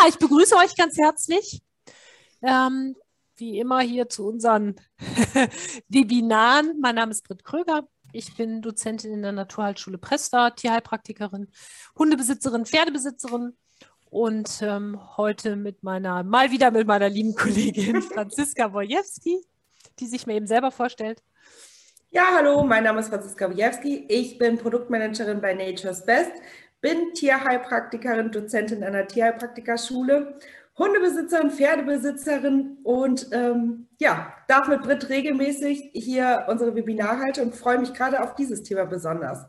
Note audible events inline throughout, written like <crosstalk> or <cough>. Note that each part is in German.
Ja, ich begrüße euch ganz herzlich. Ähm, wie immer hier zu unseren <laughs> Webinaren. Mein Name ist Britt Kröger. Ich bin Dozentin in der Naturheilschule Presta, Tierheilpraktikerin, Hundebesitzerin, Pferdebesitzerin und ähm, heute mit meiner, mal wieder mit meiner lieben Kollegin <laughs> Franziska Wojewski, die sich mir eben selber vorstellt. Ja, hallo, mein Name ist Franziska Wojewski. Ich bin Produktmanagerin bei Nature's Best, bin Tierheilpraktikerin, Dozentin an der Tierheilpraktikerschule, Hundebesitzerin, Pferdebesitzerin und ähm, ja, darf mit Britt regelmäßig hier unsere Webinare halten und freue mich gerade auf dieses Thema besonders.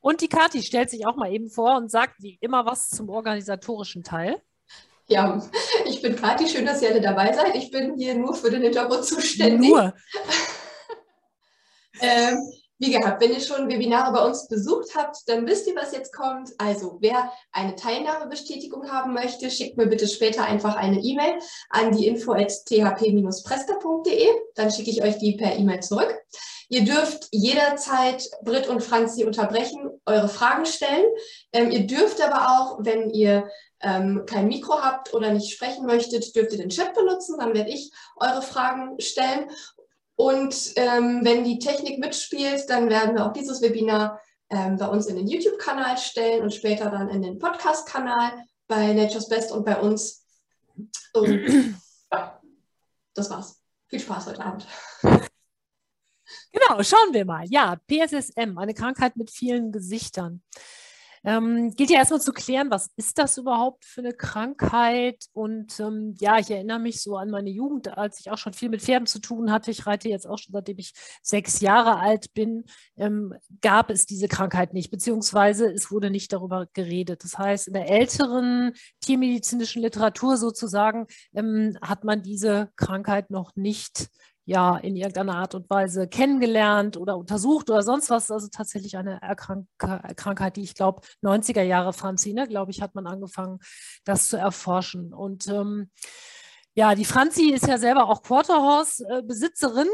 Und die Kathi stellt sich auch mal eben vor und sagt wie immer was zum organisatorischen Teil. Ja, ich bin Kathi, schön, dass ihr alle dabei seid. Ich bin hier nur für den Hintergrund zuständig. Nur. <laughs> ähm, wie gehabt, wenn ihr schon Webinare bei uns besucht habt, dann wisst ihr, was jetzt kommt. Also, wer eine Teilnahmebestätigung haben möchte, schickt mir bitte später einfach eine E-Mail an die info.thp-presta.de. Dann schicke ich euch die per E-Mail zurück. Ihr dürft jederzeit Britt und Franzi unterbrechen, eure Fragen stellen. Ähm, ihr dürft aber auch, wenn ihr ähm, kein Mikro habt oder nicht sprechen möchtet, dürft ihr den Chat benutzen. Dann werde ich eure Fragen stellen. Und ähm, wenn die Technik mitspielt, dann werden wir auch dieses Webinar ähm, bei uns in den YouTube-Kanal stellen und später dann in den Podcast-Kanal bei Nature's Best und bei uns. Und ja, das war's. Viel Spaß heute Abend. Genau, schauen wir mal. Ja, PSSM, eine Krankheit mit vielen Gesichtern. Ähm, gilt ja erstmal zu klären, was ist das überhaupt für eine Krankheit? Und ähm, ja, ich erinnere mich so an meine Jugend, als ich auch schon viel mit Pferden zu tun hatte. Ich reite jetzt auch schon seitdem ich sechs Jahre alt bin, ähm, gab es diese Krankheit nicht, beziehungsweise es wurde nicht darüber geredet. Das heißt, in der älteren tiermedizinischen Literatur sozusagen ähm, hat man diese Krankheit noch nicht ja in irgendeiner Art und Weise kennengelernt oder untersucht oder sonst was. Also tatsächlich eine Erkrank Krankheit, die ich glaube 90er Jahre Franzi, ne, glaube ich, hat man angefangen, das zu erforschen. Und ähm, ja, die Franzi ist ja selber auch Quarterhorse-Besitzerin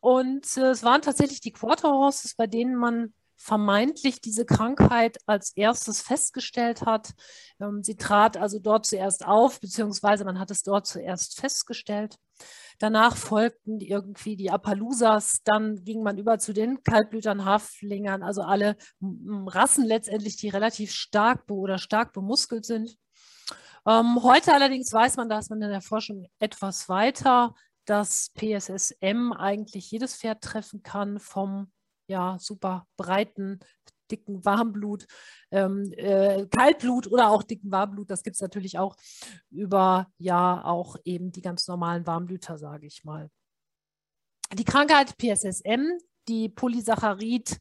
und äh, es waren tatsächlich die Quarterhorses, bei denen man vermeintlich diese Krankheit als erstes festgestellt hat. Ähm, sie trat also dort zuerst auf, beziehungsweise man hat es dort zuerst festgestellt. Danach folgten irgendwie die Appaloosas, dann ging man über zu den Kaltblütern, Haflingern, also alle Rassen letztendlich, die relativ stark oder stark bemuskelt sind. Ähm, heute allerdings weiß man, dass man in der Forschung etwas weiter, dass PSSM eigentlich jedes Pferd treffen kann, vom ja, super breiten dicken Warmblut, ähm, äh, Kaltblut oder auch dicken Warmblut. Das gibt es natürlich auch über ja auch eben die ganz normalen Warmblüter, sage ich mal. Die Krankheit PSSM, die Polysaccharid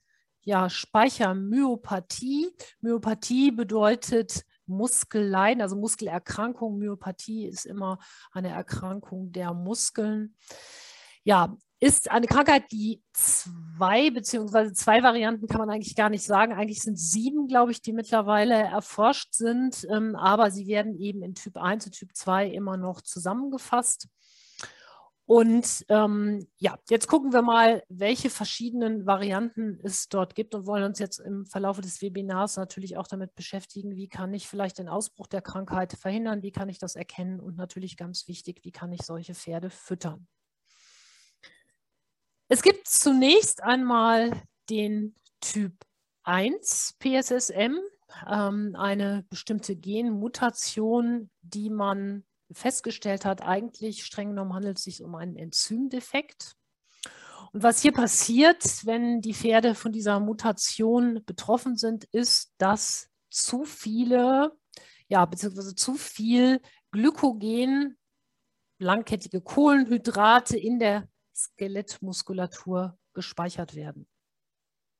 ja, Speichermyopathie. Myopathie bedeutet Muskelleiden, also Muskelerkrankung. Myopathie ist immer eine Erkrankung der Muskeln. Ja, ist eine Krankheit, die zwei, beziehungsweise zwei Varianten kann man eigentlich gar nicht sagen. Eigentlich sind sieben, glaube ich, die mittlerweile erforscht sind, ähm, aber sie werden eben in Typ 1 und Typ 2 immer noch zusammengefasst. Und ähm, ja, jetzt gucken wir mal, welche verschiedenen Varianten es dort gibt und wollen uns jetzt im Verlauf des Webinars natürlich auch damit beschäftigen, wie kann ich vielleicht den Ausbruch der Krankheit verhindern, wie kann ich das erkennen und natürlich ganz wichtig, wie kann ich solche Pferde füttern. Es gibt zunächst einmal den Typ 1 PSSM, ähm, eine bestimmte Genmutation, die man festgestellt hat, eigentlich streng genommen handelt es sich um einen Enzymdefekt. Und was hier passiert, wenn die Pferde von dieser Mutation betroffen sind, ist, dass zu viele, ja, beziehungsweise zu viel Glykogen, langkettige Kohlenhydrate in der Skelettmuskulatur gespeichert werden.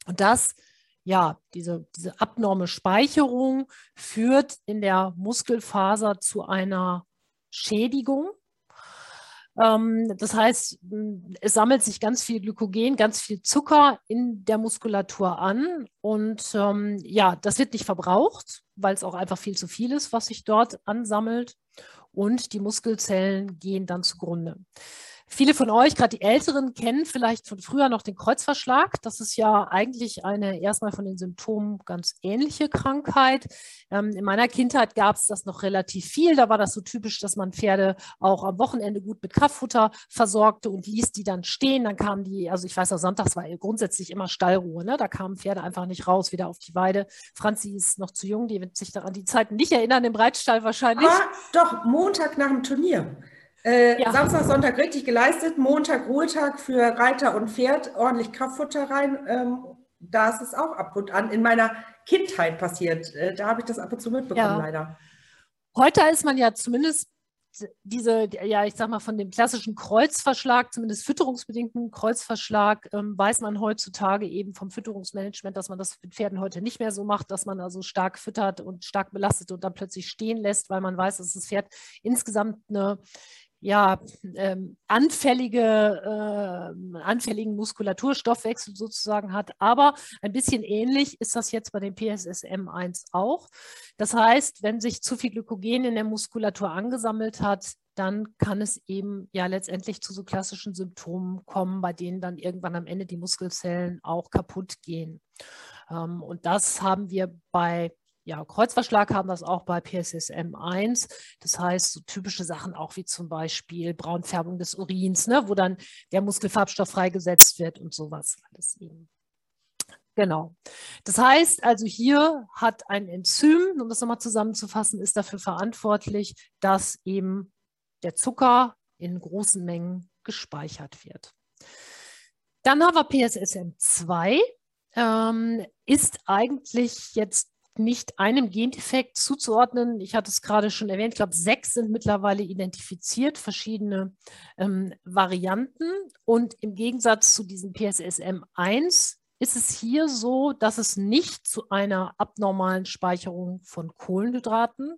Und das, ja, diese, diese abnorme Speicherung führt in der Muskelfaser zu einer Schädigung. Ähm, das heißt, es sammelt sich ganz viel Glykogen, ganz viel Zucker in der Muskulatur an und ähm, ja, das wird nicht verbraucht, weil es auch einfach viel zu viel ist, was sich dort ansammelt und die Muskelzellen gehen dann zugrunde. Viele von euch, gerade die Älteren, kennen vielleicht von früher noch den Kreuzverschlag. Das ist ja eigentlich eine erstmal von den Symptomen ganz ähnliche Krankheit. Ähm, in meiner Kindheit gab es das noch relativ viel. Da war das so typisch, dass man Pferde auch am Wochenende gut mit Kraftfutter versorgte und ließ die dann stehen. Dann kamen die, also ich weiß auch, sonntags war grundsätzlich immer Stallruhe. Ne? Da kamen Pferde einfach nicht raus, wieder auf die Weide. Franzi ist noch zu jung, die wird sich daran die Zeiten nicht erinnern, im Reitstall wahrscheinlich. Aber doch, Montag nach dem Turnier. Äh, ja. Samstag, Sonntag richtig geleistet, Montag Ruhetag für Reiter und Pferd, ordentlich Kraftfutter rein. Ähm, da ist es auch ab und an in meiner Kindheit passiert. Äh, da habe ich das ab und zu mitbekommen, ja. leider. Heute ist man ja zumindest diese, ja, ich sag mal, von dem klassischen Kreuzverschlag, zumindest fütterungsbedingten Kreuzverschlag, ähm, weiß man heutzutage eben vom Fütterungsmanagement, dass man das mit Pferden heute nicht mehr so macht, dass man also stark füttert und stark belastet und dann plötzlich stehen lässt, weil man weiß, dass das Pferd insgesamt eine ja, ähm, anfällige, äh, anfälligen Muskulaturstoffwechsel sozusagen hat. Aber ein bisschen ähnlich ist das jetzt bei dem PSSM1 auch. Das heißt, wenn sich zu viel Glykogen in der Muskulatur angesammelt hat, dann kann es eben ja letztendlich zu so klassischen Symptomen kommen, bei denen dann irgendwann am Ende die Muskelzellen auch kaputt gehen. Ähm, und das haben wir bei ja, Kreuzverschlag haben das auch bei PSSM1. Das heißt, so typische Sachen auch wie zum Beispiel Braunfärbung des Urins, ne, wo dann der Muskelfarbstoff freigesetzt wird und sowas. Alles eben. Genau. Das heißt also, hier hat ein Enzym, um das nochmal zusammenzufassen, ist dafür verantwortlich, dass eben der Zucker in großen Mengen gespeichert wird. Dann haben wir PSSM2, ähm, ist eigentlich jetzt nicht einem Gendefekt zuzuordnen. Ich hatte es gerade schon erwähnt, ich glaube, sechs sind mittlerweile identifiziert, verschiedene ähm, Varianten. Und im Gegensatz zu diesem PSSM1 ist es hier so, dass es nicht zu einer abnormalen Speicherung von Kohlenhydraten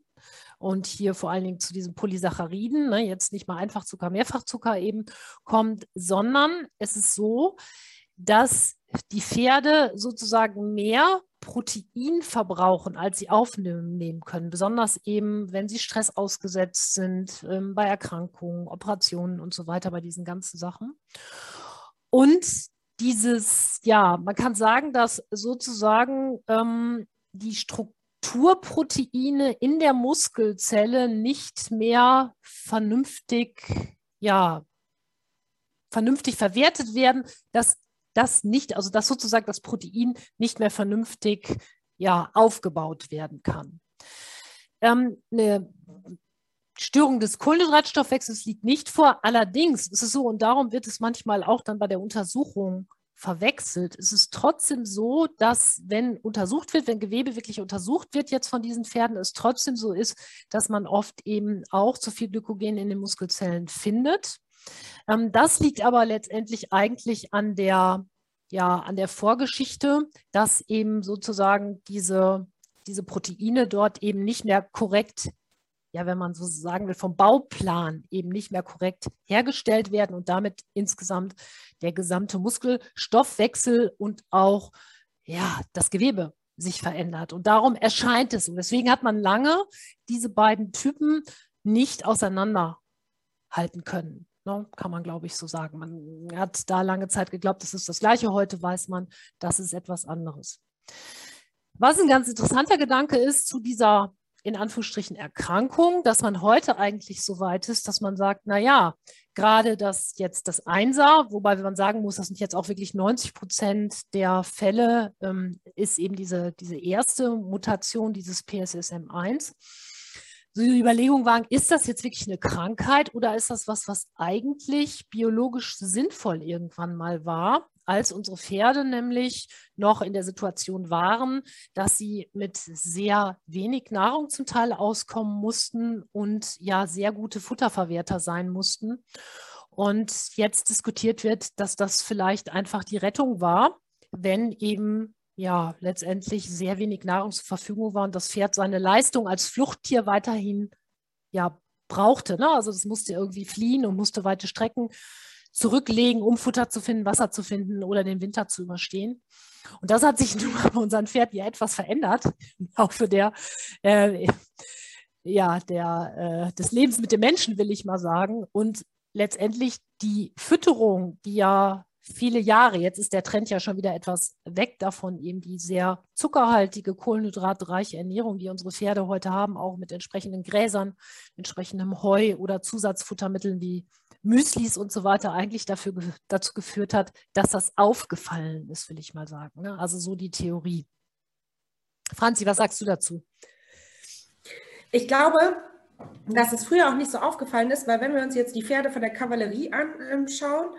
und hier vor allen Dingen zu diesen Polysacchariden, ne, jetzt nicht mal Einfachzucker, Mehrfachzucker eben kommt, sondern es ist so, dass die Pferde sozusagen mehr Protein verbrauchen, als sie aufnehmen können, besonders eben, wenn sie Stress ausgesetzt sind, ähm, bei Erkrankungen, Operationen und so weiter, bei diesen ganzen Sachen. Und dieses, ja, man kann sagen, dass sozusagen ähm, die Strukturproteine in der Muskelzelle nicht mehr vernünftig, ja, vernünftig verwertet werden, dass das nicht, also dass sozusagen das Protein nicht mehr vernünftig ja, aufgebaut werden kann. Ähm, eine Störung des Kohlenhydratstoffwechsels liegt nicht vor. Allerdings ist es so, und darum wird es manchmal auch dann bei der Untersuchung verwechselt. Es ist trotzdem so, dass wenn untersucht wird, wenn Gewebe wirklich untersucht wird jetzt von diesen Pferden, es trotzdem so ist, dass man oft eben auch zu viel Glykogen in den Muskelzellen findet. Ähm, das liegt aber letztendlich eigentlich an der, ja, an der Vorgeschichte, dass eben sozusagen diese, diese Proteine dort eben nicht mehr korrekt ja, wenn man so sagen will, vom Bauplan eben nicht mehr korrekt hergestellt werden und damit insgesamt der gesamte Muskelstoffwechsel und auch ja, das Gewebe sich verändert. Und darum erscheint es. Und deswegen hat man lange diese beiden Typen nicht auseinanderhalten können. Ne? Kann man, glaube ich, so sagen. Man hat da lange Zeit geglaubt, das ist das Gleiche. Heute weiß man, das ist etwas anderes. Was ein ganz interessanter Gedanke ist zu dieser in Anführungsstrichen Erkrankung, dass man heute eigentlich so weit ist, dass man sagt, na ja, gerade das jetzt das Einser, wobei man sagen muss, das sind jetzt auch wirklich 90 Prozent der Fälle, ähm, ist eben diese, diese erste Mutation dieses PSSM1 so die Überlegung war, ist das jetzt wirklich eine Krankheit oder ist das was, was eigentlich biologisch sinnvoll irgendwann mal war, als unsere Pferde nämlich noch in der Situation waren, dass sie mit sehr wenig Nahrung zum Teil auskommen mussten und ja sehr gute Futterverwerter sein mussten. Und jetzt diskutiert wird, dass das vielleicht einfach die Rettung war, wenn eben ja letztendlich sehr wenig Nahrung zur Verfügung war und das Pferd seine Leistung als Fluchttier weiterhin ja brauchte. Ne? Also das musste irgendwie fliehen und musste weite Strecken zurücklegen, um Futter zu finden, Wasser zu finden oder den Winter zu überstehen. Und das hat sich <laughs> nun bei unseren Pferden ja etwas verändert, auch für der äh, ja, der, äh, des Lebens mit dem Menschen, will ich mal sagen. Und letztendlich die Fütterung, die ja viele Jahre, jetzt ist der Trend ja schon wieder etwas weg davon, eben die sehr zuckerhaltige, kohlenhydratreiche Ernährung, die unsere Pferde heute haben, auch mit entsprechenden Gräsern, entsprechendem Heu oder Zusatzfuttermitteln wie Müslis und so weiter, eigentlich dafür, dazu geführt hat, dass das aufgefallen ist, will ich mal sagen. Ne? Also so die Theorie. Franzi, was sagst du dazu? Ich glaube, dass es früher auch nicht so aufgefallen ist, weil wenn wir uns jetzt die Pferde von der Kavallerie anschauen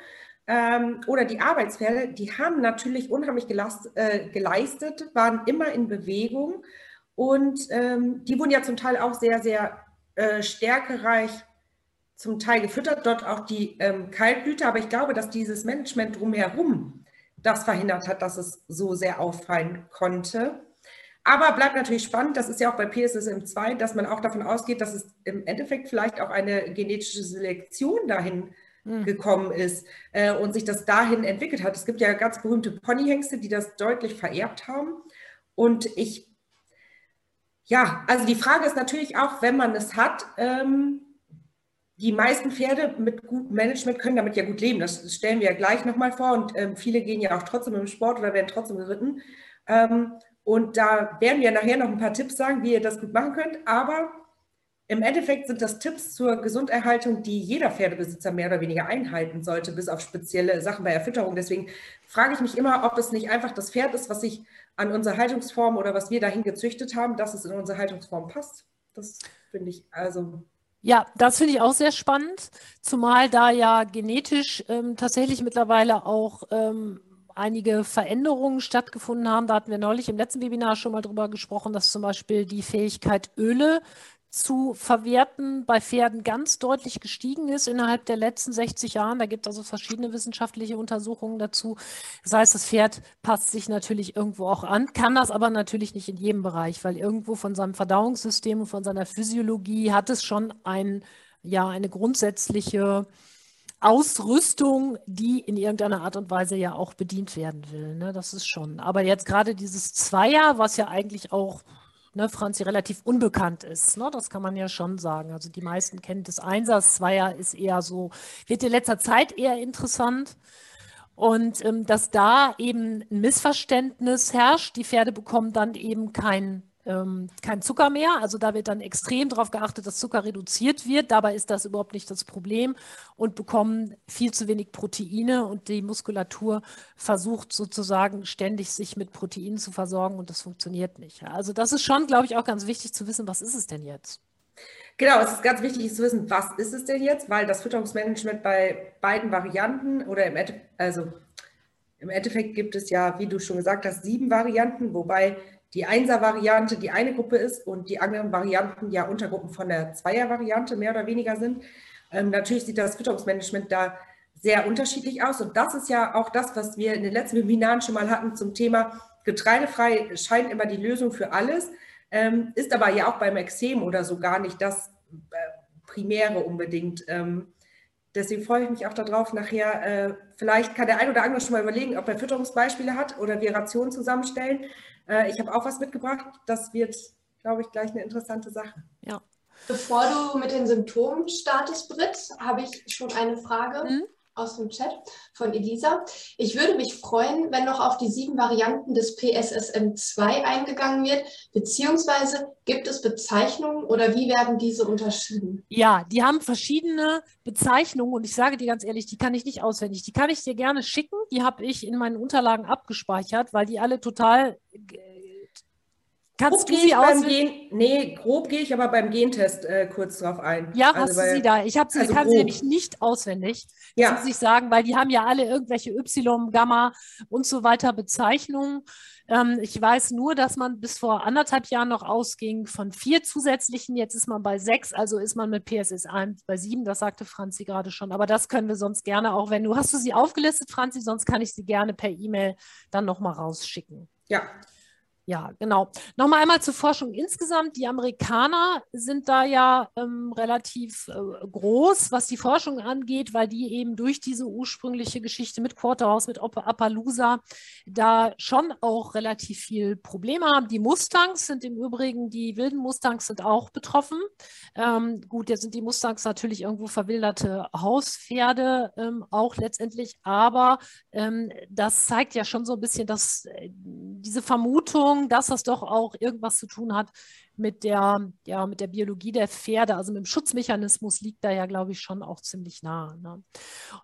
ähm, oder die Arbeitspferde, die haben natürlich unheimlich gelast, äh, geleistet, waren immer in Bewegung und ähm, die wurden ja zum Teil auch sehr, sehr äh, stärkereich zum Teil gefüttert, dort auch die ähm, Kaltblüte, aber ich glaube, dass dieses Management drumherum das verhindert hat, dass es so sehr auffallen konnte. Aber bleibt natürlich spannend, das ist ja auch bei PSSM 2, dass man auch davon ausgeht, dass es im Endeffekt vielleicht auch eine genetische Selektion dahin. Gekommen ist äh, und sich das dahin entwickelt hat. Es gibt ja ganz berühmte Ponyhengste, die das deutlich vererbt haben. Und ich, ja, also die Frage ist natürlich auch, wenn man es hat, ähm, die meisten Pferde mit gutem Management können damit ja gut leben. Das stellen wir ja gleich nochmal vor. Und ähm, viele gehen ja auch trotzdem im Sport oder werden trotzdem geritten. Ähm, und da werden wir nachher noch ein paar Tipps sagen, wie ihr das gut machen könnt. Aber im Endeffekt sind das Tipps zur Gesunderhaltung, die jeder Pferdebesitzer mehr oder weniger einhalten sollte, bis auf spezielle Sachen bei Erfütterung. Deswegen frage ich mich immer, ob es nicht einfach das Pferd ist, was sich an unsere Haltungsform oder was wir dahin gezüchtet haben, dass es in unsere Haltungsform passt. Das finde ich also ja, das finde ich auch sehr spannend, zumal da ja genetisch ähm, tatsächlich mittlerweile auch ähm, einige Veränderungen stattgefunden haben. Da hatten wir neulich im letzten Webinar schon mal drüber gesprochen, dass zum Beispiel die Fähigkeit, Öle zu verwerten bei Pferden ganz deutlich gestiegen ist innerhalb der letzten 60 Jahren. Da gibt es also verschiedene wissenschaftliche Untersuchungen dazu. Das heißt, das Pferd passt sich natürlich irgendwo auch an, kann das aber natürlich nicht in jedem Bereich, weil irgendwo von seinem Verdauungssystem und von seiner Physiologie hat es schon ein, ja, eine grundsätzliche Ausrüstung, die in irgendeiner Art und Weise ja auch bedient werden will. Ne? Das ist schon. Aber jetzt gerade dieses Zweier, was ja eigentlich auch, ne, Franzi, relativ unbekannt ist, ne? das kann man ja schon sagen. Also die meisten kennen das Einsatz, Zweier ist eher so, wird in letzter Zeit eher interessant. Und ähm, dass da eben ein Missverständnis herrscht, die Pferde bekommen dann eben kein ähm, kein Zucker mehr. Also da wird dann extrem darauf geachtet, dass Zucker reduziert wird. Dabei ist das überhaupt nicht das Problem und bekommen viel zu wenig Proteine und die Muskulatur versucht sozusagen ständig sich mit Proteinen zu versorgen und das funktioniert nicht. Also das ist schon, glaube ich, auch ganz wichtig zu wissen, was ist es denn jetzt? Genau, es ist ganz wichtig zu wissen, was ist es denn jetzt, weil das Fütterungsmanagement bei beiden Varianten oder im, also im Endeffekt gibt es ja, wie du schon gesagt hast, sieben Varianten, wobei die Einser-Variante die eine Gruppe ist und die anderen Varianten ja Untergruppen von der Zweier-Variante mehr oder weniger sind. Ähm, natürlich sieht das Fütterungsmanagement da sehr unterschiedlich aus und das ist ja auch das, was wir in den letzten Webinaren schon mal hatten zum Thema Getreidefrei scheint immer die Lösung für alles, ähm, ist aber ja auch beim Exem oder so gar nicht das äh, Primäre unbedingt. Ähm, deswegen freue ich mich auch darauf, nachher, äh, vielleicht kann der ein oder andere schon mal überlegen, ob er Fütterungsbeispiele hat oder wir Rationen zusammenstellen. Äh, ich habe auch was mitgebracht. Das wird, glaube ich, gleich eine interessante Sache. Ja. Bevor du mit den Symptomen startest, Britt, habe ich schon eine Frage. Mhm aus dem Chat von Elisa. Ich würde mich freuen, wenn noch auf die sieben Varianten des PSSM2 eingegangen wird, beziehungsweise gibt es Bezeichnungen oder wie werden diese unterschieden? Ja, die haben verschiedene Bezeichnungen und ich sage dir ganz ehrlich, die kann ich nicht auswendig. Die kann ich dir gerne schicken. Die habe ich in meinen Unterlagen abgespeichert, weil die alle total Kannst grob du sie auswählen? Nee, grob gehe ich aber beim Gentest äh, kurz drauf ein. Ja, also hast du sie da? Ich habe sie, also kann grob. sie nämlich nicht auswendig. Das ja. muss ich sagen, weil die haben ja alle irgendwelche Y, Gamma und so weiter Bezeichnungen. Ähm, ich weiß nur, dass man bis vor anderthalb Jahren noch ausging von vier zusätzlichen. Jetzt ist man bei sechs, also ist man mit PSS 1 bei sieben. Das sagte Franzi gerade schon. Aber das können wir sonst gerne auch, wenn du hast du sie aufgelistet, Franzi, sonst kann ich sie gerne per E-Mail dann nochmal rausschicken. Ja, Ja, genau. Nochmal einmal zur Forschung insgesamt. Die Amerikaner sind da ja ähm, relativ äh, groß, was die Forschung angeht, weil die eben durch diese ursprüngliche Geschichte mit Quarterhouse, mit Appaloosa, da schon auch relativ viel Probleme haben. Die Mustangs sind im Übrigen, die wilden Mustangs sind auch betroffen. Ähm, gut, jetzt sind die Mustangs natürlich irgendwo verwilderte Hauspferde, ähm, auch letztendlich, aber ähm, das zeigt ja schon so ein bisschen, dass äh, diese Vermutung, Vermutung, dass das doch auch irgendwas zu tun hat mit der, ja, mit der Biologie der Pferde, also mit dem Schutzmechanismus liegt da ja, glaube ich, schon auch ziemlich nah. Ne?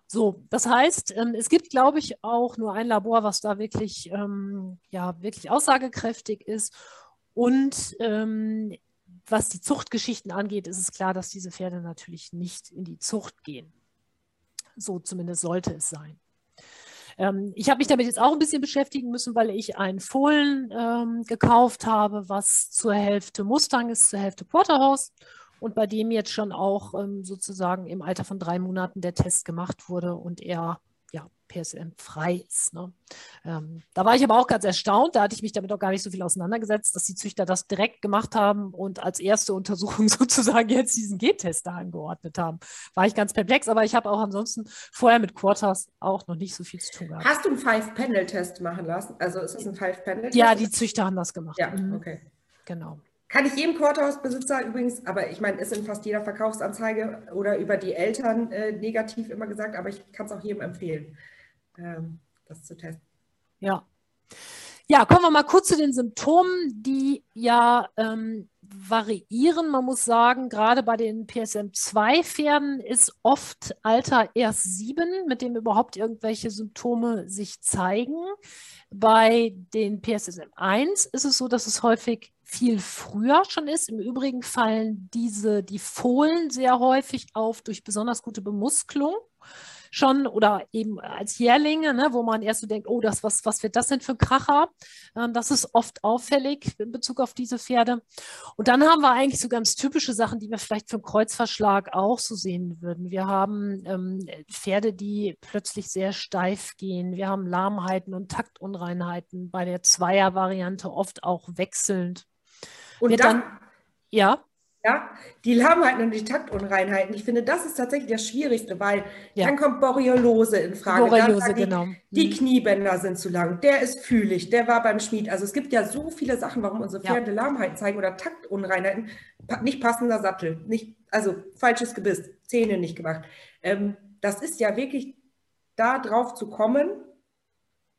So, das heißt, ähm, es gibt, glaube ich, auch nur ein Labor, was da wirklich, ähm, ja, wirklich aussagekräftig ist. Und ähm, was die Zuchtgeschichten angeht, ist es klar, dass diese Pferde natürlich nicht in die Zucht gehen. So zumindest sollte es sein. Ähm, ich habe mich damit jetzt auch ein bisschen beschäftigen müssen, weil ich ein Fohlen ähm, gekauft habe, was zur Hälfte Mustang ist, zur Hälfte Porterhouse. Und bei dem jetzt schon auch ähm, sozusagen im Alter von drei Monaten der Test gemacht wurde und er PSM frei ist. Ne? Ähm, da war ich aber auch ganz erstaunt, da hatte ich mich damit auch gar nicht so viel auseinandergesetzt, dass die Züchter das direkt gemacht haben und als erste Untersuchung <laughs> sozusagen jetzt diesen G-Test da angeordnet haben. War ich ganz perplex, aber ich habe auch ansonsten vorher mit Quarters auch noch nicht so viel zu tun gehabt. Hast du einen Five-Panel-Test machen lassen? Also ist das ein Five-Panel-Test? Ja, die Züchter haben das gemacht. Ja, mhm. okay. Genau. Kann ich jedem Quarterhausbesitzer übrigens, aber ich meine, ist in fast jeder Verkaufsanzeige oder über die Eltern äh, negativ immer gesagt, aber ich kann es auch jedem empfehlen das zu testen. Ja. Ja, kommen wir mal kurz zu den Symptomen, die ja ähm, variieren. Man muss sagen, gerade bei den PSM2-Pferden ist oft Alter erst sieben, mit dem überhaupt irgendwelche Symptome sich zeigen. Bei den PSM1 ist es so, dass es häufig viel früher schon ist. Im Übrigen fallen diese, die Fohlen sehr häufig auf durch besonders gute Bemuskelung schon oder eben als Jährlinge, ne, wo man erst so denkt, oh, das, was, was wird das denn für ein Kracher? Ähm, das ist oft auffällig in Bezug auf diese Pferde. Und dann haben wir eigentlich so ganz typische Sachen, die wir vielleicht für einen Kreuzverschlag auch so sehen würden. Wir haben ähm, Pferde, die plötzlich sehr steif gehen. Wir haben Lahmheiten und Taktunreinheiten bei der Zweier-Variante oft auch wechselnd. Und dann, dann, ja. Ja, die Lahmheiten und die Taktunreinheiten. Ich finde, das ist tatsächlich das Schwierigste, weil ja. dann kommt Borreliose in Frage. Borreliose, die, genau. Die mhm. Kniebänder sind zu lang, der ist fühlig, der war beim Schmied. Also es gibt ja so viele Sachen, warum unsere Pferde ja. Lahmheiten zeigen oder Taktunreinheiten. Nicht passender Sattel, nicht, also falsches Gebiss, Zähne nicht gemacht. Ähm, das ist ja wirklich da drauf zu kommen,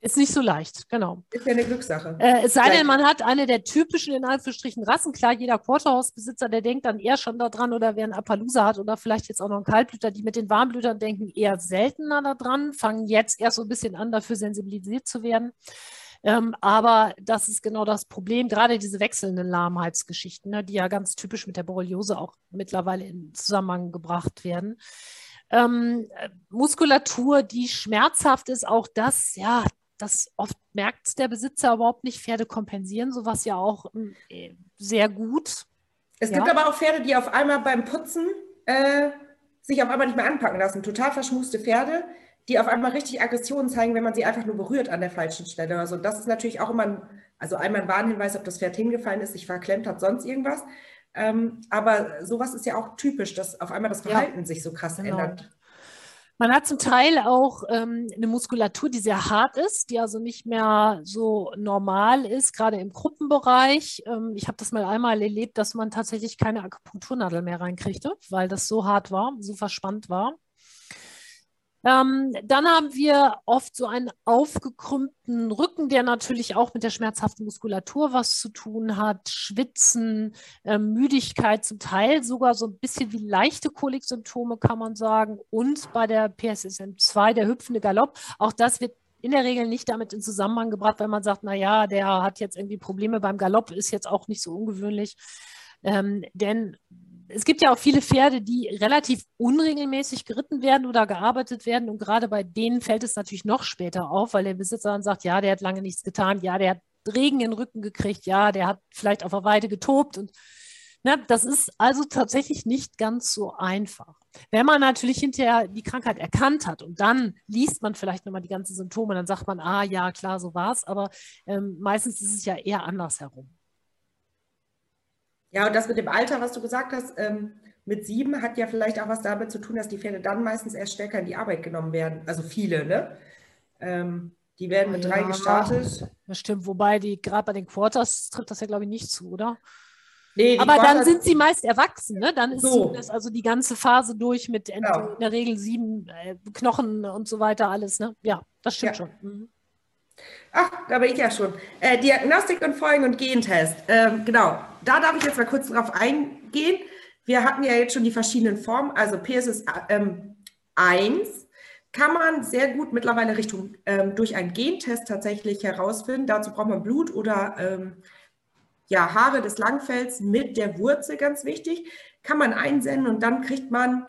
ist nicht so leicht, genau. Ist ja eine Glückssache. Äh, es sei denn, man hat eine der typischen, in Anführungsstrichen, Rassen. Klar, jeder Quarterhausbesitzer, der denkt dann eher schon daran, oder wer einen Appaloosa hat oder vielleicht jetzt auch noch einen Kaltblüter, die mit den Warmblütern denken eher seltener daran, fangen jetzt erst so ein bisschen an, dafür sensibilisiert zu werden. Ähm, aber das ist genau das Problem, gerade diese wechselnden Lahmheitsgeschichten, ne, die ja ganz typisch mit der Borreliose auch mittlerweile in Zusammenhang gebracht werden. Ähm, Muskulatur, die schmerzhaft ist, auch das, ja, das oft merkt der Besitzer überhaupt nicht. Pferde kompensieren sowas ja auch äh, sehr gut. Es ja. gibt aber auch Pferde, die auf einmal beim Putzen äh, sich auf einmal nicht mehr anpacken lassen. Total verschmuste Pferde, die auf einmal richtig Aggressionen zeigen, wenn man sie einfach nur berührt an der falschen Stelle. Also das ist natürlich auch immer ein, also einmal ein Warnhinweis, ob das Pferd hingefallen ist, sich verklemmt hat, sonst irgendwas. Ähm, aber sowas ist ja auch typisch, dass auf einmal das Verhalten ja. sich so krass genau. ändert. Man hat zum Teil auch ähm, eine Muskulatur, die sehr hart ist, die also nicht mehr so normal ist, gerade im Gruppenbereich. Ähm, ich habe das mal einmal erlebt, dass man tatsächlich keine Akupunkturnadel mehr reinkriegte, weil das so hart war, so verspannt war. Ähm, dann haben wir oft so einen aufgekrümmten Rücken, der natürlich auch mit der schmerzhaften Muskulatur was zu tun hat. Schwitzen, äh, Müdigkeit, zum Teil sogar so ein bisschen wie leichte Koliksymptome, kann man sagen. Und bei der PSSM2, der hüpfende Galopp, auch das wird in der Regel nicht damit in Zusammenhang gebracht, wenn man sagt, naja, der hat jetzt irgendwie Probleme beim Galopp, ist jetzt auch nicht so ungewöhnlich. Ähm, denn es gibt ja auch viele Pferde, die relativ unregelmäßig geritten werden oder gearbeitet werden. Und gerade bei denen fällt es natürlich noch später auf, weil der Besitzer dann sagt, ja, der hat lange nichts getan, ja, der hat Regen in den Rücken gekriegt, ja, der hat vielleicht auf der Weide getobt und Ne, das ist also tatsächlich nicht ganz so einfach. Wenn man natürlich hinterher die Krankheit erkannt hat und dann liest man vielleicht nochmal die ganzen Symptome, dann sagt man, ah ja, klar, so war es, aber ähm, meistens ist es ja eher andersherum. Ja, und das mit dem Alter, was du gesagt hast, ähm, mit sieben hat ja vielleicht auch was damit zu tun, dass die Pferde dann meistens erst stärker in die Arbeit genommen werden. Also viele, ne? Ähm, die werden mit ja, drei gestartet. Das stimmt, wobei die gerade bei den Quarters trifft das ja, glaube ich, nicht zu, oder? Nee, Aber Quarters dann sind sie meist erwachsen, ne? Dann ist so. das also die ganze Phase durch mit genau. in der Regel sieben äh, Knochen und so weiter, alles, ne? Ja, das stimmt ja. schon. Mhm. Ach, da bin ich ja schon. Äh, Diagnostik und Folgen- und Gentest. Ähm, genau, da darf ich jetzt mal kurz drauf eingehen. Wir hatten ja jetzt schon die verschiedenen Formen. Also PSS ähm, 1 kann man sehr gut mittlerweile Richtung ähm, durch einen Gentest tatsächlich herausfinden. Dazu braucht man Blut oder ähm, ja, Haare des Langfells mit der Wurzel, ganz wichtig. Kann man einsenden und dann kriegt man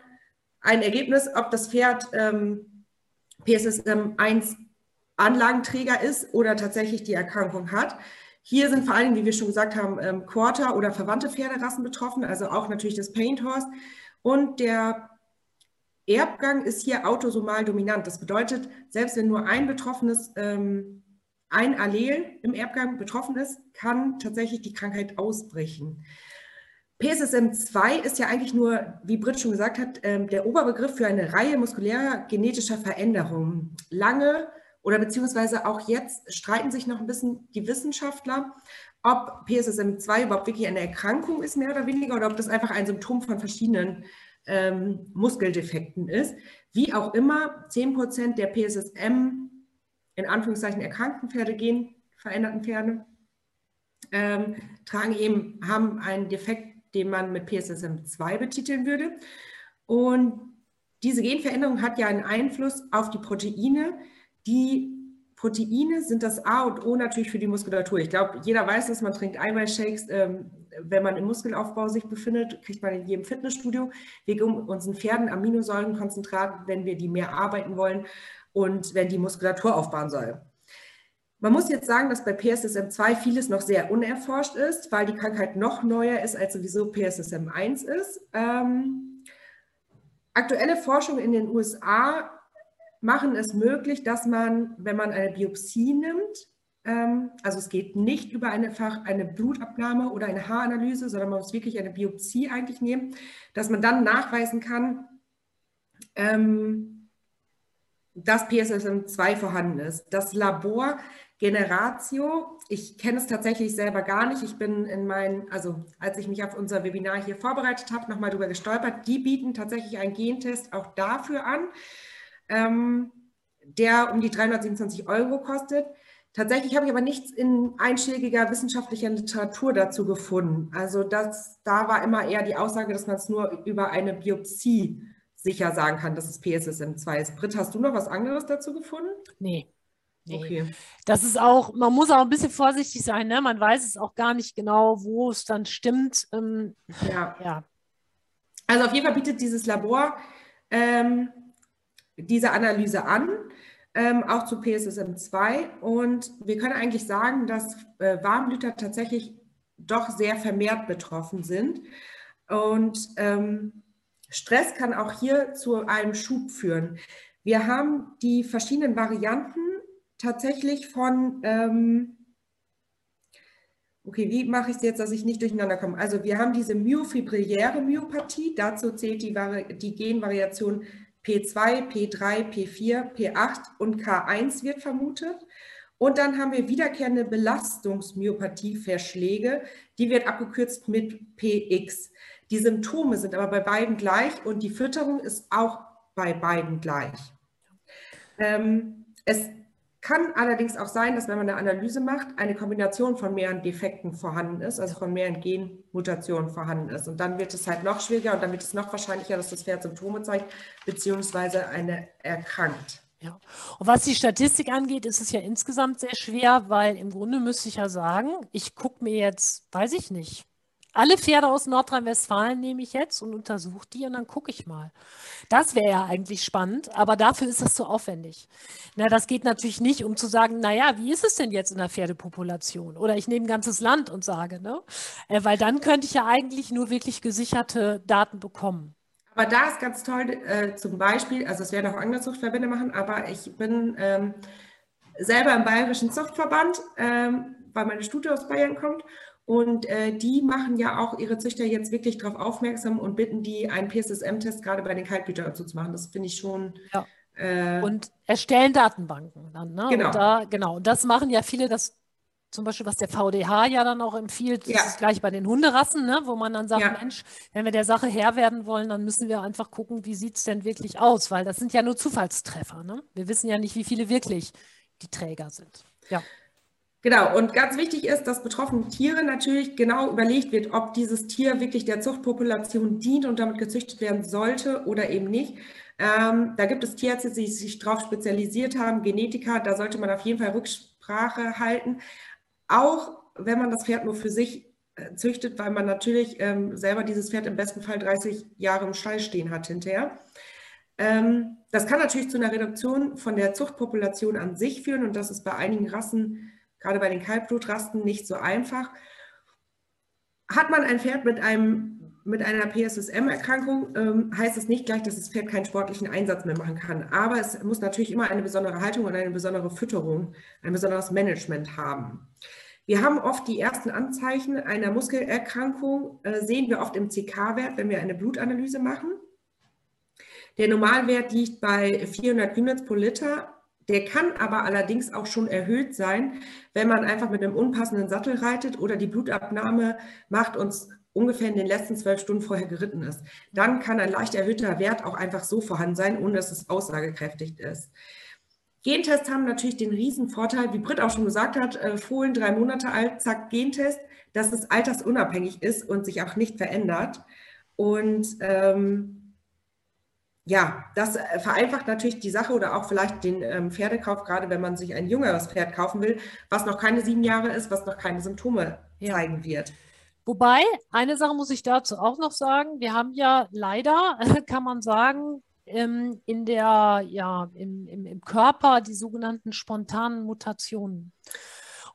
ein Ergebnis, ob das Pferd ähm, PSSM 1 Anlagenträger ist oder tatsächlich die Erkrankung hat. Hier sind vor allem, wie wir schon gesagt haben, ähm, Quarter- oder verwandte Pferderassen betroffen, also auch natürlich das Paint Horse. Und der Erbgang ist hier autosomal dominant. Das bedeutet, selbst wenn nur ein betroffenes, ähm, ein Allel im Erbgang betroffen ist, kann tatsächlich die Krankheit ausbrechen. PSSM2 ist ja eigentlich nur, wie Britt schon gesagt hat, ähm, der Oberbegriff für eine Reihe muskulärer genetischer Veränderungen. Lange oder beziehungsweise auch jetzt streiten sich noch ein bisschen die Wissenschaftler, ob PSSM2 überhaupt wirklich eine Erkrankung ist, mehr oder weniger, oder ob das einfach ein Symptom von verschiedenen ähm, Muskeldefekten ist. Wie auch immer, 10% der PSSM in Anführungszeichen erkrankten Pferde gehen, veränderten Pferde, ähm, tragen eben, haben einen Defekt, den man mit PSSM2 betiteln würde. Und diese Genveränderung hat ja einen Einfluss auf die Proteine, die Proteine sind das A und O natürlich für die Muskulatur. Ich glaube, jeder weiß, dass man trinkt Eiweißshakes, ähm, wenn man im Muskelaufbau sich befindet, kriegt man in jedem Fitnessstudio. Wir geben unseren Pferden Aminosäurenkonzentrat, wenn wir die mehr arbeiten wollen und wenn die Muskulatur aufbauen soll. Man muss jetzt sagen, dass bei PSSM2 vieles noch sehr unerforscht ist, weil die Krankheit noch neuer ist, als sowieso PSSM1 ist. Ähm, aktuelle Forschung in den USA machen es möglich, dass man, wenn man eine Biopsie nimmt, ähm, also es geht nicht über eine, eine Blutabnahme oder eine Haaranalyse, sondern man muss wirklich eine Biopsie eigentlich nehmen, dass man dann nachweisen kann, ähm, dass PSSM2 vorhanden ist. Das Labor Generatio, ich kenne es tatsächlich selber gar nicht. Ich bin in meinen, also als ich mich auf unser Webinar hier vorbereitet habe, nochmal darüber gestolpert. Die bieten tatsächlich einen Gentest auch dafür an ähm, der um die 327 Euro kostet. Tatsächlich habe ich aber nichts in einschlägiger wissenschaftlicher Literatur dazu gefunden. Also das, da war immer eher die Aussage, dass man es nur über eine Biopsie sicher sagen kann, dass es PSSM2 ist. Britt, hast du noch was anderes dazu gefunden? Nee. Nee. Okay. Das ist auch, man muss auch ein bisschen vorsichtig sein, ne? Man weiß es auch gar nicht genau, wo es dann stimmt. Ähm, ja. ja. Also auf jeden Fall bietet dieses Labor ähm, diese Analyse an, ähm, auch zu PSSM2. Und wir können eigentlich sagen, dass äh, Warmblüter tatsächlich doch sehr vermehrt betroffen sind. Und ähm, Stress kann auch hier zu einem Schub führen. Wir haben die verschiedenen Varianten tatsächlich von, ähm, okay, wie mache ich es jetzt, dass ich nicht durcheinander komme? Also wir haben diese myofibrilläre Myopathie, dazu zählt die, die Genvariation P2, P3, P4, P8 und K1 wird vermutet. Und dann haben wir wiederkehrende Belastungsmyopathie-Verschläge, die wird abgekürzt mit PX. Die Symptome sind aber bei beiden gleich und die Fütterung ist auch bei beiden gleich. Ähm, es kann allerdings auch sein, dass wenn man eine Analyse macht, eine Kombination von mehreren Defekten vorhanden ist, also von mehreren Genmutationen vorhanden ist. Und dann wird es halt noch schwieriger und dann wird es noch wahrscheinlicher, dass das Pferd Symptome zeigt, beziehungsweise eine erkrankt. Ja. Und was die Statistik angeht, ist es ja insgesamt sehr schwer, weil im Grunde müsste ich ja sagen, ich gucke mir jetzt, weiß ich nicht, alle Pferde aus Nordrhein-Westfalen nehme ich jetzt und untersuche die und dann gucke ich mal. Das wäre ja eigentlich spannend, aber dafür ist das zu aufwendig. Na, das geht natürlich nicht, um zu sagen, naja, wie ist es denn jetzt in der Pferdepopulation? Oder ich nehme ein ganzes Land und sage, ne? Äh, weil dann könnte ich ja eigentlich nur wirklich gesicherte Daten bekommen. Aber da ist ganz toll, äh, zum Beispiel, also es werden auch andere Zuchtverbände machen, aber ich bin ähm, selber im Bayerischen Zuchtverband, ähm, weil meine Studie aus Bayern kommt. Und äh, die machen ja auch ihre Züchter jetzt wirklich darauf aufmerksam und bitten die, einen PSSM-Test gerade bei den Kaltblütern dazu zu machen. Das finde ich schon. Ja. Äh, und erstellen Datenbanken dann. Ne? Genau. Und da, genau. Und das machen ja viele, das zum Beispiel, was der VDH ja dann auch empfiehlt, das Ja. ist gleich bei den Hunderassen, ne? wo man dann sagt, Ja. Mensch, wenn wir der Sache Herr werden wollen, dann müssen wir einfach gucken, wie sieht es denn wirklich aus, weil das sind ja nur Zufallstreffer. Ne? Wir wissen ja nicht, wie viele wirklich die Träger sind. Ja. Genau, und ganz wichtig ist, dass betroffene Tiere natürlich genau überlegt wird, ob dieses Tier wirklich der Zuchtpopulation dient und damit gezüchtet werden sollte oder eben nicht. Ähm, da gibt es Tierärzte, die sich darauf spezialisiert haben, Genetiker, da sollte man auf jeden Fall Rücksprache halten. Auch wenn man das Pferd nur für sich äh, züchtet, weil man natürlich ähm, selber dieses Pferd im besten Fall 30 Jahre im Stall stehen hat hinterher. Ähm, das kann natürlich zu einer Reduktion von der Zuchtpopulation an sich führen und das ist bei einigen Rassen, gerade bei den Kaltblutrassen, nicht so einfach. Hat man ein Pferd mit, einem, mit einer PSSM-Erkrankung, ähm, heißt es nicht gleich, dass das Pferd keinen sportlichen Einsatz mehr machen kann. Aber es muss natürlich immer eine besondere Haltung und eine besondere Fütterung, ein besonderes Management haben. Wir haben oft die ersten Anzeichen einer Muskelerkrankung, äh, sehen wir oft im CK-Wert, wenn wir eine Blutanalyse machen. Der Normalwert liegt bei 400 Units pro Liter. Der kann aber allerdings auch schon erhöht sein, wenn man einfach mit einem unpassenden Sattel reitet oder die Blutabnahme macht und ungefähr in den letzten zwölf Stunden vorher geritten ist. Dann kann ein leicht erhöhter Wert auch einfach so vorhanden sein, ohne dass es aussagekräftig ist. Gentests haben natürlich den riesen Vorteil, wie Britt auch schon gesagt hat, äh, Fohlen drei Monate alt, zack, Gentest, dass es altersunabhängig ist und sich auch nicht verändert. Und ähm, ja, das äh, vereinfacht natürlich die Sache oder auch vielleicht den ähm, Pferdekauf, gerade wenn man sich ein jüngeres Pferd kaufen will, was noch keine sieben Jahre ist, was noch keine Symptome Ja. zeigen wird. Wobei, eine Sache muss ich dazu auch noch sagen. Wir haben ja leider, <laughs> kann man sagen, ähm, in der, ja, im, im, im Körper die sogenannten spontanen Mutationen.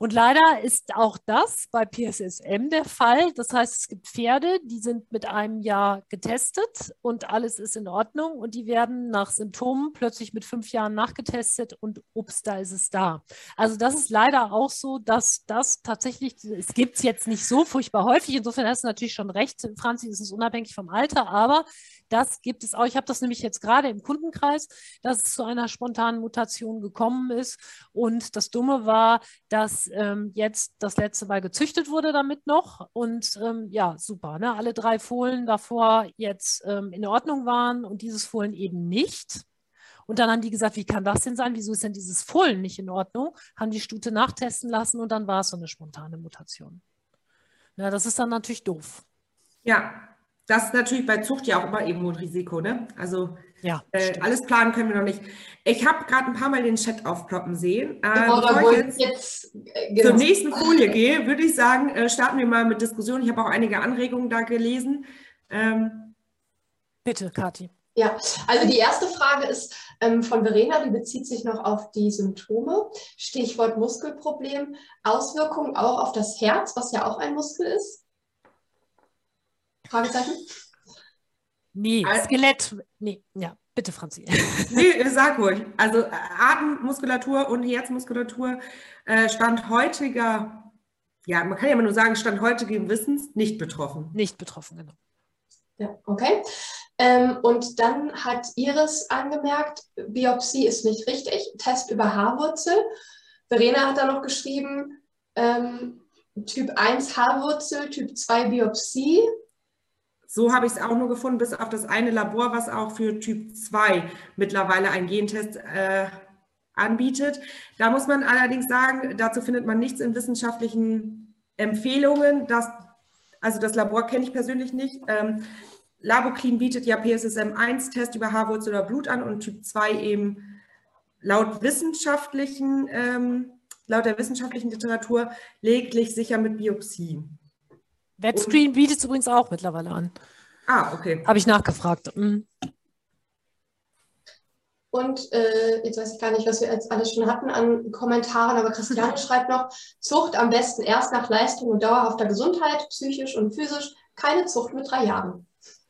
Und leider ist auch das bei PSSM der Fall. Das heißt, es gibt Pferde, die sind mit einem Jahr getestet und alles ist in Ordnung und die werden nach Symptomen plötzlich mit fünf Jahren nachgetestet und ups, da ist es da. Also das ist leider auch so, dass das tatsächlich, es gibt es jetzt nicht so furchtbar häufig, insofern hast du natürlich schon recht, Franzi, es ist unabhängig vom Alter, aber das gibt es auch. Ich habe das nämlich jetzt gerade im Kundenkreis, dass es zu einer spontanen Mutation gekommen ist. Und das Dumme war, dass ähm, jetzt das letzte Mal gezüchtet wurde damit noch. Und ähm, ja, super. Ne? Alle drei Fohlen davor jetzt ähm, in Ordnung waren und dieses Fohlen eben nicht. Und dann haben die gesagt, wie kann das denn sein? Wieso ist denn dieses Fohlen nicht in Ordnung? Haben die Stute nachtesten lassen und dann war es so eine spontane Mutation. Na, das ist dann natürlich doof. Ja, das ist natürlich bei Zucht ja auch immer irgendwo ein Risiko. Ne? Also Ja, äh, alles planen können wir noch nicht. Ich habe gerade ein paar Mal den Chat aufploppen sehen. Äh, Genau, bevor ich jetzt jetzt äh, zur genau. nächsten Folie gehe, würde ich sagen, äh, starten wir mal mit Diskussion. Ich habe auch einige Anregungen da gelesen. Ähm, Bitte, Kathi. Ja, also die erste Frage ist ähm, von Verena, die bezieht sich noch auf die Symptome. Stichwort Muskelproblem, Auswirkungen auch auf das Herz, was ja auch ein Muskel ist. Fragezeichen? Nee, Al- Skelett. Nee, ja, bitte, Franzi. <laughs> nee, sag ruhig. Also äh, Atemmuskulatur und Herzmuskulatur äh, Stand heutiger, ja, man kann ja immer nur sagen, Stand heutigen Wissens nicht betroffen. Nicht betroffen, genau. Ja, okay. Ähm, und dann hat Iris angemerkt, Biopsie ist nicht richtig, Test über Haarwurzel. Verena hat da noch geschrieben, ähm, Typ 1 Haarwurzel, Typ 2 Biopsie. So habe ich es auch nur gefunden, bis auf das eine Labor, was auch für Typ 2 mittlerweile einen Gentest äh, anbietet. Da muss man allerdings sagen, dazu findet man nichts in wissenschaftlichen Empfehlungen. Das, also das Labor kenne ich persönlich nicht. Ähm, Laboclean bietet ja PSSM-1-Test über Haarwurzel oder Blut an und Typ 2 eben laut wissenschaftlichen, ähm, laut der wissenschaftlichen Literatur lediglich sicher mit Biopsie. Webscreen bietet es übrigens auch mittlerweile an. Ah, okay. Habe ich nachgefragt. Mhm. Und äh, jetzt weiß ich gar nicht, was wir jetzt alles schon hatten an Kommentaren, aber Christiane <laughs> schreibt noch, Zucht am besten erst nach Leistung und dauerhafter Gesundheit, psychisch und physisch, keine Zucht mit drei Jahren.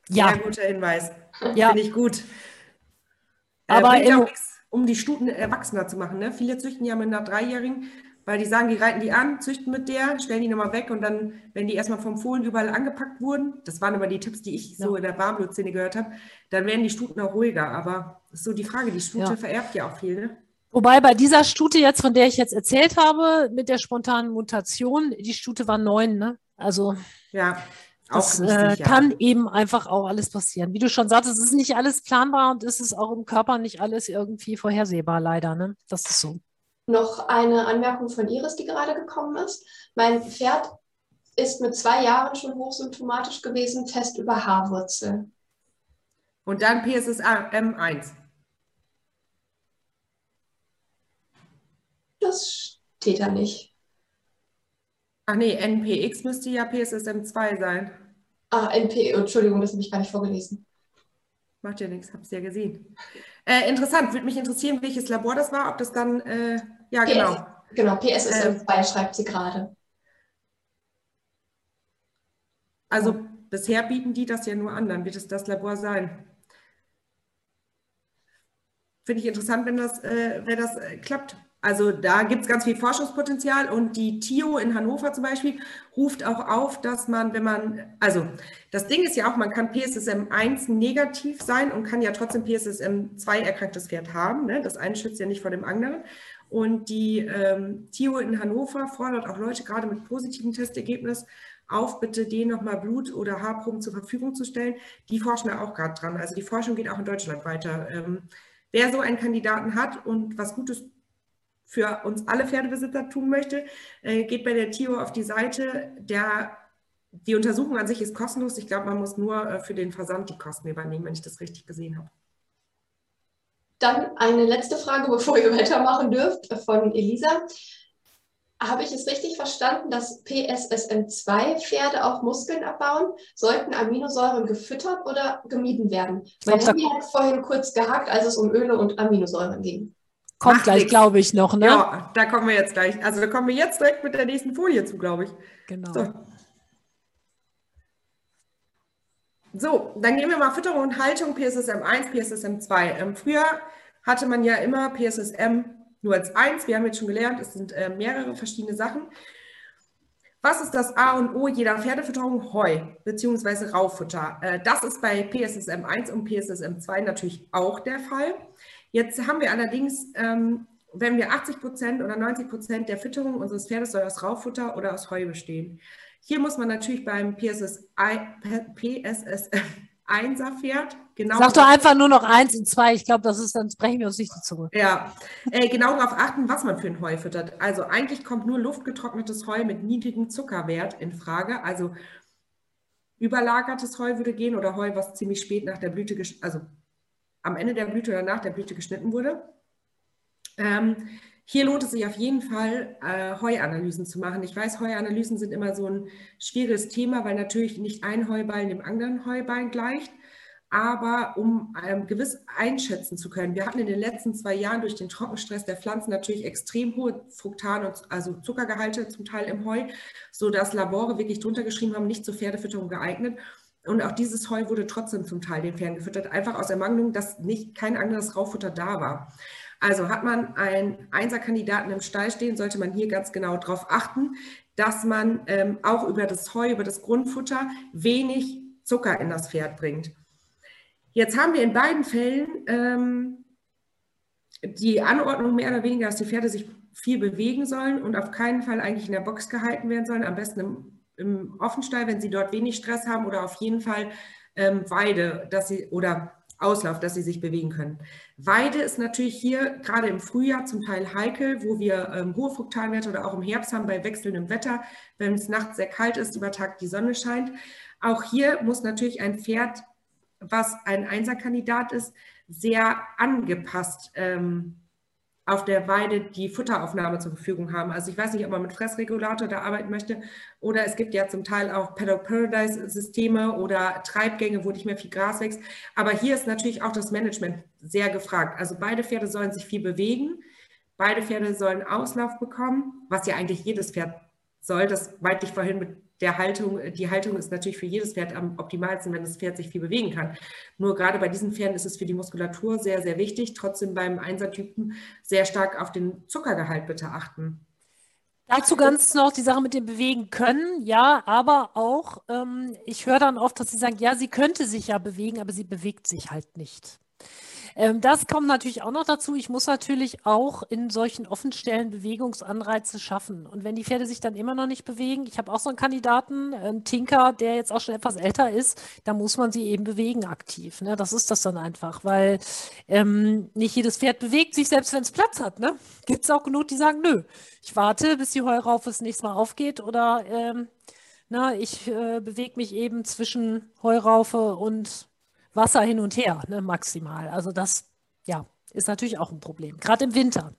Ja, Sehr guter Hinweis. <laughs> Ja. Finde ich gut. Äh, aber im- um die Stuten erwachsener zu machen. Ne? Viele züchten ja mit einer Dreijährigen, weil die sagen, die reiten die an, züchten mit der, stellen die nochmal weg und dann, wenn die erstmal vom Fohlen überall angepackt wurden, das waren aber die Tipps, die ich so Ja. in der Warmblutszene gehört habe, dann werden die Stuten auch ruhiger. Aber das ist so die Frage, die Stute Ja. vererbt ja auch viel. Ne? Wobei bei dieser Stute jetzt, von der ich jetzt erzählt habe, mit der spontanen Mutation, die Stute war neun, ne? Also Ja, auch das nicht äh, kann eben einfach auch alles passieren. Wie du schon sagtest, es ist nicht alles planbar und es ist auch im Körper nicht alles irgendwie vorhersehbar, leider, ne? Das ist so. Noch eine Anmerkung von Iris, die gerade gekommen ist. Mein Pferd ist mit zwei Jahren schon hochsymptomatisch gewesen, Test über Haarwurzel. Und dann PSSM 1. Das steht da nicht. Ach nee, NPX müsste ja PSSM 2 sein. Ah, NP, Entschuldigung, das habe ich gar nicht vorgelesen. Macht ja nichts, hab's ja gesehen. Äh, interessant, würde mich interessieren, welches Labor das war, ob das dann, äh, ja genau. Genau, PSSM2 schreibt sie gerade. Also bisher bieten die das ja nur an, dann wird es das Labor sein. Finde ich interessant, wenn das, äh, wenn das äh, klappt. Also da gibt es ganz viel Forschungspotenzial und die TIO in Hannover zum Beispiel ruft auch auf, dass man, wenn man, also das Ding ist ja auch, man kann PSSM 1 negativ sein und kann ja trotzdem PSSM 2 erkranktes Pferd haben. Ne? Das eine schützt ja nicht vor dem anderen. Und die ähm, TIO in Hannover fordert auch Leute gerade mit positiven Testergebnis auf, bitte denen nochmal Blut- oder Haarproben zur Verfügung zu stellen. Die forschen da auch gerade dran. Also die Forschung geht auch in Deutschland weiter. Ähm, wer so einen Kandidaten hat und was Gutes für uns alle Pferdebesitzer tun möchte, äh, geht bei der TIO auf die Seite. Der, die Untersuchung an sich ist kostenlos. Ich glaube, man muss nur äh, für den Versand die Kosten übernehmen, wenn ich das richtig gesehen habe. Dann eine letzte Frage, bevor ihr <laughs> weitermachen dürft, von Elisa. Habe ich es richtig verstanden, dass PSSM2-Pferde auch Muskeln abbauen? Sollten Aminosäuren gefüttert oder gemieden werden? Mein Handy hat vorhin kurz gehakt, als es um Öle und Aminosäuren ging. Kommt Macht gleich, glaube ich, noch, ne? Ja, da kommen wir jetzt gleich. Also da kommen wir jetzt direkt mit der nächsten Folie zu, glaube ich. Genau. So. So, dann gehen wir mal Fütterung und Haltung, PSSM 1, PSSM 2. Ähm, früher hatte man ja immer PSSM nur als 1. Wir haben jetzt schon gelernt, es sind äh, mehrere verschiedene Sachen. Was ist das A und O jeder Pferdefütterung? Heu bzw. Raufutter. Äh, das ist bei PSSM 1 und PSSM 2 natürlich auch der Fall. Jetzt haben wir allerdings, ähm, wenn wir 80 Prozent oder 90 Prozent der Fütterung unseres Pferdes soll aus Raufutter oder aus Heu bestehen. Hier muss man natürlich beim PSS, PSSM 1er Pferd genau Sag doch einfach nur noch eins und zwei. Ich glaube, das ist, dann brechen wir uns nicht die Zunge. ja, äh, genau darauf achten, was man für ein Heu füttert. Also eigentlich kommt nur luftgetrocknetes Heu mit niedrigem Zuckerwert in Frage. Also überlagertes Heu würde gehen oder Heu, was ziemlich spät nach der Blüte, also am Ende der Blüte oder nach der Blüte geschnitten wurde. Ähm, hier lohnt es sich auf jeden Fall, äh, Heuanalysen zu machen. Ich weiß, Heuanalysen sind immer so ein schwieriges Thema, weil natürlich nicht ein Heuballen dem anderen Heuballen gleicht. Aber um ähm, gewiss einschätzen zu können, wir hatten in den letzten zwei Jahren durch den Trockenstress der Pflanzen natürlich extrem hohe Fruktan- und also Zuckergehalte zum Teil im Heu, sodass Labore wirklich drunter geschrieben haben, nicht zur Pferdefütterung geeignet. Und auch dieses Heu wurde trotzdem zum Teil den Pferden gefüttert, einfach aus Ermangelung, dass nicht kein anderes Raufutter da war. Also hat man einen Einserkandidaten im Stall stehen, sollte man hier ganz genau darauf achten, dass man ähm, auch über das Heu, über das Grundfutter wenig Zucker in das Pferd bringt. Jetzt haben wir in beiden Fällen ähm, die Anordnung mehr oder weniger, dass die Pferde sich viel bewegen sollen und auf keinen Fall eigentlich in der Box gehalten werden sollen, am besten im, im Offenstall, wenn sie dort wenig Stress haben oder auf jeden Fall ähm, Weide, dass sie oder Auslauf, dass sie sich bewegen können. Weide ist natürlich hier gerade im Frühjahr zum Teil heikel, wo wir ähm, hohe Fruktalwerte oder auch im Herbst haben bei wechselndem Wetter, wenn es nachts sehr kalt ist, über Tag die Sonne scheint. Auch hier muss natürlich ein Pferd, was ein Einserkandidat ist, sehr angepasst ähm, auf der Weide die Futteraufnahme zur Verfügung haben. Also ich weiß nicht, ob man mit Fressregulator da arbeiten möchte oder es gibt ja zum Teil auch Paddock Paradise Systeme oder Treibgänge, wo nicht mehr viel Gras wächst. Aber hier ist natürlich auch das Management sehr gefragt. Also beide Pferde sollen sich viel bewegen. Beide Pferde sollen Auslauf bekommen, was ja eigentlich jedes Pferd soll. Das meinte ich vorhin mit der Haltung, die Haltung ist natürlich für jedes Pferd am optimalsten, wenn das Pferd sich viel bewegen kann. Nur gerade bei diesen Pferden ist es für die Muskulatur sehr, sehr wichtig. Trotzdem beim Einsertypen sehr stark auf den Zuckergehalt bitte achten. Dazu ganz noch die Sache mit dem Bewegen können, ja, aber auch, ähm, ich höre dann oft, dass sie sagen, ja, sie könnte sich ja bewegen, aber sie bewegt sich halt nicht. Ähm, das kommt natürlich auch noch dazu. Ich muss natürlich auch in solchen Offenstellen Bewegungsanreize schaffen. Und wenn die Pferde sich dann immer noch nicht bewegen, ich habe auch so einen Kandidaten, einen Tinker, der jetzt auch schon etwas älter ist, da muss man sie eben bewegen aktiv. Ne? Das ist das dann einfach, weil ähm, nicht jedes Pferd bewegt sich, selbst wenn es Platz hat. Ne? <laughs> Gibt es auch genug, die sagen, nö, ich warte, bis die Heuraufe das nächste Mal aufgeht oder ähm, na, ich äh, bewege mich eben zwischen Heuraufe und Wasser hin und her, ne, maximal. Also das, ja, ist natürlich auch ein Problem, gerade im Winter.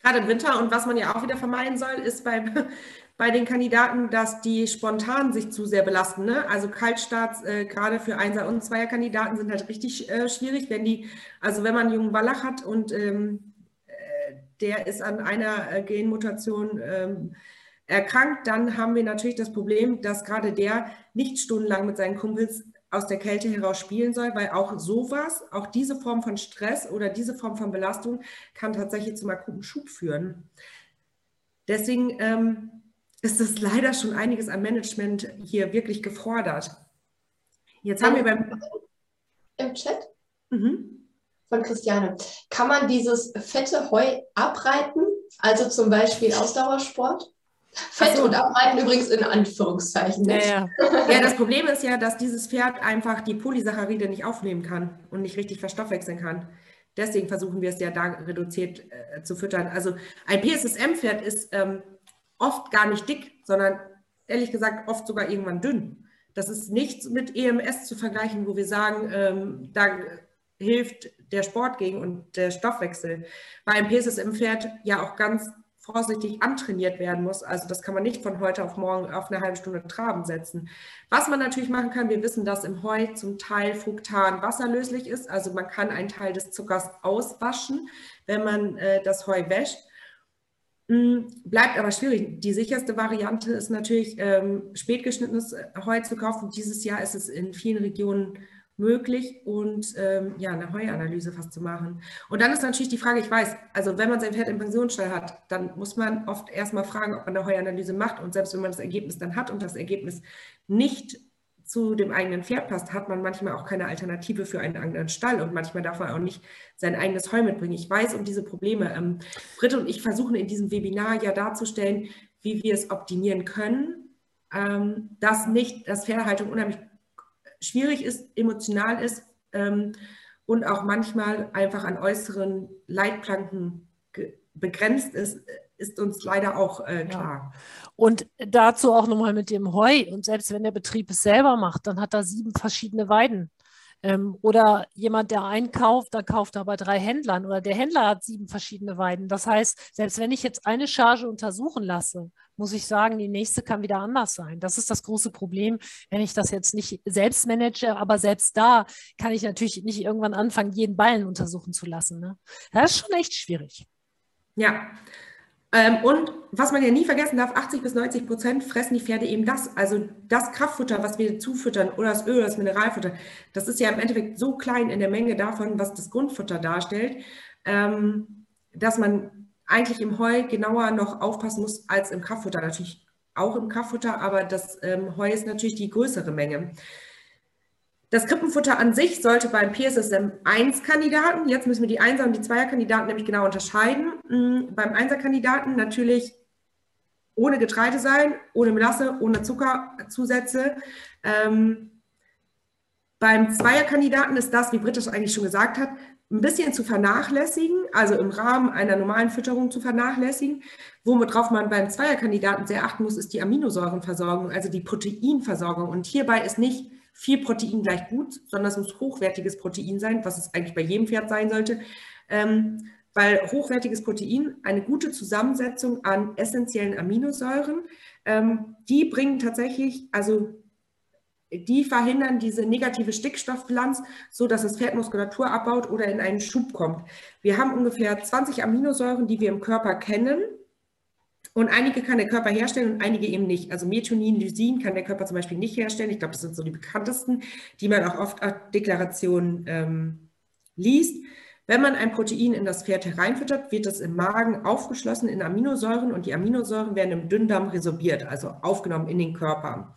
Gerade im Winter und was man ja auch wieder vermeiden soll, ist beim, <laughs> bei den Kandidaten, dass die spontan sich zu sehr belasten. Ne? Also Kaltstarts, äh, gerade für Einser- und Zweierkandidaten sind halt richtig äh, schwierig, wenn die, also wenn man einen jungen Wallach hat und ähm, äh, der ist an einer äh, Genmutation ähm, erkrankt, dann haben wir natürlich das Problem, dass gerade der nicht stundenlang mit seinen Kumpels aus der Kälte heraus spielen soll, weil auch sowas, auch diese Form von Stress oder diese Form von Belastung kann tatsächlich zum akuten Schub führen. Deswegen ähm, ist es leider schon einiges an Management hier wirklich gefordert. Jetzt haben wir beim im Chat mhm. von Christiane. Kann man dieses fette Heu abreiten? Also zum Beispiel Ausdauersport? Fett so. und Abreiten übrigens in Anführungszeichen. Ja, ja. <laughs> ja, das Problem ist ja, dass dieses Pferd einfach die Polysaccharide nicht aufnehmen kann und nicht richtig verstoffwechseln kann. Deswegen versuchen wir es ja da reduziert äh, zu füttern. Also ein PSSM-Pferd ist ähm, oft gar nicht dick, sondern ehrlich gesagt oft sogar irgendwann dünn. Das ist nichts mit EMS zu vergleichen, wo wir sagen, ähm, da hilft der Sport gegen und der Stoffwechsel. Bei einem PSSM-Pferd ja auch ganz vorsichtig antrainiert werden muss. Also das kann man nicht von heute auf morgen auf eine halbe Stunde Traben setzen. Was man natürlich machen kann, wir wissen, dass im Heu zum Teil Fruktan wasserlöslich ist. Also man kann einen Teil des Zuckers auswaschen, wenn man äh, das Heu wäscht. Hm, bleibt aber schwierig. Die sicherste Variante ist natürlich, ähm, spätgeschnittenes Heu zu kaufen. Dieses Jahr ist es in vielen Regionen möglich und ähm, ja, eine Heuanalyse fast zu machen. Und dann ist natürlich die Frage, ich weiß, also wenn man sein Pferd im Pensionsstall hat, dann muss man oft erstmal fragen, ob man eine Heuanalyse macht und selbst wenn man das Ergebnis dann hat und das Ergebnis nicht zu dem eigenen Pferd passt, hat man manchmal auch keine Alternative für einen anderen Stall und manchmal darf man auch nicht sein eigenes Heu mitbringen. Ich weiß um diese Probleme. Ähm, Britte und ich versuchen in diesem Webinar ja darzustellen, wie wir es optimieren können, ähm, dass nicht das Pferdehaltung unheimlich schwierig ist, emotional ist ähm, und auch manchmal einfach an äußeren Leitplanken begrenzt ist, ist uns leider auch äh, klar. Ja. Und dazu auch nochmal mit dem Heu. Und selbst wenn der Betrieb es selber macht, dann hat er sieben verschiedene Weiden. Ähm, oder jemand, der einkauft, dann kauft er bei drei Händlern oder der Händler hat sieben verschiedene Weiden. Das heißt, selbst wenn ich jetzt eine Charge untersuchen lasse, muss ich sagen, die nächste kann wieder anders sein. Das ist das große Problem, wenn ich das jetzt nicht selbst manage, aber selbst da kann ich natürlich nicht irgendwann anfangen, jeden Ballen untersuchen zu lassen. Ne? Das ist schon echt schwierig. Ja, ähm, und was man ja nie vergessen darf, 80 bis 90 Prozent fressen die Pferde eben das. Also das Kraftfutter, was wir zufüttern oder das Öl, das Mineralfutter, das ist ja im Endeffekt so klein in der Menge davon, was das Grundfutter darstellt, ähm, dass man eigentlich im Heu genauer noch aufpassen muss als im Kraftfutter. Natürlich auch im Kraftfutter, aber das ähm, Heu ist natürlich die größere Menge. Das Krippenfutter an sich sollte beim PSSM-1-Kandidaten, jetzt müssen wir die 1er und die 2er-Kandidaten nämlich genau unterscheiden. Mm, beim 1er-Kandidaten natürlich ohne Getreide sein, ohne Melasse, ohne Zuckerzusätze. Ähm, beim Zweier-Kandidaten ist das, wie Britta eigentlich schon gesagt hat, ein bisschen zu vernachlässigen, also im Rahmen einer normalen Fütterung zu vernachlässigen. Worauf man beim Zweierkandidaten sehr achten muss, ist die Aminosäurenversorgung, also die Proteinversorgung. Und hierbei ist nicht viel Protein gleich gut, sondern es muss hochwertiges Protein sein, was es eigentlich bei jedem Pferd sein sollte. Ähm, weil hochwertiges Protein eine gute Zusammensetzung an essentiellen Aminosäuren, ähm, die bringen tatsächlich, also die verhindern diese negative Stickstoffbilanz, so dass das Pferd Muskulatur abbaut oder in einen Schub kommt. Wir haben ungefähr 20 Aminosäuren, die wir im Körper kennen. Und einige kann der Körper herstellen und einige eben nicht. Also Methionin, Lysin kann der Körper zum Beispiel nicht herstellen. Ich glaube, das sind so die bekanntesten, die man auch oft als Deklaration ähm, liest. Wenn man ein Protein in das Pferd hereinfüttert, wird es im Magen aufgeschlossen in Aminosäuren und die Aminosäuren werden im Dünndarm resorbiert, also aufgenommen in den Körper.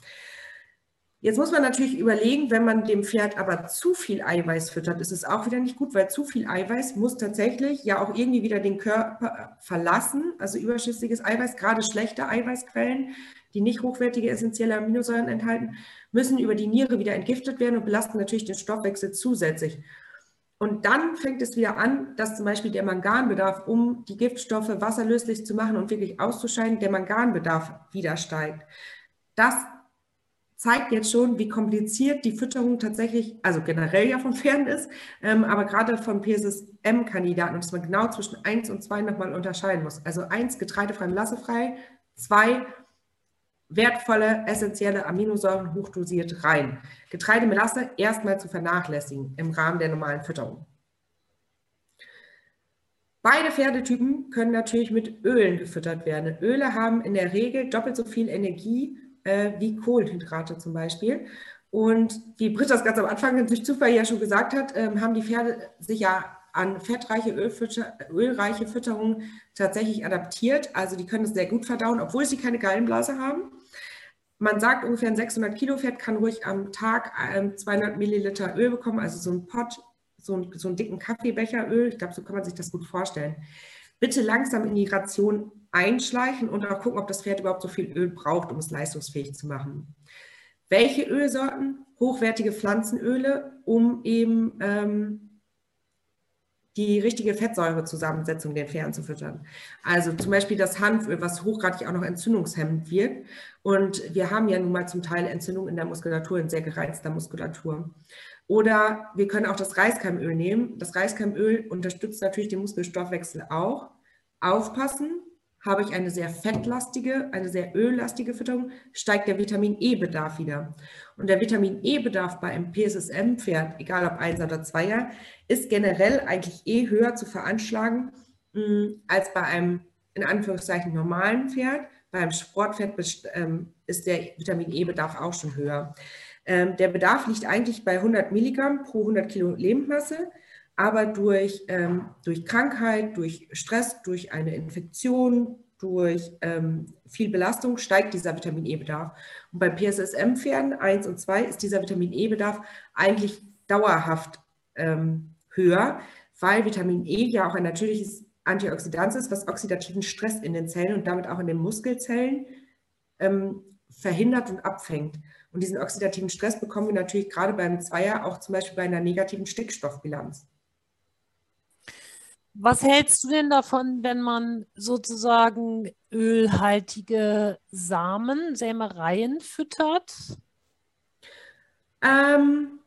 Jetzt muss man natürlich überlegen, wenn man dem Pferd aber zu viel Eiweiß füttert, ist es auch wieder nicht gut, weil zu viel Eiweiß muss tatsächlich ja auch irgendwie wieder den Körper verlassen, also überschüssiges Eiweiß, gerade schlechte Eiweißquellen, die nicht hochwertige essentielle Aminosäuren enthalten, müssen über die Niere wieder entgiftet werden und belasten natürlich den Stoffwechsel zusätzlich. Und dann fängt es wieder an, dass zum Beispiel der Manganbedarf, um die Giftstoffe wasserlöslich zu machen und wirklich auszuscheiden, der Manganbedarf wieder steigt. Das zeigt jetzt schon, wie kompliziert die Fütterung tatsächlich, also generell ja von Pferden ist, ähm, aber gerade von PSSM-Kandidaten dass man genau zwischen 1 und 2 nochmal unterscheiden muss. Also 1 getreidefrei und lassefrei, 2 wertvolle, essentielle Aminosäuren hochdosiert rein. Getreidemelasse erstmal zu vernachlässigen im Rahmen der normalen Fütterung. Beide Pferdetypen können natürlich mit Ölen gefüttert werden. Öle haben in der Regel doppelt so viel Energie äh, wie Kohlenhydrate zum Beispiel. Und wie Britt das ganz am Anfang durch Zufall ja schon gesagt hat, ähm, haben die Pferde sich ja an fettreiche, Ölfütter, ölreiche Fütterung tatsächlich adaptiert. Also die können es sehr gut verdauen, obwohl sie keine Gallenblase haben. Man sagt, ungefähr ein 600 Kilo Pferd kann ruhig am Tag 200 ähm, Milliliter Öl bekommen, also so ein Pott, so, ein, so einen dicken Kaffeebecher Öl. Ich glaube, so kann man sich das gut vorstellen. Bitte langsam in die Ration einschleichen und auch gucken, ob das Pferd überhaupt so viel Öl braucht, um es leistungsfähig zu machen. Welche Ölsorten? Hochwertige Pflanzenöle, um eben ähm, die richtige Fettsäurezusammensetzung den Pferden zu füttern. Also zum Beispiel das Hanföl, was hochgradig auch noch entzündungshemmend wirkt. Und wir haben ja nun mal zum Teil Entzündung in der Muskulatur, in sehr gereizter Muskulatur. Oder wir können auch das Reiskeimöl nehmen. Das Reiskeimöl unterstützt natürlich den Muskelstoffwechsel auch. Aufpassen, habe ich eine sehr fettlastige, eine sehr öllastige Fütterung, steigt der Vitamin E-Bedarf wieder. Und der Vitamin E-Bedarf bei einem PSSM-Pferd, egal ob 1 oder 2er, ist generell eigentlich eh höher zu veranschlagen mm, als bei einem in Anführungszeichen normalen Pferd. Bei einem Sportpferd ähm, ist der Vitamin E-Bedarf auch schon höher. Ähm, der Bedarf liegt eigentlich bei 100 Milligramm pro 100 Kilo Lebendmasse aber durch, ähm, durch Krankheit, durch Stress, durch eine Infektion, durch ähm, viel Belastung steigt dieser Vitamin E-Bedarf. Und bei PSSM-Pferden 1 und 2 ist dieser Vitamin E-Bedarf eigentlich dauerhaft ähm, höher, weil Vitamin E ja auch ein natürliches Antioxidant ist, was oxidativen Stress in den Zellen und damit auch in den Muskelzellen ähm, verhindert und abfängt. Und diesen oxidativen Stress bekommen wir natürlich gerade beim Zweier auch zum Beispiel bei einer negativen Stickstoffbilanz. Was hältst du denn davon, wenn man sozusagen ölhaltige Samen, Sämereien füttert? Ähm,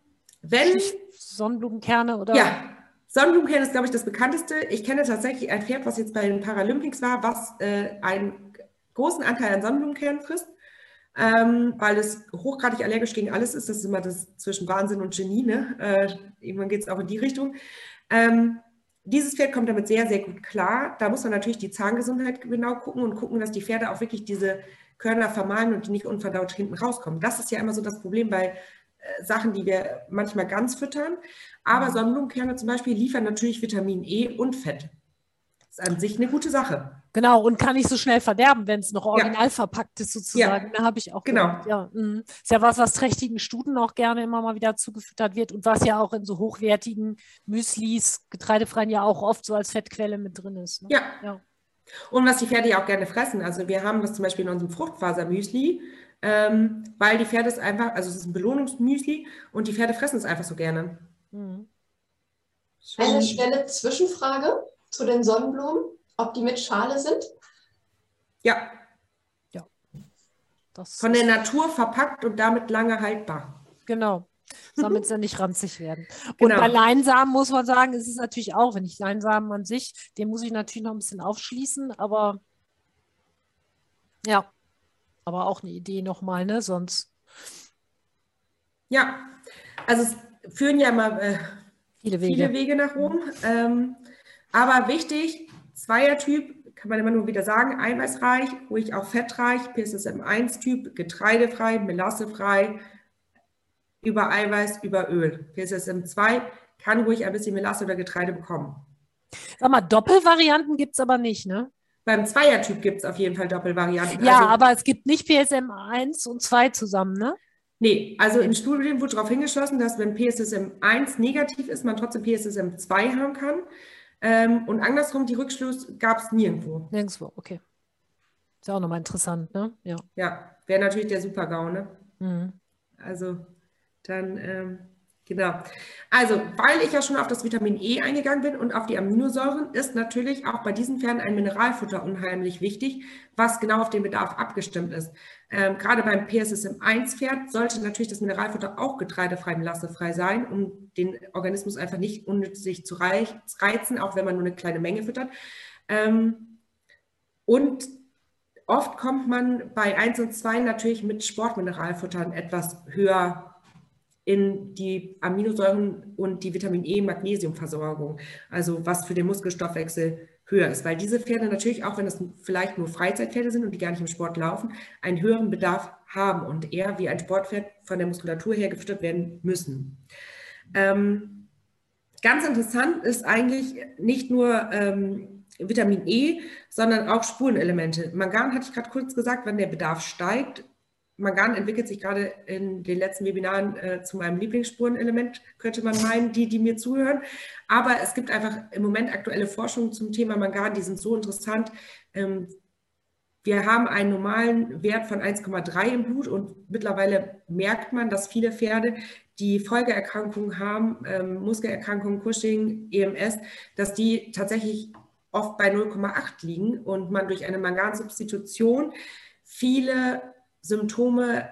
wenn Sonnenblumenkerne oder? Ja, Sonnenblumenkerne ist, glaube ich, das bekannteste. Ich kenne tatsächlich ein Pferd, was jetzt bei den Paralympics war, was äh, einen großen Anteil an Sonnenblumenkernen frisst, ähm, weil es hochgradig allergisch gegen alles ist. Das ist immer das zwischen Wahnsinn und Genie. Ne? Äh, irgendwann geht es auch in die Richtung. Ähm, dieses Pferd kommt damit sehr, sehr gut klar. Da muss man natürlich die Zahngesundheit genau gucken und gucken, dass die Pferde auch wirklich diese Körner vermahlen und die nicht unverdaut hinten rauskommen. Das ist ja immer so das Problem bei äh, Sachen, die wir manchmal ganz füttern. Aber mhm. Sonnenblumenkerne zum Beispiel liefern natürlich Vitamin E und Fett. Ist an sich eine gute Sache. Genau, und kann nicht so schnell verderben, wenn es noch original ja. verpackt ist, sozusagen. Ja. Da habe ich auch genau. Gehört. Ja, mh. ist ja was, was trächtigen Stuten auch gerne immer mal wieder zugefüttert wird und was ja auch in so hochwertigen Müslis, getreidefreien ja auch oft so als Fettquelle mit drin ist. Ne? Ja. ja. Und was die Pferde ja auch gerne fressen. Also wir haben das zum Beispiel in unserem Fruchtfasermüsli, ähm, weil die Pferde es einfach, also es ist ein Belohnungsmüsli und die Pferde fressen es einfach so gerne. Mhm. Eine schnelle Zwischenfrage zu den Sonnenblumen ob die mit Schale sind? Ja. Ja. Das Von der Natur verpackt und damit lange haltbar. Genau. damit sie <laughs> nicht ranzig werden. Und Genau. bei Leinsamen muss man sagen, ist es natürlich auch, wenn ich Leinsamen an sich, den muss ich natürlich noch ein bisschen aufschließen, aber ja, aber auch eine Idee nochmal, ne? Sonst Ja, also es führen ja immer äh, viele Wege. viele Wege nach Rom. Ähm, aber wichtig, Zweiertyp, kann man immer nur wieder sagen, eiweißreich, ruhig auch fettreich, PSSM1-Typ, getreidefrei, melassefrei, über Eiweiß, über Öl. PSSM2 kann ruhig ein bisschen Melasse oder Getreide bekommen. Sag mal, Doppelvarianten gibt es aber nicht, ne? Beim Zweiertyp gibt es auf jeden Fall Doppelvarianten. Ja, also, aber es gibt nicht PSM 1 und 2 zusammen, ne? Nee, also in Studien wurde darauf hingeschlossen, dass wenn PSSM1 negativ ist, man trotzdem PSSM2 haben kann. Ähm, und andersrum, die Rückschluss gab es nirgendwo. Nirgendwo, okay. Ist ja auch nochmal interessant, ne? Ja. Ja, wäre natürlich der Super-GAU, ne? Mhm. Also dann, ähm, genau. Also, weil ich ja schon auf das Vitamin E eingegangen bin und auf die Aminosäuren, ist natürlich auch bei diesen Pferden ein Mineralfutter unheimlich wichtig, was genau auf den Bedarf abgestimmt ist. Ähm, gerade beim PSSM1-Pferd sollte natürlich das Mineralfutter auch getreidefrei, melassefrei sein, um den Organismus einfach nicht unnötig zu reizen, auch wenn man nur eine kleine Menge füttert. Ähm, und oft kommt man bei 1 und 2 natürlich mit Sportmineralfuttern etwas höher in die Aminosäuren und die Vitamin E, Magnesiumversorgung, also was für den Muskelstoffwechsel höher ist, weil diese Pferde natürlich, auch wenn das vielleicht nur Freizeitpferde sind und die gar nicht im Sport laufen, einen höheren Bedarf haben und eher wie ein Sportpferd von der Muskulatur her gefüttert werden müssen. Ähm, ganz interessant ist eigentlich nicht nur ähm, Vitamin E, sondern auch Spurenelemente. Mangan hatte ich gerade kurz gesagt, wenn der Bedarf steigt. Mangan entwickelt sich gerade in den letzten Webinaren äh, zu meinem Lieblingsspurenelement, könnte man meinen, die, die mir zuhören. Aber es gibt einfach im Moment aktuelle Forschungen zum Thema Mangan, die sind so interessant. Ähm, wir haben einen normalen Wert von 1,3 im Blut und mittlerweile merkt man, dass viele Pferde, die Folgeerkrankungen haben, ähm, Muskelerkrankungen, Cushing, EMS, dass die tatsächlich oft bei 0,8 liegen und man durch eine Mangansubstitution viele Symptome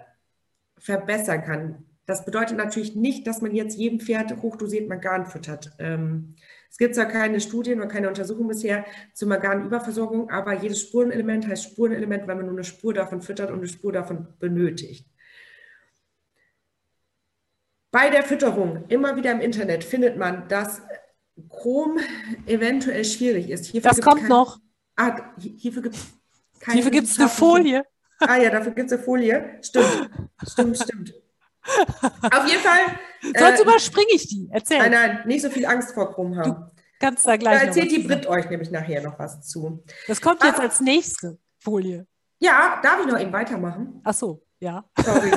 verbessern kann. Das bedeutet natürlich nicht, dass man jetzt jedem Pferd hochdosiert Mangan füttert. Ähm, es gibt zwar keine Studien oder keine Untersuchung bisher zur Manganüberversorgung, aber jedes Spurenelement heißt Spurenelement, weil man nur eine Spur davon füttert und eine Spur davon benötigt. Bei der Fütterung, immer wieder im Internet, findet man, dass Chrom eventuell schwierig ist. Hierfür Das kommt kein- noch. Ah, hi- hierfür gibt es Hierfür gibt es eine Folie. Ah ja, dafür gibt es eine Folie. Stimmt, stimmt, stimmt. Auf jeden Fall. Sonst äh, überspringe ich die. Erzähl. nein, nein, nicht so viel Angst vor Chrom haben. Kannst da Da gleich noch erzählt die Brit euch nämlich nachher noch was zu. Das kommt jetzt Ah. als nächste Folie. Ja, darf ich noch eben weitermachen? Ach so, ja. Sorry.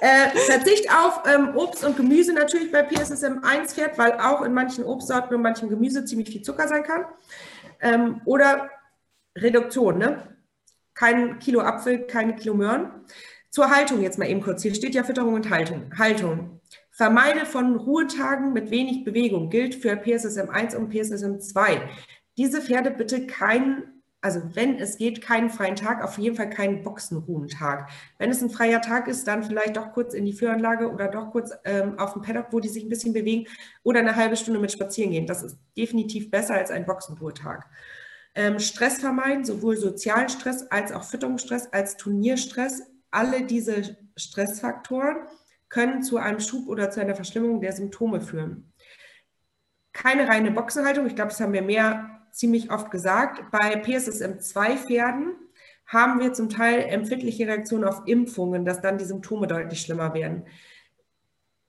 äh, Verzicht auf ähm, Obst und Gemüse natürlich bei PSSM 1 fährt, weil auch in manchen Obstsorten und manchem Gemüse ziemlich viel Zucker sein kann. Ähm, oder Reduktion, ne? Kein Kilo Apfel, keine Kilo Möhren. Zur Haltung jetzt mal eben kurz. Hier steht ja Fütterung und Haltung. Haltung. Vermeide von Ruhetagen mit wenig Bewegung. Gilt für PSSM 1 und PSSM 2. Diese Pferde bitte keinen, also wenn es geht, keinen freien Tag, auf jeden Fall keinen Boxenruhentag. Wenn es ein freier Tag ist, dann vielleicht doch kurz in die Führanlage oder doch kurz ähm, auf dem Paddock, wo die sich ein bisschen bewegen oder eine halbe Stunde mit spazieren gehen. Das ist definitiv besser als ein Boxenruhetag. Ähm, Stress vermeiden, sowohl sozialen Stress als auch Fütterungsstress, als Turnierstress. Alle diese Stressfaktoren können zu einem Schub oder zu einer Verschlimmung der Symptome führen. Keine reine Boxenhaltung, ich glaube, das haben wir mehr ziemlich oft gesagt. Bei PSSM2-Pferden haben wir zum Teil empfindliche Reaktionen auf Impfungen, dass dann die Symptome deutlich schlimmer werden.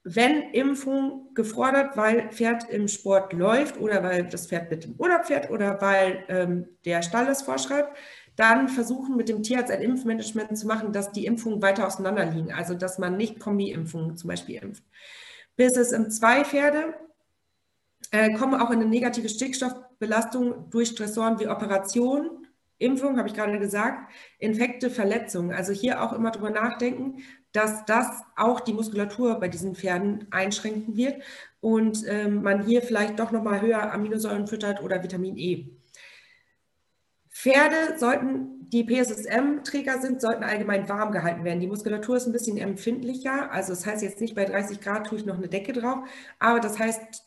Wenn Impfung gefordert, weil Pferd im Sport läuft oder weil das Pferd mit dem Urlaub fährt oder weil ähm, der Stall es vorschreibt, dann versuchen mit dem Tierarzt ein Impfmanagement zu machen, dass die Impfungen weiter auseinander liegen, also dass man nicht Kombi-Impfungen zum Beispiel impft. Bis es im zwei Pferde äh, kommen auch in eine negative Stickstoffbelastung durch Stressoren wie Operation, Impfung, habe ich gerade gesagt, Infekte, Verletzungen. Also hier auch immer drüber nachdenken, dass das auch die Muskulatur bei diesen Pferden einschränken wird und ähm, man hier vielleicht doch nochmal höher Aminosäuren füttert oder Vitamin E. Pferde sollten, die PSSM-Träger sind, sollten allgemein warm gehalten werden. Die Muskulatur ist ein bisschen empfindlicher. Also das heißt jetzt nicht bei 30 Grad tue ich noch eine Decke drauf. Aber das heißt,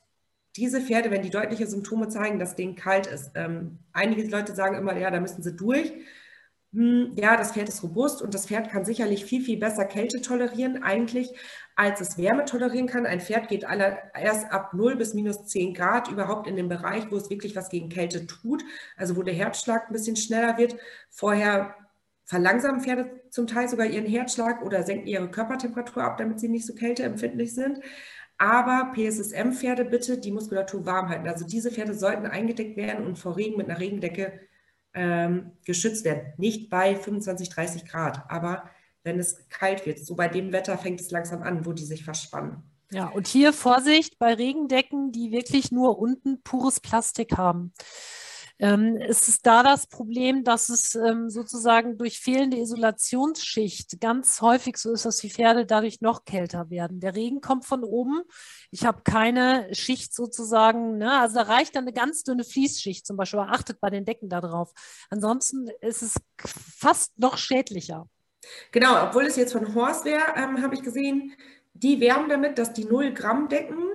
diese Pferde, wenn die deutliche Symptome zeigen, dass denen kalt ist. Ähm, einige Leute sagen immer, ja, da müssen sie durch. Hm, ja, das Pferd ist robust und das Pferd kann sicherlich viel, viel besser Kälte tolerieren eigentlich, als es Wärme tolerieren kann. Ein Pferd geht erst ab 0 bis minus 10 Grad überhaupt in den Bereich, wo es wirklich was gegen Kälte tut, also wo der Herzschlag ein bisschen schneller wird. Vorher verlangsamen Pferde zum Teil sogar ihren Herzschlag oder senken ihre Körpertemperatur ab, damit sie nicht so kälteempfindlich sind. Aber PSSM-Pferde bitte die Muskulatur warm halten. Also diese Pferde sollten eingedeckt werden und vor Regen mit einer Regendecke ähm, geschützt werden. Nicht bei 25, 30 Grad, aber wenn es kalt wird. So bei dem Wetter fängt es langsam an, wo die sich verspannen. Ja, und hier Vorsicht bei Regendecken, die wirklich nur unten pures Plastik haben. Ähm, es ist da das Problem, dass es ähm, sozusagen durch fehlende Isolationsschicht ganz häufig so ist, dass die Pferde dadurch noch kälter werden. Der Regen kommt von oben. Ich habe keine Schicht sozusagen, ne? also da reicht dann eine ganz dünne Fließschicht zum Beispiel. Aber achtet bei den Decken darauf. Ansonsten ist es fast noch schädlicher. Genau, obwohl es jetzt von Horst wäre, ähm, habe ich gesehen, die werben damit, dass die 0 Gramm Decken,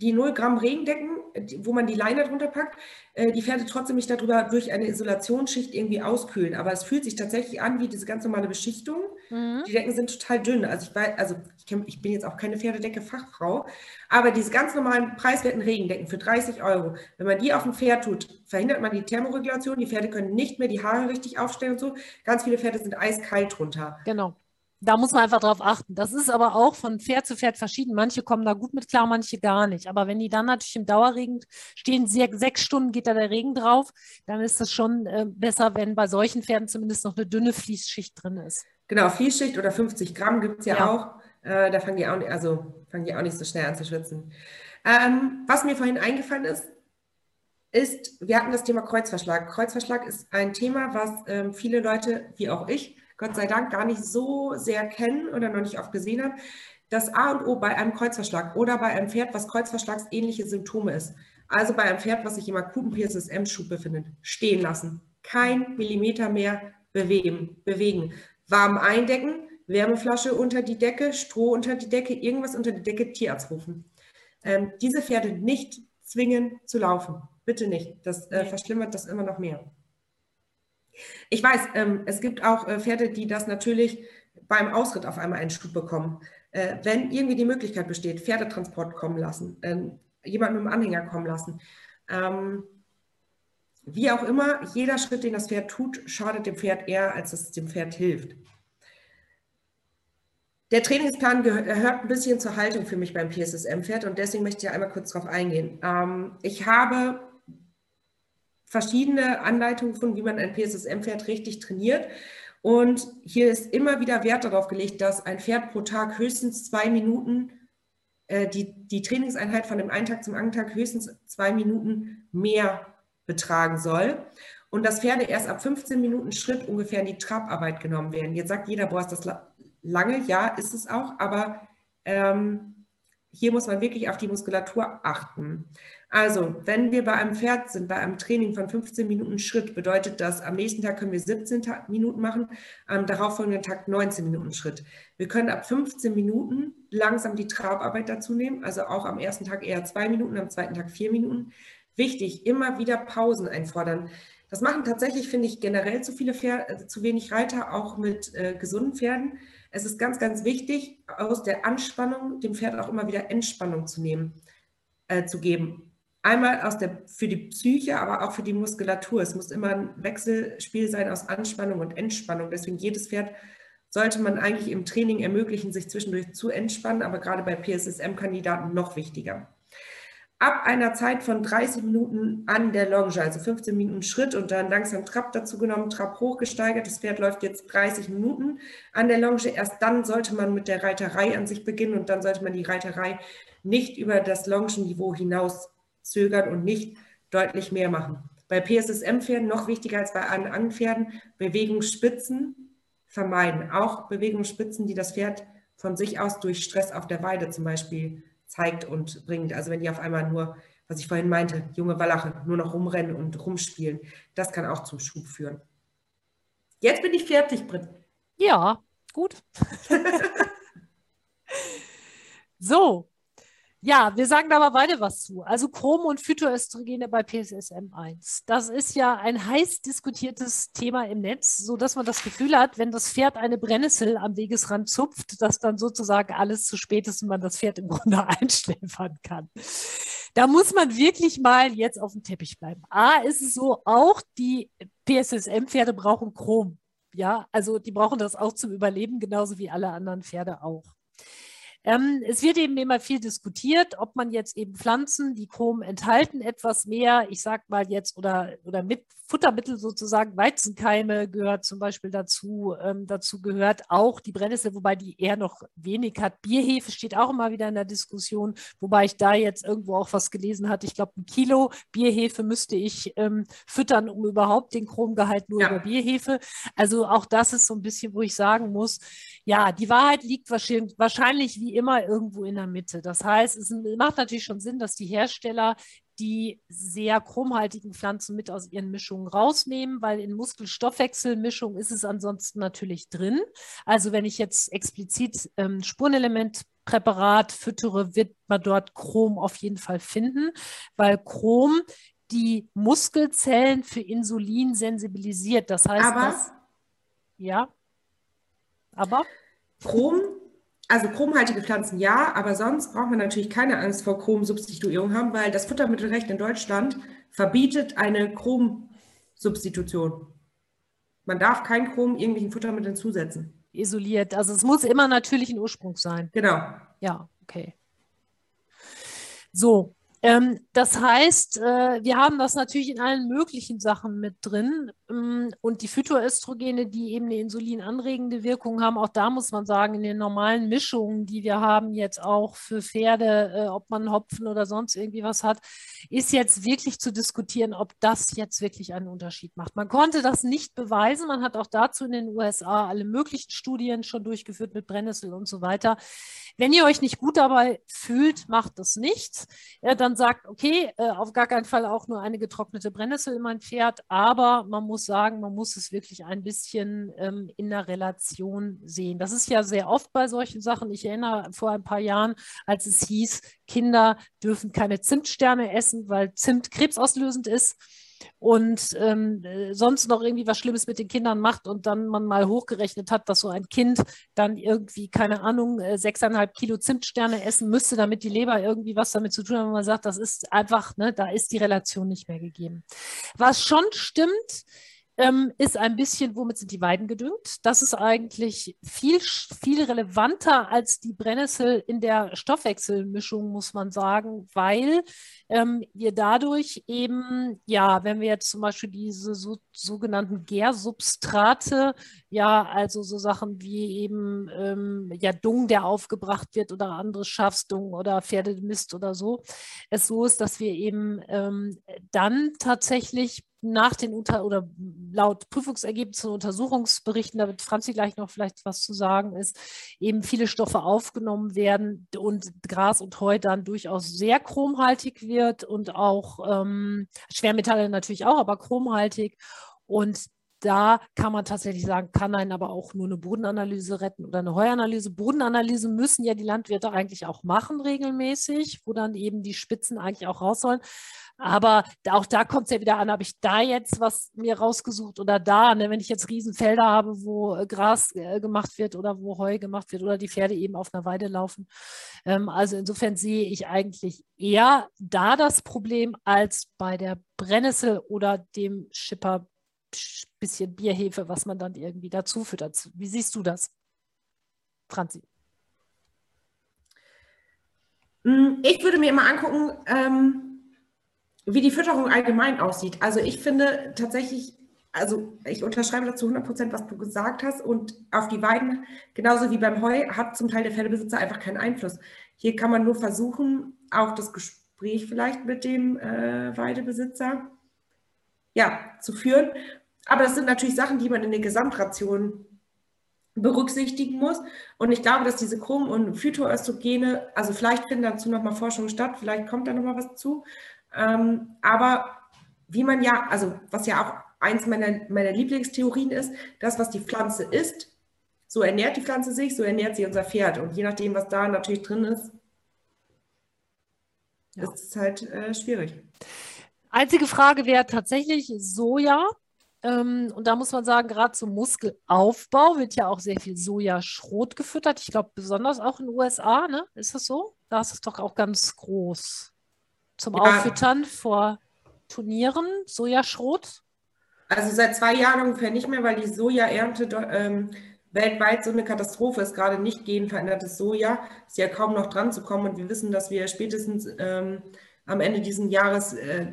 die 0 Gramm Regendecken, wo man die Leine drunter packt, äh, die Pferde trotzdem nicht darüber durch eine Isolationsschicht irgendwie auskühlen. Aber es fühlt sich tatsächlich an wie diese ganz normale Beschichtung. Mhm. Die Decken sind total dünn. Also ich weiß, also ich, kenn, ich bin jetzt auch keine Pferdedecke-Fachfrau, aber diese ganz normalen preiswerten Regendecken für 30 Euro, wenn man die auf ein Pferd tut, verhindert man die Thermoregulation. Die Pferde können nicht mehr die Haare richtig aufstellen und so. Ganz viele Pferde sind eiskalt drunter. Genau. Da muss man einfach drauf achten. Das ist aber auch von Pferd zu Pferd verschieden. Manche kommen da gut mit klar, manche gar nicht. Aber wenn die dann natürlich im Dauerregen stehen, sechs Stunden geht da der Regen drauf, dann ist es schon äh, besser, wenn bei solchen Pferden zumindest noch eine dünne Fließschicht drin ist. Genau, Fließschicht oder 50 Gramm gibt es ja, ja, auch. Äh, da fangen die, auch, also, fangen die auch nicht so schnell an zu schwitzen. Ähm, was mir vorhin eingefallen ist, ist, wir hatten das Thema Kreuzverschlag. Kreuzverschlag ist ein Thema, was ähm, viele Leute, wie auch ich, Gott sei Dank gar nicht so sehr kennen oder noch nicht oft gesehen haben. Das A und O bei einem Kreuzverschlag oder bei einem Pferd, was Kreuzverschlagsähnliche Symptome ist. Also bei einem Pferd, was sich im akuten PSSM-Schub befindet, stehen lassen. Kein Millimeter mehr bewegen. bewegen. Warm eindecken, Wärmeflasche unter die Decke, Stroh unter die Decke, irgendwas unter die Decke, Tierarzt rufen. Ähm, diese Pferde nicht zwingen zu laufen. Bitte nicht. Das äh, verschlimmert das immer noch mehr. Ich weiß, ähm, es gibt auch äh, Pferde, die das natürlich beim Ausritt auf einmal einen Schub bekommen. Äh, wenn irgendwie die Möglichkeit besteht, Pferdetransport kommen lassen, äh, jemanden mit dem Anhänger kommen lassen. Ähm, wie auch immer, jeder Schritt, den das Pferd tut, schadet dem Pferd eher, als es dem Pferd hilft. Der Trainingsplan gehört ein bisschen zur Haltung für mich beim PSSM-Pferd und deswegen möchte ich einmal kurz darauf eingehen. Ähm, ich habe verschiedene Anleitungen gefunden, wie man ein PSSM-Pferd richtig trainiert. Und hier ist immer wieder Wert darauf gelegt, dass ein Pferd pro Tag höchstens zwei Minuten, äh, die, die Trainingseinheit von dem einen Tag zum anderen Tag höchstens zwei Minuten mehr betragen soll. Und dass Pferde erst ab 15 Minuten Schritt ungefähr in die Trabarbeit genommen werden. Jetzt sagt jeder, boah, ist das lange? Ja, ist es auch, aber ähm, hier muss man wirklich auf die Muskulatur achten. Also, wenn wir bei einem Pferd sind, bei einem Training von 15 Minuten Schritt, bedeutet das, am nächsten Tag können wir 17 Minuten machen, am darauffolgenden Tag 19 Minuten Schritt. Wir können ab 15 Minuten langsam die Trabarbeit dazu nehmen, also auch am ersten Tag eher zwei Minuten, am zweiten Tag vier Minuten. Wichtig, immer wieder Pausen einfordern. Das machen tatsächlich, finde ich, generell zu viele Pferde, also zu wenig Reiter, auch mit äh, gesunden Pferden. Es ist ganz, ganz wichtig, aus der Anspannung dem Pferd auch immer wieder Entspannung zu nehmen, äh, zu geben einmal aus der, für die Psyche, aber auch für die Muskulatur. Es muss immer ein Wechselspiel sein aus Anspannung und Entspannung. Deswegen jedes Pferd sollte man eigentlich im Training ermöglichen, sich zwischendurch zu entspannen, aber gerade bei PSSM-Kandidaten noch wichtiger. Ab einer Zeit von 30 Minuten an der Longe, also 15 Minuten Schritt und dann langsam Trab dazu genommen, Trab hochgesteigert. Das Pferd läuft jetzt 30 Minuten an der Longe. Erst dann sollte man mit der Reiterei an sich beginnen und dann sollte man die Reiterei nicht über das Longenniveau hinaus zögern und nicht deutlich mehr machen. Bei PSSM-Pferden noch wichtiger als bei anderen Pferden, Bewegungsspitzen vermeiden. Auch Bewegungsspitzen, die das Pferd von sich aus durch Stress auf der Weide zum Beispiel zeigt und bringt. Also wenn die auf einmal nur was ich vorhin meinte, junge Wallache, nur noch rumrennen und rumspielen. Das kann auch zum Schub führen. Jetzt bin ich fertig, Britt. Ja, gut. <laughs> so, ja, wir sagen da mal beide was zu. Also Chrom- und Phytoöstrogene bei PSSM1. Das ist ja ein heiß diskutiertes Thema im Netz, sodass man das Gefühl hat, wenn das Pferd eine Brennnessel am Wegesrand zupft, dass dann sozusagen alles zu spät ist und man das Pferd im Grunde <laughs> einschläfern kann. Da muss man wirklich mal jetzt auf dem Teppich bleiben. A, ist es so, auch die PSSM-Pferde brauchen Chrom. Ja, also die brauchen das auch zum Überleben, genauso wie alle anderen Pferde auch. Ähm, es wird eben immer viel diskutiert, ob man jetzt eben Pflanzen, die Chrom enthalten, etwas mehr, ich sag mal jetzt, oder, oder mit Futtermittel sozusagen, Weizenkeime gehört zum Beispiel dazu. Ähm, dazu gehört auch die Brennnessel, wobei die eher noch wenig hat. Bierhefe steht auch immer wieder in der Diskussion, wobei ich da jetzt irgendwo auch was gelesen hatte. Ich glaube, ein Kilo Bierhefe müsste ich ähm, füttern, um überhaupt den Chromgehalt nur ja. über Bierhefe. Also auch das ist so ein bisschen, wo ich sagen muss, ja, die Wahrheit liegt wahrscheinlich, wahrscheinlich wie immer irgendwo in der Mitte. Das heißt, es macht natürlich schon Sinn, dass die Hersteller die sehr chromhaltigen Pflanzen mit aus ihren Mischungen rausnehmen, weil in Muskelstoffwechselmischungen ist es ansonsten natürlich drin. Also wenn ich jetzt explizit ähm, Spurenelementpräparat füttere, wird man dort Chrom auf jeden Fall finden, weil Chrom die Muskelzellen für Insulin sensibilisiert. Das heißt, aber, dass, ja, aber Chrom also chromhaltige Pflanzen ja, aber sonst braucht man natürlich keine Angst vor Chromsubstituierung haben, weil das Futtermittelrecht in Deutschland verbietet eine Chromsubstitution. Man darf kein Chrom irgendwelchen Futtermitteln zusetzen. Isoliert. Also es muss immer natürlich ein Ursprung sein. Genau. Ja, okay. So, ähm, das heißt, äh, wir haben das natürlich in allen möglichen Sachen mit drin. Ähm, und die Phytoöstrogene, die eben eine insulinanregende Wirkung haben, auch da muss man sagen, in den normalen Mischungen, die wir haben jetzt auch für Pferde, äh, ob man Hopfen oder sonst irgendwie was hat, ist jetzt wirklich zu diskutieren, ob das jetzt wirklich einen Unterschied macht. Man konnte das nicht beweisen. Man hat auch dazu in den USA alle möglichen Studien schon durchgeführt mit Brennnessel und so weiter. Wenn ihr euch nicht gut dabei fühlt, macht das nichts. Ja, dann sagt, okay, äh, auf gar keinen Fall auch nur eine getrocknete Brennnessel in mein Pferd, aber man muss sagen, man muss es wirklich ein bisschen ähm, in der Relation sehen. Das ist ja sehr oft bei solchen Sachen. Ich erinnere vor ein paar Jahren, als es hieß, Kinder dürfen keine Zimtsterne essen, weil Zimt krebsauslösend ist und ähm, äh, sonst noch irgendwie was Schlimmes mit den Kindern macht und dann man mal hochgerechnet hat, dass so ein Kind dann irgendwie, keine Ahnung, äh, sechseinhalb Kilo Zimtsterne essen müsste, damit die Leber irgendwie was damit zu tun hat, wenn man sagt, das ist einfach, ne, da ist die Relation nicht mehr gegeben. Was schon stimmt, ähm, ist ein bisschen, womit sind die Weiden gedüngt? Das ist eigentlich viel, viel relevanter als die Brennnessel in der Stoffwechselmischung, muss man sagen, weil ähm, wir dadurch eben, ja, wenn wir jetzt zum Beispiel diese so, sogenannten Gärsubstrate, ja, also so Sachen wie eben ähm, ja, Dung, der aufgebracht wird oder anderes Schafsdung oder Pferdemist oder so, es so ist, dass wir eben ähm, dann tatsächlich nach den Unter oder laut Prüfungsergebnissen Untersuchungsberichten, da wird Franzi gleich noch vielleicht was zu sagen, ist, eben viele Stoffe aufgenommen werden und Gras und Heu dann durchaus sehr chromhaltig wird und auch ähm, Schwermetalle natürlich auch, aber chromhaltig. Und da kann man tatsächlich sagen, kann einen aber auch nur eine Bodenanalyse retten oder eine Heuanalyse. Bodenanalyse müssen ja die Landwirte eigentlich auch machen regelmäßig, wo dann eben die Spitzen eigentlich auch raus sollen. Aber auch da kommt es ja wieder an, habe ich da jetzt was mir rausgesucht oder da, ne? wenn ich jetzt Riesenfelder habe, wo äh, Gras äh, gemacht wird oder wo Heu gemacht wird oder die Pferde eben auf einer Weide laufen. Ähm, also insofern sehe ich eigentlich eher da das Problem als bei der Brennnessel oder dem Schipper bisschen Bierhefe, was man dann irgendwie dazu füttert. Wie siehst du das, Franzi? Hm, ich würde mir immer angucken, ähm, wie die Fütterung allgemein aussieht. Also ich finde tatsächlich, also ich unterschreibe dazu 100 Prozent, was du gesagt hast. Und auf die Weiden, genauso wie beim Heu, hat zum Teil der Pferdebesitzer einfach keinen Einfluss. Hier kann man nur versuchen, auch das Gespräch vielleicht mit dem äh, Weidebesitzer ja, zu führen. Aber das sind natürlich Sachen, die man in der Gesamtration berücksichtigen muss. Und ich glaube, dass diese Chrom- und Phytoöstrogene, also vielleicht finden dazu nochmal Forschungen statt, vielleicht kommt da nochmal was zu, Ähm, aber wie man ja, also was ja auch eins meiner, meiner Lieblingstheorien ist, das, was die Pflanze isst, so ernährt die Pflanze sich, so ernährt sie unser Pferd. Und je nachdem, was da natürlich drin ist, ja. ist es halt äh, schwierig. Einzige Frage wäre tatsächlich Soja. Ähm, und da muss man sagen, gerade zum Muskelaufbau wird ja auch sehr viel Sojaschrot gefüttert. Ich glaube, besonders auch in den USA, ne? Ist das so? Da ist es doch auch ganz groß. Zum ja. Auffüttern vor Turnieren, Sojaschrot. Also seit zwei Jahren ungefähr nicht mehr, weil die Sojaernte ähm, weltweit so eine Katastrophe ist, gerade nicht genverändertes Soja, ist ja kaum noch dran zu kommen. Und wir wissen, dass wir spätestens ähm, am Ende dieses Jahres äh,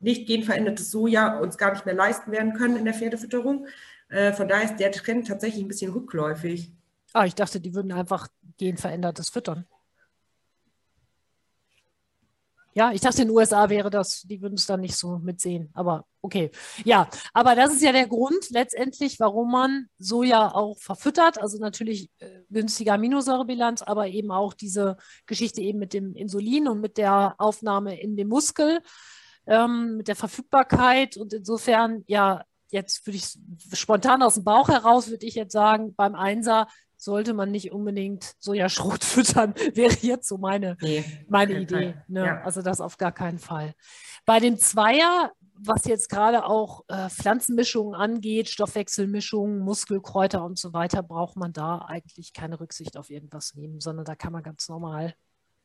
nicht genverändertes Soja uns gar nicht mehr leisten werden können in der Pferdefütterung. Äh, von daher ist der Trend tatsächlich ein bisschen rückläufig. Ah, ich dachte, die würden einfach genverändertes füttern. Ja, ich dachte, in den USA wäre das, die würden es dann nicht so mitsehen. Aber okay. Ja, aber das ist ja der Grund letztendlich, warum man Soja auch verfüttert. Also natürlich äh, günstige Aminosäurebilanz, aber eben auch diese Geschichte eben mit dem Insulin und mit der Aufnahme in den Muskel, ähm, mit der Verfügbarkeit. Und insofern, ja, jetzt würde ich spontan aus dem Bauch heraus, würde ich jetzt sagen, beim Einser sollte man nicht unbedingt Sojaschrot <laughs> füttern, wäre jetzt so meine, nee, meine Idee. Ne? Ja. Also das auf gar keinen Fall. Bei dem Zweier, was jetzt gerade auch äh, Pflanzenmischungen angeht, Stoffwechselmischungen, Muskelkräuter und so weiter, braucht man da eigentlich keine Rücksicht auf irgendwas nehmen, sondern da kann man ganz normal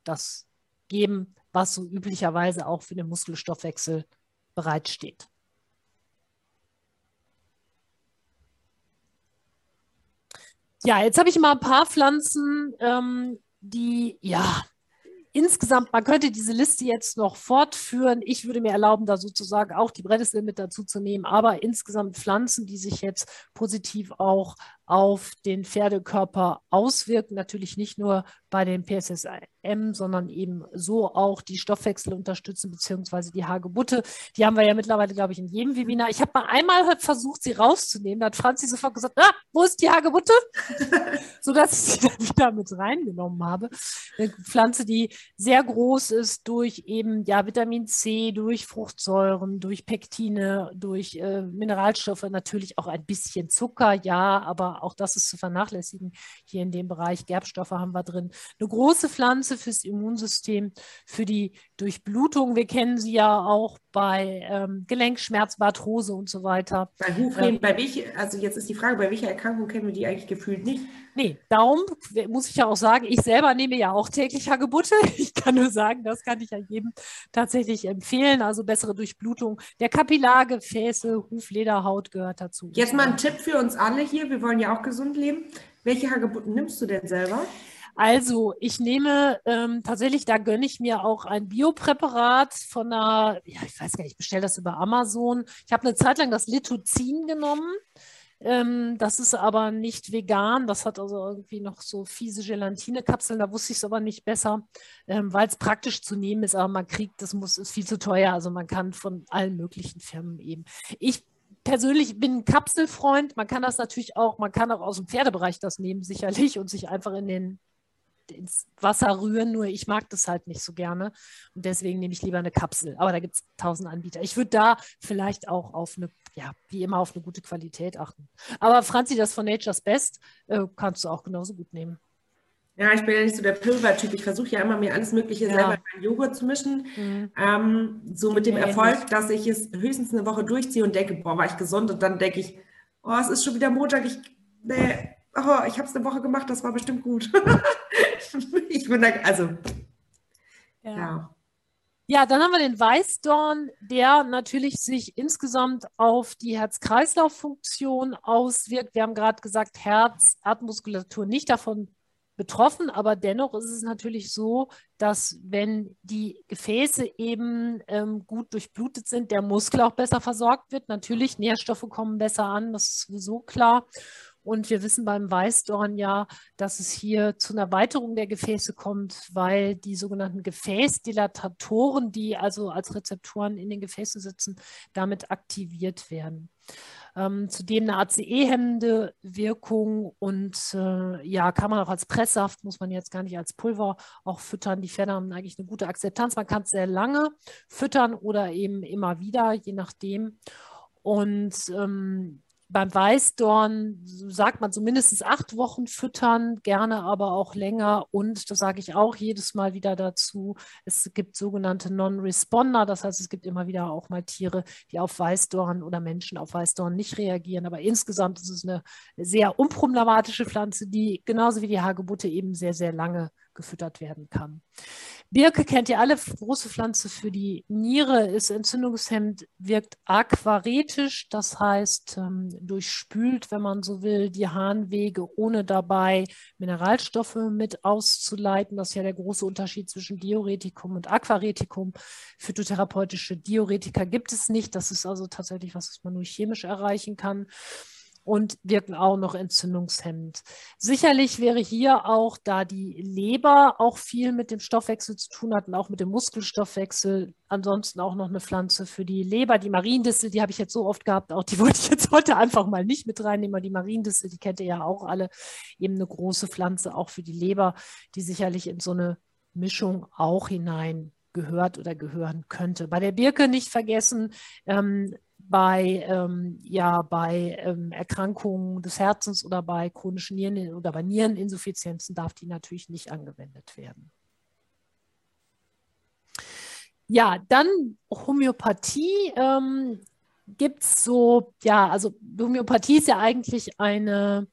das geben, was so üblicherweise auch für den Muskelstoffwechsel bereitsteht. Ja, jetzt habe ich mal ein paar Pflanzen, ähm, die, ja, insgesamt, man könnte diese Liste jetzt noch fortführen. Ich würde mir erlauben, da sozusagen auch die Brennnessel mit dazu zu nehmen, aber insgesamt Pflanzen, die sich jetzt positiv auch auf den Pferdekörper auswirken. Natürlich nicht nur bei den PSSM, sondern eben so auch die Stoffwechsel unterstützen, beziehungsweise die Hagebutte. Die haben wir ja mittlerweile, glaube ich, in jedem Webinar. Ich habe mal einmal versucht, sie rauszunehmen. Da hat Franzi sofort gesagt, ah, wo ist die Hagebutte? <laughs> Sodass ich sie <laughs> dann wieder mit reingenommen habe. Eine Pflanze, die sehr groß ist durch eben ja, Vitamin C, durch Fruchtsäuren, durch Pektine, durch äh, Mineralstoffe, natürlich auch ein bisschen Zucker, ja, aber auch das ist zu vernachlässigen. Hier in dem Bereich Gerbstoffe haben wir drin. Eine große Pflanze fürs Immunsystem, für die Durchblutung. Wir kennen sie ja auch bei ähm, Gelenkschmerz, Arthrose und so weiter. Bei Hufreden, ähm, bei welcher, also jetzt ist die Frage, bei welcher Erkrankung kennen wir die eigentlich gefühlt nicht? Nee, darum muss ich ja auch sagen, ich selber nehme ja auch täglich Hagebutte. <laughs> Ich kann nur sagen, das kann ich ja jedem tatsächlich empfehlen. Also bessere Durchblutung der Kapillargefäße, Huflederhaut gehört dazu. Jetzt mal ein Tipp für uns alle hier. Wir wollen ja auch gesund leben. Welche Hagebutten nimmst du denn selber? Also ich nehme ähm, tatsächlich, da gönne ich mir auch ein Biopräparat von einer, ja, ich weiß gar nicht, ich bestelle das über Amazon. Ich habe eine Zeit lang das Lithozin genommen. Ähm, das ist aber nicht vegan. Das hat also irgendwie noch so fiese Gelatinekapseln. Da wusste ich es aber nicht besser, ähm, weil es praktisch zu nehmen ist. Aber man kriegt, das muss, ist viel zu teuer. Also man kann von allen möglichen Firmen eben. Ich persönlich bin ein Kapselfreund. Man kann das natürlich auch, man kann auch aus dem Pferdebereich das nehmen, sicherlich, und sich einfach in den ins Wasser rühren, nur ich mag das halt nicht so gerne und deswegen nehme ich lieber eine Kapsel. Aber da gibt es tausend Anbieter. Ich würde da vielleicht auch auf eine, ja, wie immer auf eine gute Qualität achten. Aber Franzi, das von Nature's Best äh, kannst du auch genauso gut nehmen. Ja, ich bin ja nicht so der Pulvertyp. Ich versuche ja immer, mir alles Mögliche ja. selber in meinen Joghurt zu mischen. Mhm. Ähm, so mit dem Erfolg, dass ich es höchstens eine Woche durchziehe und denke, boah, war ich gesund. Und dann denke ich, oh, es ist schon wieder Montag. Ich, nee, oh, ich habe es eine Woche gemacht, das war bestimmt gut. <laughs> <laughs> ich bin da, also, ja. ja. Ja, dann haben wir den Weißdorn, der natürlich sich insgesamt auf die Herz-Kreislauf-Funktion auswirkt. Wir haben gerade gesagt, Herz, Erdmuskulatur nicht davon betroffen, aber dennoch ist es natürlich so, dass wenn die Gefäße eben ähm, gut durchblutet sind, der Muskel auch besser versorgt wird. Natürlich, Nährstoffe kommen besser an, das ist sowieso klar. Und wir wissen beim Weißdorn ja, dass es hier zu einer Erweiterung der Gefäße kommt, weil die sogenannten Gefäßdilatatoren, die also als Rezeptoren in den Gefäßen sitzen, damit aktiviert werden. Ähm, zudem eine ACE-hemmende Wirkung und äh, ja, kann man auch als Presssaft, muss man jetzt gar nicht als Pulver auch füttern. Die Pferde haben eigentlich eine gute Akzeptanz. Man kann es sehr lange füttern oder eben immer wieder, je nachdem. Und ähm, beim Weißdorn sagt man so acht Wochen füttern, gerne aber auch länger. Und das sage ich auch jedes Mal wieder dazu. Es gibt sogenannte Non-Responder, das heißt, es gibt immer wieder auch mal Tiere, die auf Weißdorn oder Menschen auf Weißdorn nicht reagieren. Aber insgesamt ist es eine sehr unproblematische Pflanze, die genauso wie die Hagebutte eben sehr, sehr lange gefüttert werden kann. Birke kennt ihr alle, große Pflanze für die Niere, ist entzündungshemmend, wirkt aquaretisch, das heißt ähm, durchspült, wenn man so will, die Harnwege, ohne dabei Mineralstoffe mit auszuleiten. Das ist ja der große Unterschied zwischen Diuretikum und Aquaretikum. Phytotherapeutische Diuretika gibt es nicht. Das ist also tatsächlich was, was man nur chemisch erreichen kann und wirken auch noch entzündungshemmend. Sicherlich wäre hier auch, da die Leber auch viel mit dem Stoffwechsel zu tun hat und auch mit dem Muskelstoffwechsel, ansonsten auch noch eine Pflanze für die Leber. Die Mariendistel, die habe ich jetzt so oft gehabt, auch die <laughs> wollte ich jetzt heute einfach mal nicht mit reinnehmen. Die Mariendistel, die kennt ihr ja auch alle, eben eine große Pflanze auch für die Leber, die sicherlich in so eine Mischung auch hinein gehört oder gehören könnte. Bei der Birke nicht vergessen, ähm, bei, ähm, ja, bei ähm, Erkrankungen des Herzens oder bei chronischen Nieren oder bei Niereninsuffizienzen darf die natürlich nicht angewendet werden. Ja, dann Homöopathie. Ähm, Gibt es so, ja, also Homöopathie ist ja eigentlich eine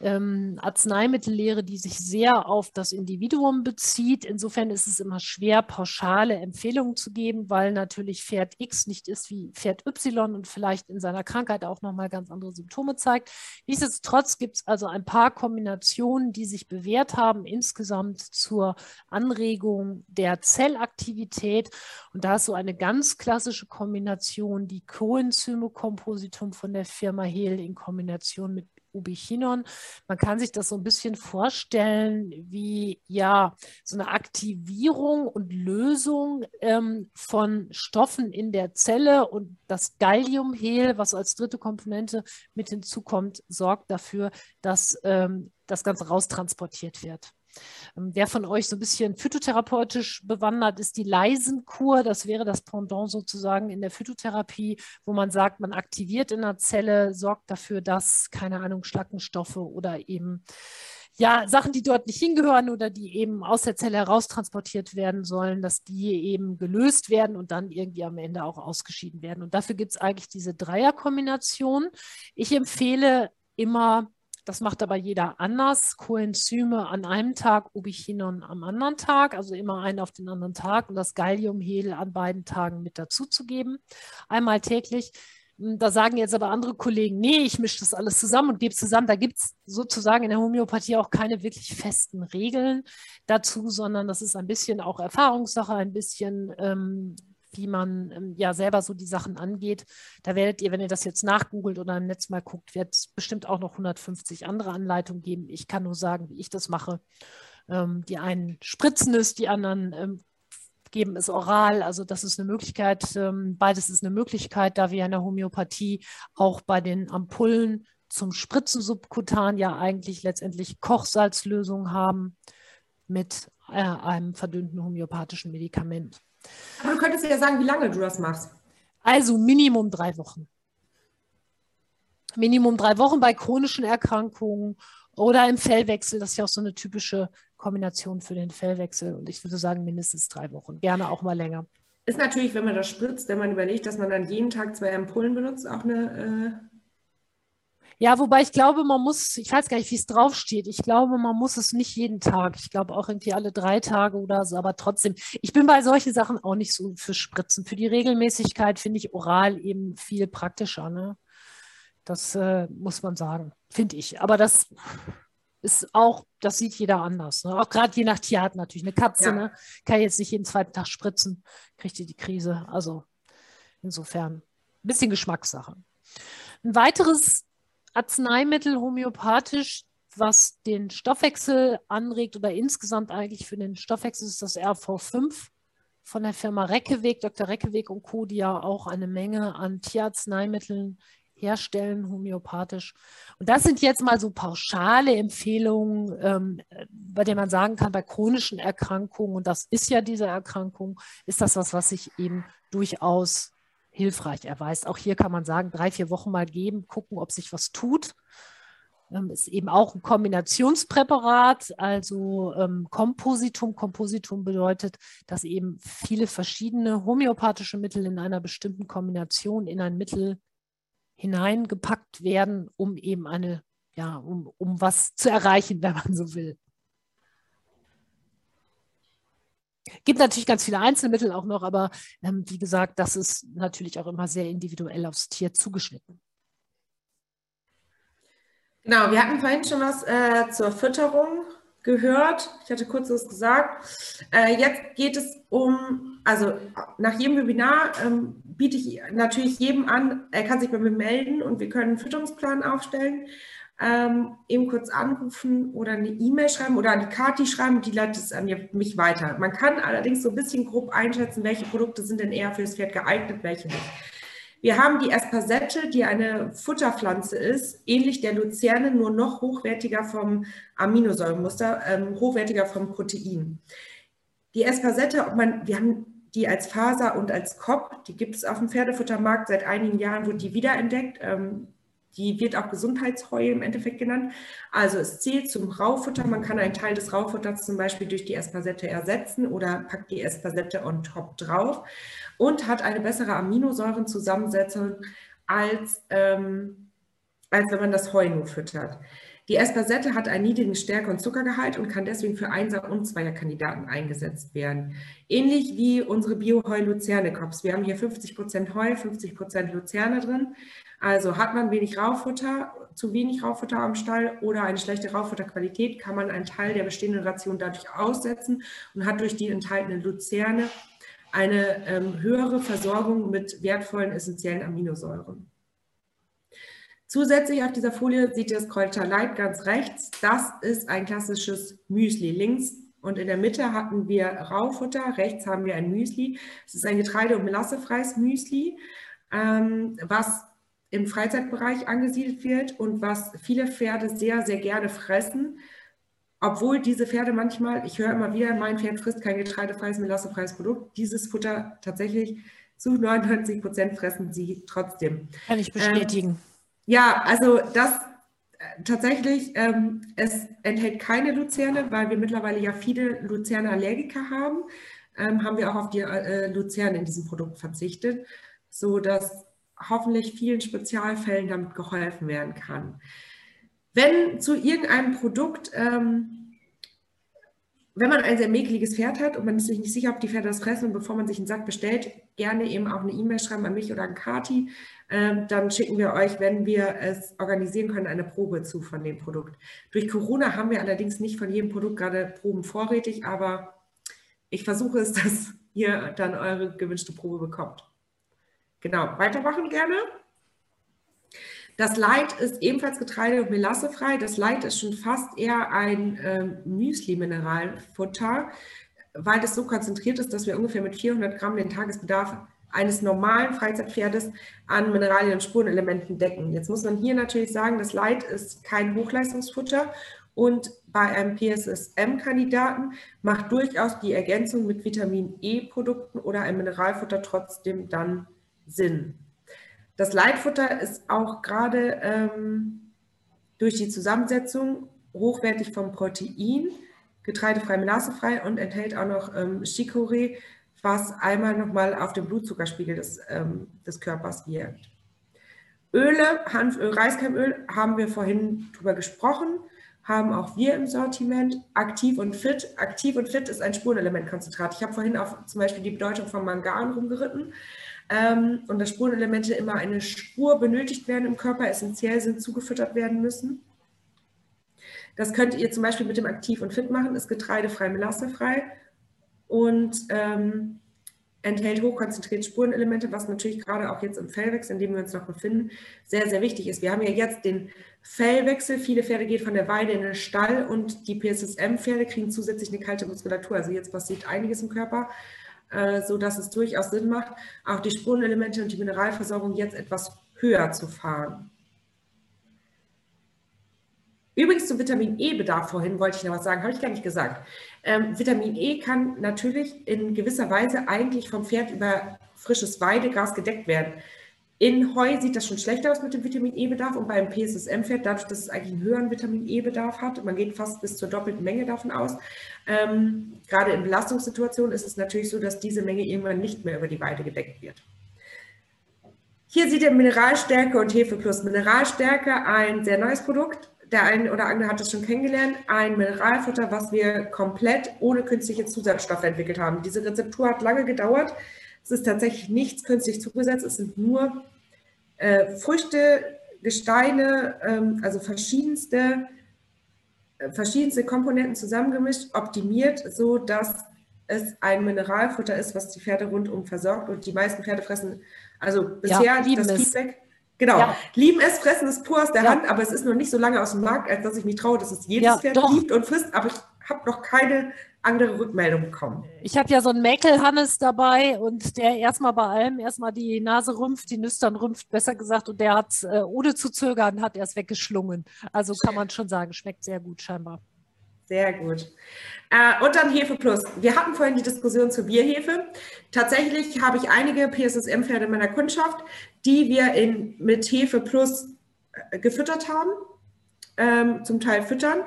ähm, Arzneimittellehre, die sich sehr auf das Individuum bezieht. Insofern ist es immer schwer, pauschale Empfehlungen zu geben, weil natürlich Pferd X nicht ist wie Pferd Y und vielleicht in seiner Krankheit auch nochmal ganz andere Symptome zeigt. Nichtsdestotrotz gibt es also ein paar Kombinationen, die sich bewährt haben, insgesamt zur Anregung der Zellaktivität. Und da ist so eine ganz klassische Kombination, die Coenzyme-Kompositum von der Firma Hehl in Kombination mit Ubichinon. Man kann sich das so ein bisschen vorstellen wie ja so eine Aktivierung und Lösung ähm, von Stoffen in der Zelle und das Galliumhel, was als dritte Komponente mit hinzukommt, sorgt dafür, dass ähm, das Ganze raustransportiert wird. Ähm, wer von euch so ein bisschen phytotherapeutisch bewandert ist, die Leisenkur, das wäre das Pendant sozusagen in der Phytotherapie, wo man sagt, man aktiviert in der Zelle, sorgt dafür, dass, keine Ahnung, Schlackenstoffe oder eben ja, Sachen, die dort nicht hingehören oder die eben aus der Zelle heraustransportiert werden sollen, dass die eben gelöst werden und dann irgendwie am Ende auch ausgeschieden werden. Und dafür gibt es eigentlich diese Dreierkombination. Ich empfehle immer das macht aber jeder anders. Coenzyme an einem Tag, Ubichinon am anderen Tag, also immer einen auf den anderen Tag und das Galliumhedel an beiden Tagen mit dazuzugeben. Einmal täglich. Hm, da sagen jetzt aber andere Kollegen, nee, ich mische das alles zusammen und gebe es zusammen. Da gibt es sozusagen in der Homöopathie auch keine wirklich festen Regeln dazu, sondern das ist ein bisschen auch Erfahrungssache, ein bisschen ähm, wie man ähm, ja selber so die Sachen angeht. Da werdet ihr, wenn ihr das jetzt nachgoogelt oder im Netz mal guckt, wird es bestimmt auch noch 150 andere Anleitungen geben. Ich kann nur sagen, wie ich das mache. Ähm, die einen spritzen es, die anderen ähm, geben es oral. Also das ist eine Möglichkeit. Ähm, beides ist eine Möglichkeit, da wir in der Homöopathie auch bei den Ampullen zum Spritzen subkutan ja eigentlich letztendlich Kochsalzlösungen haben mit äh, einem verdünnten homöopathischen Medikament. Aber du könntest ja sagen, wie lange du das machst. Also Minimum drei Wochen. Minimum drei Wochen bei chronischen Erkrankungen oder im Fellwechsel. Das ist ja auch so eine typische Kombination für den Fellwechsel. Und ich würde sagen, mindestens drei Wochen. Gerne auch mal länger. Ist natürlich, wenn man das spritzt, wenn man überlegt, dass man dann jeden Tag zwei Ampullen benutzt, auch eine äh, ja, wobei ich glaube, man muss, ich weiß gar nicht, wie es draufsteht. Ich glaube, man muss es nicht jeden Tag. Ich glaube auch irgendwie alle drei Tage oder so, aber trotzdem. Ich bin bei solchen Sachen auch nicht so für Spritzen. Für die Regelmäßigkeit finde ich oral eben viel praktischer. Ne? Das äh, muss man sagen, finde ich. Aber das ist auch, das sieht jeder anders. Ne? Auch gerade je nach Tierart natürlich. Eine Katze ja. ne? kann jetzt nicht jeden zweiten Tag spritzen, kriegt die die Krise. Also insofern ein bisschen Geschmackssache. Ein weiteres Arzneimittel homöopathisch, was den Stoffwechsel anregt oder insgesamt eigentlich für den Stoffwechsel ist das RV5 von der Firma Reckeweg, Dr. Reckeweg und Co., die ja auch eine Menge an Tierarzneimitteln herstellen, homöopathisch. Und das sind jetzt mal so pauschale Empfehlungen, ähm, bei denen man sagen kann, bei chronischen Erkrankungen, und das ist ja diese Erkrankung, ist das was, was sich eben durchaus hilfreich erweist. Auch hier kann man sagen, drei, vier Wochen mal geben, gucken, ob sich was tut. Ähm, ist eben auch ein Kombinationspräparat, also ähm, Kompositum. Kompositum bedeutet, dass eben viele verschiedene homöopathische Mittel in einer bestimmten Kombination in ein Mittel hineingepackt werden, um eben eine, ja, um, um was zu erreichen, <laughs> wenn man so will. Gibt natürlich ganz viele Einzelmittel auch noch, aber ähm, wie gesagt, das ist natürlich auch immer sehr individuell aufs Tier zugeschnitten. Genau, wir hatten vorhin schon was äh, zur Fütterung gehört. Ich hatte kurz was gesagt. Äh, jetzt geht es um, also nach jedem Webinar ähm, biete ich natürlich jedem an, er kann sich bei mir melden und wir können einen Fütterungsplan aufstellen. Ähm, eben kurz anrufen oder eine E-Mail schreiben oder an die Kati schreiben, die leitet es an mich weiter. Man kann allerdings so ein bisschen grob einschätzen, welche Produkte sind denn eher für das Pferd geeignet, welche nicht. Wir haben die Espasette, die eine Futterpflanze ist, ähnlich der Luzerne, nur noch hochwertiger vom Aminosäurenmuster, ähm, hochwertiger vom Protein. Die Espasette, ob man, wir haben die als Faser und als Kopf, die gibt es auf dem Pferdefuttermarkt seit einigen Jahren, wurde die wiederentdeckt. Ähm, die wird auch Gesundheitsheu im Endeffekt genannt. Also es zählt zum Raufutter. Man kann einen Teil des Raufutters zum Beispiel durch die Espasette ersetzen oder packt die Espasette on top drauf und hat eine bessere Aminosäurenzusammensetzung als, ähm, als wenn man das Heu nur füttert. Die Espasette hat einen niedrigen Stärke- und Zuckergehalt und kann deswegen für Einser- und Zweierkandidaten eingesetzt werden. Ähnlich wie unsere Bio-Heu-Luzerne-Cops. Wir haben hier 50% Heu, 50% Luzerne drin. Also hat man wenig Raufutter, zu wenig Raufutter am Stall oder eine schlechte Raufutterqualität, kann man einen Teil der bestehenden Ration dadurch aussetzen und hat durch die enthaltene Luzerne eine ähm, höhere Versorgung mit wertvollen essentiellen Aminosäuren. Zusätzlich auf dieser Folie seht ihr das Kräuter Light ganz rechts. Das ist ein klassisches Müsli. Links und in der Mitte hatten wir Raufutter, rechts haben wir ein Müsli. Es ist ein getreide- und melassefreies Müsli, ähm, was im Freizeitbereich angesiedelt wird und was viele Pferde sehr, sehr gerne fressen. Obwohl diese Pferde manchmal, ich höre immer wieder, mein Pferd frisst kein getreidefreies, melassefreies Produkt. Dieses Futter tatsächlich zu 99 Prozent fressen sie trotzdem. Kann ich bestätigen. Ähm, ja, also das äh, tatsächlich, ähm, es enthält keine Luzerne, weil wir mittlerweile ja viele Luzerne-Allergiker haben, ähm, haben wir auch auf die äh, Luzerne in diesem Produkt verzichtet, sodass hoffentlich vielen Spezialfällen damit geholfen werden kann. Wenn zu irgendeinem Produkt, ähm, wenn man ein sehr mäkeliges Pferd hat und man ist sich nicht sicher, ob die Pferde das fressen und bevor man sich einen Sack bestellt, gerne eben auch eine E-Mail schreiben an mich oder an Kati. Ähm, dann schicken wir euch, wenn wir es organisieren können, eine Probe zu von dem Produkt. Durch Corona haben wir allerdings nicht von jedem Produkt gerade Proben vorrätig, aber ich versuche es, <laughs> dass ihr dann eure gewünschte Probe bekommt. Genau, weitermachen gerne. Das Light ist ebenfalls Getreide- und Melassefrei. Das Light ist schon fast eher ein äh, Müsli-Mineralfutter, weil es so konzentriert ist, dass wir ungefähr mit 400 Gramm den Tagesbedarf eines normalen Freizeitpferdes an Mineralien und Spurenelementen decken. Jetzt muss man hier natürlich sagen, das Light ist kein Hochleistungsfutter und bei einem PSSM-Kandidaten macht durchaus die Ergänzung mit Vitamin E-Produkten oder einem Mineralfutter trotzdem dann. Das Leitfutter ist auch gerade ähm, durch die Zusammensetzung hochwertig vom Protein, getreidefrei, melasefrei und enthält auch noch ähm, Chicorée, was einmal nochmal auf den Blutzuckerspiegel des, ähm, des Körpers wirkt. Öle, Hanföl, Reiskeimöl haben wir vorhin drüber gesprochen, haben auch wir im Sortiment. Aktiv und Fit. Aktiv und Fit ist ein Spurenelementkonzentrat. Ich habe vorhin auf zum Beispiel die Bedeutung von Mangan rumgeritten ähm, und dass Spurenelemente immer eine Spur benötigt werden im Körper, essentiell sind, zugefüttert werden müssen. Das könnt ihr zum Beispiel mit dem Aktiv und Fit machen, ist getreidefrei, melassefrei und ähm, enthält hochkonzentrierte Spurenelemente, was natürlich gerade auch jetzt im Fellwechsel, in dem wir uns noch befinden, sehr, sehr wichtig ist. Wir haben ja jetzt den Fellwechsel. Viele Pferde gehen von der Weide in den Stall und die PSSM-Pferde kriegen zusätzlich eine kalte Muskulatur. Also jetzt passiert einiges im Körper. Äh, so dass es durchaus Sinn macht, auch die Spurenelemente und die Mineralversorgung jetzt etwas höher zu fahren. Übrigens zum Vitamin E-Bedarf vorhin wollte ich noch was sagen, habe ich gar nicht gesagt. Ähm, Vitamin E kann natürlich in gewisser Weise eigentlich vom Pferd über frisches Weidegras gedeckt werden. In Heu sieht das schon schlechter aus mit dem Vitamin E-Bedarf und beim PSSM-Pferd, dadurch, dass es eigentlich einen höheren Vitamin E-Bedarf hat, man geht fast bis zur doppelten Menge davon aus. Ähm, gerade in Belastungssituationen ist es natürlich so, dass diese Menge irgendwann nicht mehr über die Weide gedeckt wird. Hier sieht ihr Mineralstärke und Hefe Plus. Mineralstärke, ein sehr neues Produkt. Der eine oder andere hat das schon kennengelernt. Ein Mineralfutter, was wir komplett ohne künstliche Zusatzstoffe entwickelt haben. Diese Rezeptur hat lange gedauert. Es ist tatsächlich nichts künstlich zugesetzt, es sind nur äh, Früchte, Gesteine, ähm, also verschiedenste, äh, verschiedenste Komponenten zusammengemischt, optimiert, so dass es ein Mineralfutter ist, was die Pferde rundum versorgt und die meisten Pferde fressen, also bisher ja, das Feedback. Genau, ja. lieben es, fressen es pur aus der ja. Hand, aber es ist noch nicht so lange aus dem Markt, als dass ich mich traue, dass es jedes Pferd doch. liebt und frisst, aber ich habe noch keine andere Rückmeldung bekommen. Ich habe ja so einen Mäkelhannes dabei und der erstmal bei allem erstmal die Nase rümpft, die Nüstern rümpft, besser gesagt, und der hat äh, ohne zu zögern, hat erst weggeschlungen. Also kann man schon sagen, schmeckt sehr gut scheinbar. Sehr gut. Äh, und dann Hefe Plus. Wir hatten vorhin die Diskussion zur Bierhefe. Tatsächlich habe ich einige PSSM-Pferde in meiner Kundschaft, die wir in, mit Hefe Plus äh, gefüttert haben, ähm, zum Teil füttern.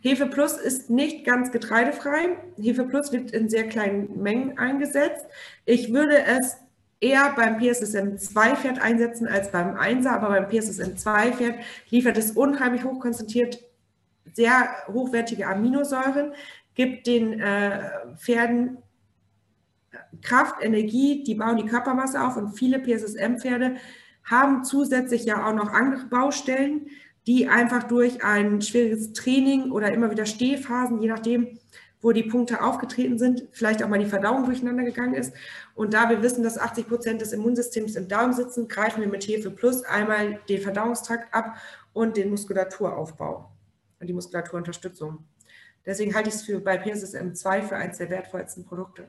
Hefe Plus ist nicht ganz getreidefrei. Hefe Plus wird in sehr kleinen Mengen eingesetzt. Ich würde es eher beim PSSM 2 Pferd einsetzen als beim 1er, aber beim PSSM 2 Pferd liefert es unheimlich hochkonzentriert sehr hochwertige Aminosäuren, gibt den äh, Pferden Kraft, Energie, die bauen die Körpermasse auf und viele PSSM-Pferde haben zusätzlich ja auch noch andere Baustellen, die einfach durch ein schwieriges Training oder immer wieder Stehphasen, je nachdem, wo die Punkte aufgetreten sind, vielleicht auch mal die Verdauung durcheinander gegangen ist. Und da wir wissen, dass 80 Prozent des Immunsystems im Darm sitzen, greifen wir mit Hefe Plus einmal den Verdauungstrakt ab und den Muskulaturaufbau und die Muskulaturunterstützung. Deswegen halte ich es für bei PSSM 2 für eines der wertvollsten Produkte.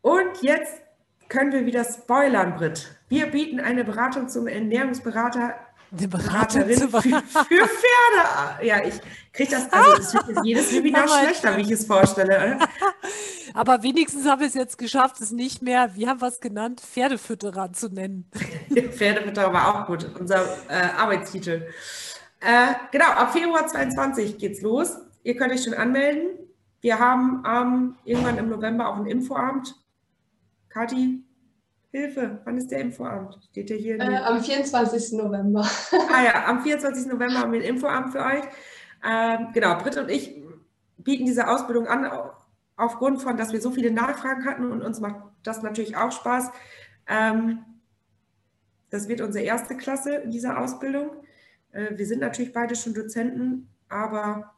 Und jetzt können wir wieder spoilern, Britt. Wir bieten eine Beratung zum Ernährungsberater eine Beraterin für, für, Pferde. Ja, ich kriege das, also das wird jedes <laughs> Webinar schlechter, wie ich es vorstelle. <laughs> Aber wenigstens habe ich es jetzt geschafft, es nicht mehr, wir haben was genannt, Pferdefütterer zu nennen. <laughs> Pferdefütterer war auch gut, unser äh, Arbeitstitel. Äh, genau, ab Februar 22 geht's los. Ihr könnt euch schon anmelden. Wir haben ähm, irgendwann im November auch einen Infoabend Kathi, Hilfe, wann ist der Infoabend? Steht der hier? Äh, am 24. November. ah ja, <laughs> am 24. November haben wir einen Infoabend für euch. Ähm, genau, Britt und ich bieten diese Ausbildung an, aufgrund von, dass wir so viele Nachfragen hatten und uns macht das natürlich auch Spaß. Ähm, das wird unsere erste Klasse in dieser Ausbildung. Äh, wir sind natürlich beide schon Dozenten, aber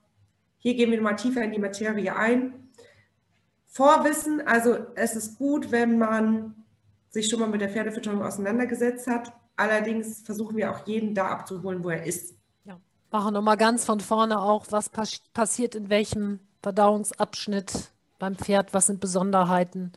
hier gehen wir nochmal tiefer in die Materie ein. Vorwissen, also es ist gut, wenn man sich schon mal mit der Pferdefütterung auseinandergesetzt hat. Allerdings versuchen wir auch jeden da abzuholen, wo er ist. Ja, machen nochmal ganz von vorne auch, was pass passiert in welchem Verdauungsabschnitt beim Pferd, was sind Besonderheiten.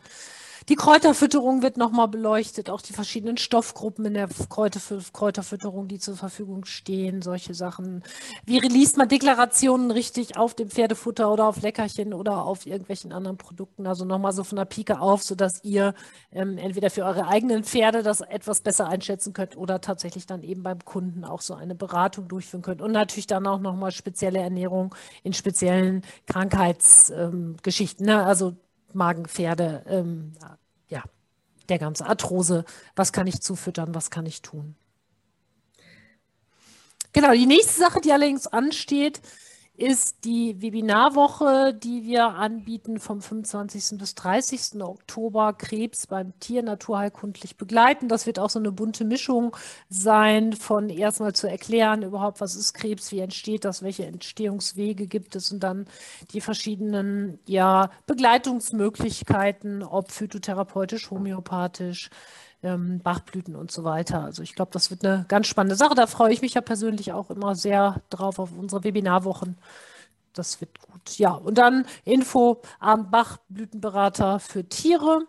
Die Kräuterfütterung wird nochmal beleuchtet, auch die verschiedenen Stoffgruppen in der Kräuterfütterung, die zur Verfügung stehen, solche Sachen. Wie liest man Deklarationen richtig auf dem Pferdefutter oder auf Leckerchen oder auf irgendwelchen anderen Produkten? Also nochmal so von der Pike auf, sodass ihr ähm, entweder für eure eigenen Pferde das etwas besser einschätzen könnt oder tatsächlich dann eben beim Kunden auch so eine Beratung durchführen könnt. Und natürlich dann auch nochmal spezielle Ernährung in speziellen Krankheitsgeschichten. Ähm, ne? Also Magenpferde, ähm, ja, der ganze Arthrose, was kann ich zufüttern, was kann ich tun. Genau, die nächste Sache, die allerdings ansteht, ist die Webinarwoche, die wir anbieten vom 25. bis 30. Oktober Krebs beim Tier naturheilkundlich begleiten. Das wird auch so eine bunte Mischung sein von erstmal zu erklären, überhaupt was ist Krebs, wie entsteht das, welche Entstehungswege gibt es und dann die verschiedenen ja, Begleitungsmöglichkeiten, ob phytotherapeutisch, homöopathisch, ähm, Bachblüten und so weiter. Also ich glaube, das wird eine ganz spannende Sache. Da freue ich mich ja persönlich auch immer sehr drauf auf unsere Webinarwochen. Das wird gut. Ja, und dann Info am Bachblütenberater für Tiere.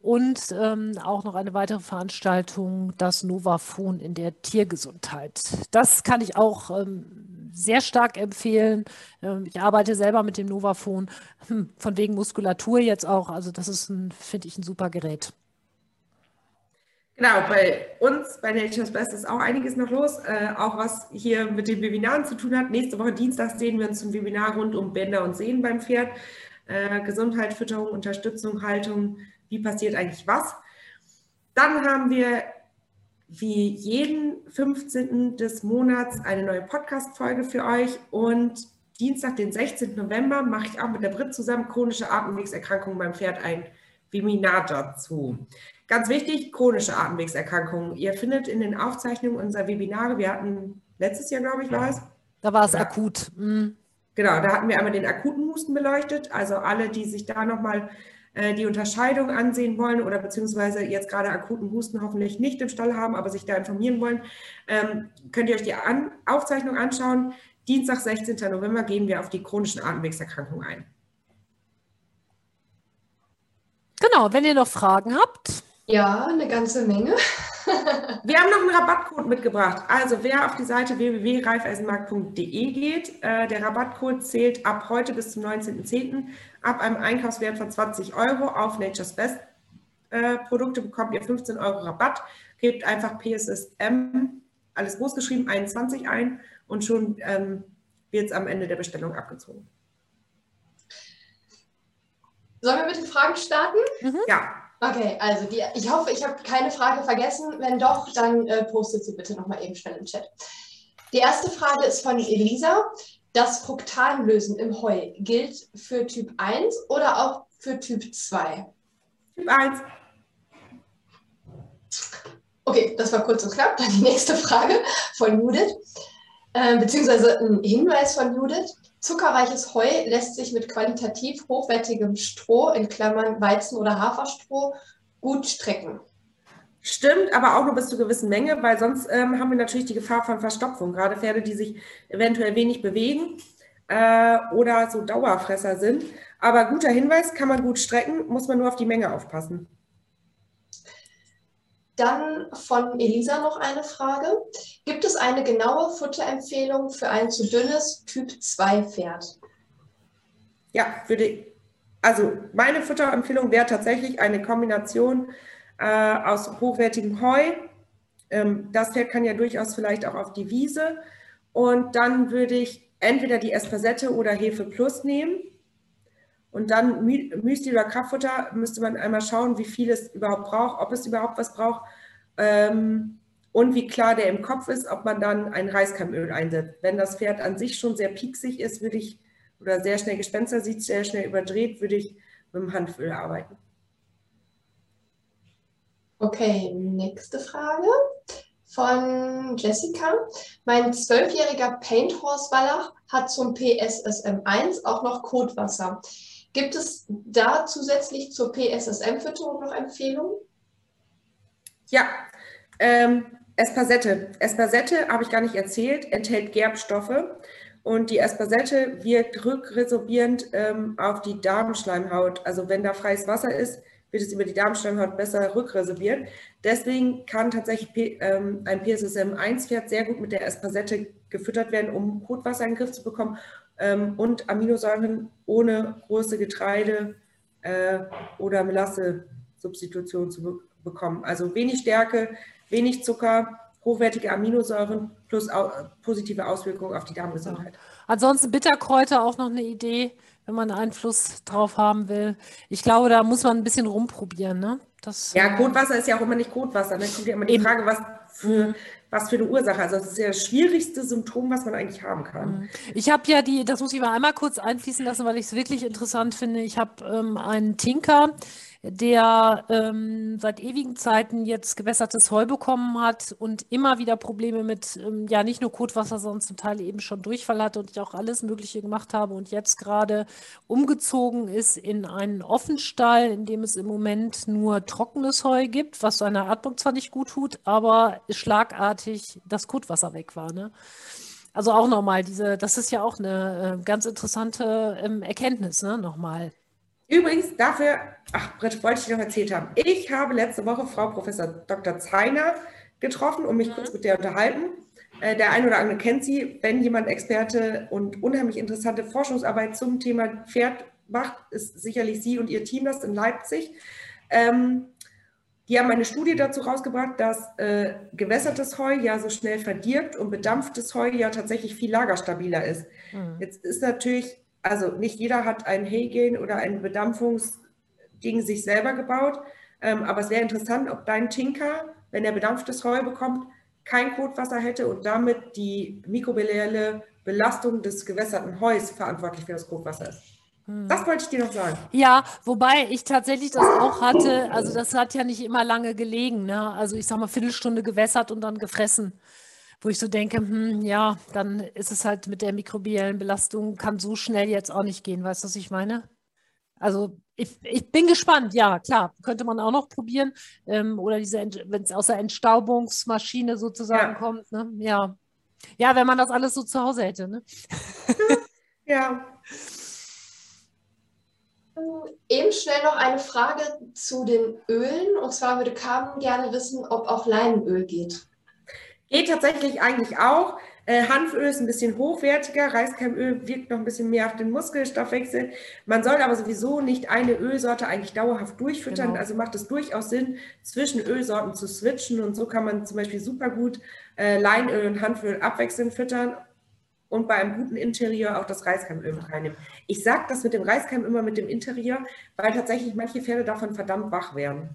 und ähm, auch noch eine weitere Veranstaltung, das Novafon in der Tiergesundheit. Das kann ich auch ähm, sehr stark empfehlen. Ähm, ich arbeite selber mit dem Novafon, hm, von wegen Muskulatur jetzt auch. Also das ist, finde ich, ein super Gerät. Genau, bei uns, bei Nature's Best, ist auch einiges noch los, äh, auch was hier mit den Webinaren zu tun hat. Nächste Woche Dienstag sehen wir uns zum Webinar rund um Bänder und Sehnen beim Pferd. Äh, Gesundheit, Fütterung, Unterstützung, Haltung, wie passiert eigentlich was. Dann haben wir wie jeden 15. des Monats eine neue Podcast-Folge für euch und Dienstag, den 16. November, mache ich auch mit der Brit zusammen chronische Atemwegserkrankungen beim Pferd ein Webinar dazu. Ganz wichtig, chronische Atemwegserkrankungen. Ihr findet in den Aufzeichnungen unserer Webinare, wir hatten letztes Jahr, glaube ich, war es. Da war es akut. Mhm. Genau, da hatten wir einmal den akuten Husten beleuchtet. Also alle, die sich da nochmal äh, die Unterscheidung ansehen wollen oder beziehungsweise jetzt gerade akuten Husten hoffentlich nicht im Stall haben, aber sich da informieren wollen, ähm, könnt ihr euch die An Aufzeichnung anschauen. Dienstag, 16. November, gehen wir auf die chronischen Atemwegserkrankungen ein. Genau, wenn ihr noch Fragen habt, ja, eine ganze Menge. <laughs> Wir haben noch einen Rabattcode mitgebracht. Also wer auf die Seite www.reifeisenmarkt.de geht, äh, der Rabattcode zählt ab heute bis zum 19.10. Ab einem Einkaufswert von 20 Euro auf Nature's Best äh, Produkte bekommt ihr 15 Euro Rabatt. Gebt einfach PSSM, alles groß geschrieben, 21 ein und schon ähm, wird es am Ende der Bestellung abgezogen. Sollen wir mit den Fragen starten? Mhm. Ja. Okay, also die, ich hoffe, ich habe keine Frage vergessen. Wenn doch, dann äh, postet sie bitte nochmal eben schnell im Chat. Die erste Frage ist von Elisa. Das Fruktanlösen im Heu gilt für Typ 1 oder auch für Typ 2? Typ 1. Okay, das war kurz und knapp. Dann die nächste Frage von Judith, äh, beziehungsweise ein Hinweis von Judith. Zuckerreiches Heu lässt sich mit qualitativ hochwertigem Stroh, in Klammern Weizen- oder Haferstroh, gut strecken. Stimmt, aber auch nur bis zu gewissen Menge, weil sonst ähm, haben wir natürlich die Gefahr von Verstopfung. Gerade Pferde, die sich eventuell wenig bewegen äh, oder so Dauerfresser sind. Aber guter Hinweis, kann man gut strecken, muss man nur auf die Menge aufpassen. Dann von Elisa noch eine Frage. Gibt es eine genaue Futterempfehlung für ein zu dünnes Typ 2 Pferd? Ja, würde also meine Futterempfehlung wäre tatsächlich eine Kombination äh, aus hochwertigem Heu. Ähm, das Pferd kann ja durchaus vielleicht auch auf die Wiese. Und dann würde ich entweder die Espasette oder Hefe Plus nehmen. Und dann Müsli oder Kraftfutter müsste man einmal schauen, wie viel es überhaupt braucht, ob es überhaupt was braucht ähm, und wie klar der im Kopf ist, ob man dann ein Reiskeimöl einsetzt. Wenn das Pferd an sich schon sehr pieksig ist, würde ich, oder sehr schnell Gespenster sieht, sehr schnell überdreht, würde ich mit dem Hanföl arbeiten. Okay, nächste Frage von Jessica. Mein zwölfjähriger Paint Horse Wallach hat zum PSSM1 auch noch Kotwasser. Gibt es da zusätzlich zur PSSM-Fütterung noch Empfehlungen? Ja, ähm, Espasette. Espasette, habe ich gar nicht erzählt, enthält Gerbstoffe. Und die Espasette wirkt rückresorbierend ähm, auf die Darmschleimhaut. Also wenn da freies Wasser ist, wird es über die Darmschleimhaut besser rückresorbiert. Deswegen kann tatsächlich P ähm, ein PSSM-1-Pferd sehr gut mit der Espasette gefüttert werden, um Kotwasser in den Griff zu bekommen ähm, und Aminosäuren ohne große Getreide äh, oder Melasse-Substitution zu be bekommen. Also wenig Stärke, wenig Zucker, hochwertige Aminosäuren plus au positive Auswirkungen auf die Darmgesundheit. Ansonsten Bitterkräuter auch noch eine Idee, wenn man Einfluss drauf haben will. Ich glaube, da muss man ein bisschen rumprobieren. Ne? Das, ja, Kotwasser ist ja auch immer nicht Kotwasser. Dann ne? kommt ja immer die eben. Frage, was für was für eine Ursache. Also das ist ja das schwierigste Symptom, was man eigentlich haben kann. Mhm. Ich habe ja die, das muss ich mal einmal kurz einfließen lassen, weil ich es wirklich interessant finde. Ich habe ähm, einen Tinker, der ähm, seit ewigen Zeiten jetzt gewässertes Heu bekommen hat und immer wieder Probleme mit, ähm, ja, nicht nur Kotwasser, sondern zum Teil eben schon Durchfall hatte und ich auch alles Mögliche gemacht habe und jetzt gerade umgezogen ist in einen Offenstall, in dem es im Moment nur trockenes Heu gibt, was seiner Atmung zwar nicht gut tut, aber schlagartig das Kotwasser weg war. Ne? Also auch nochmal diese, das ist ja auch eine äh, ganz interessante ähm, Erkenntnis, ne, nochmal. Übrigens, dafür, ach, Britt, wollte ich dir noch erzählt haben. Ich habe letzte Woche Frau Professor Dr. Zeiner getroffen und mich mhm. kurz mit der unterhalten. Äh, der ein oder andere kennt sie. Wenn jemand Experte und unheimlich interessante Forschungsarbeit zum Thema Pferd macht, ist sicherlich sie und ihr Team das in Leipzig. Ähm, die haben eine Studie dazu rausgebracht, dass äh, gewässertes Heu ja so schnell verdirbt und bedampftes Heu ja tatsächlich viel lagerstabiler ist. Mhm. Jetzt ist natürlich, also nicht jeder hat ein Haygain oder ein Bedampfungsding sich selber gebaut, ähm, aber es wäre interessant, ob dein Tinker, wenn er bedampftes Heu bekommt, kein Kotwasser hätte und damit die mikrobielle Belastung des gewässerten Heus verantwortlich für das Kotwasser ist. Hm. Das wollte ich dir noch sagen. Ja, wobei ich tatsächlich das auch hatte. Also das hat ja nicht immer lange gelegen. Ne? Also ich sage mal Viertelstunde gewässert und dann gefressen. Wo ich so denke, hm, ja, dann ist es halt mit der mikrobiellen Belastung, kann so schnell jetzt auch nicht gehen. Weißt du, was ich meine? Also ich, ich bin gespannt, ja, klar, könnte man auch noch probieren. Ähm, oder diese, wenn es aus der Entstaubungsmaschine sozusagen ja. kommt, ne? Ja. Ja, wenn man das alles so zu Hause hätte, ne? <laughs> ja. Eben schnell noch eine Frage zu den Ölen. Und zwar würde Carmen gerne wissen, ob auch Leinenöl geht. Geht tatsächlich eigentlich auch. Äh, Hanföl ist ein bisschen hochwertiger, Reiskeimöl wirkt noch ein bisschen mehr auf den Muskelstoffwechsel. Man soll aber sowieso nicht eine Ölsorte eigentlich dauerhaft durchfüttern. Genau. Also macht es durchaus Sinn, zwischen Ölsorten zu switchen. Und so kann man zum Beispiel super gut äh, Leinöl und Hanföl abwechselnd füttern und bei einem guten Interieur auch das Reiskeimöl mit reinnehmen. Ich sage das mit dem Reiskeim immer mit dem Interieur, weil tatsächlich manche Pferde davon verdammt wach werden.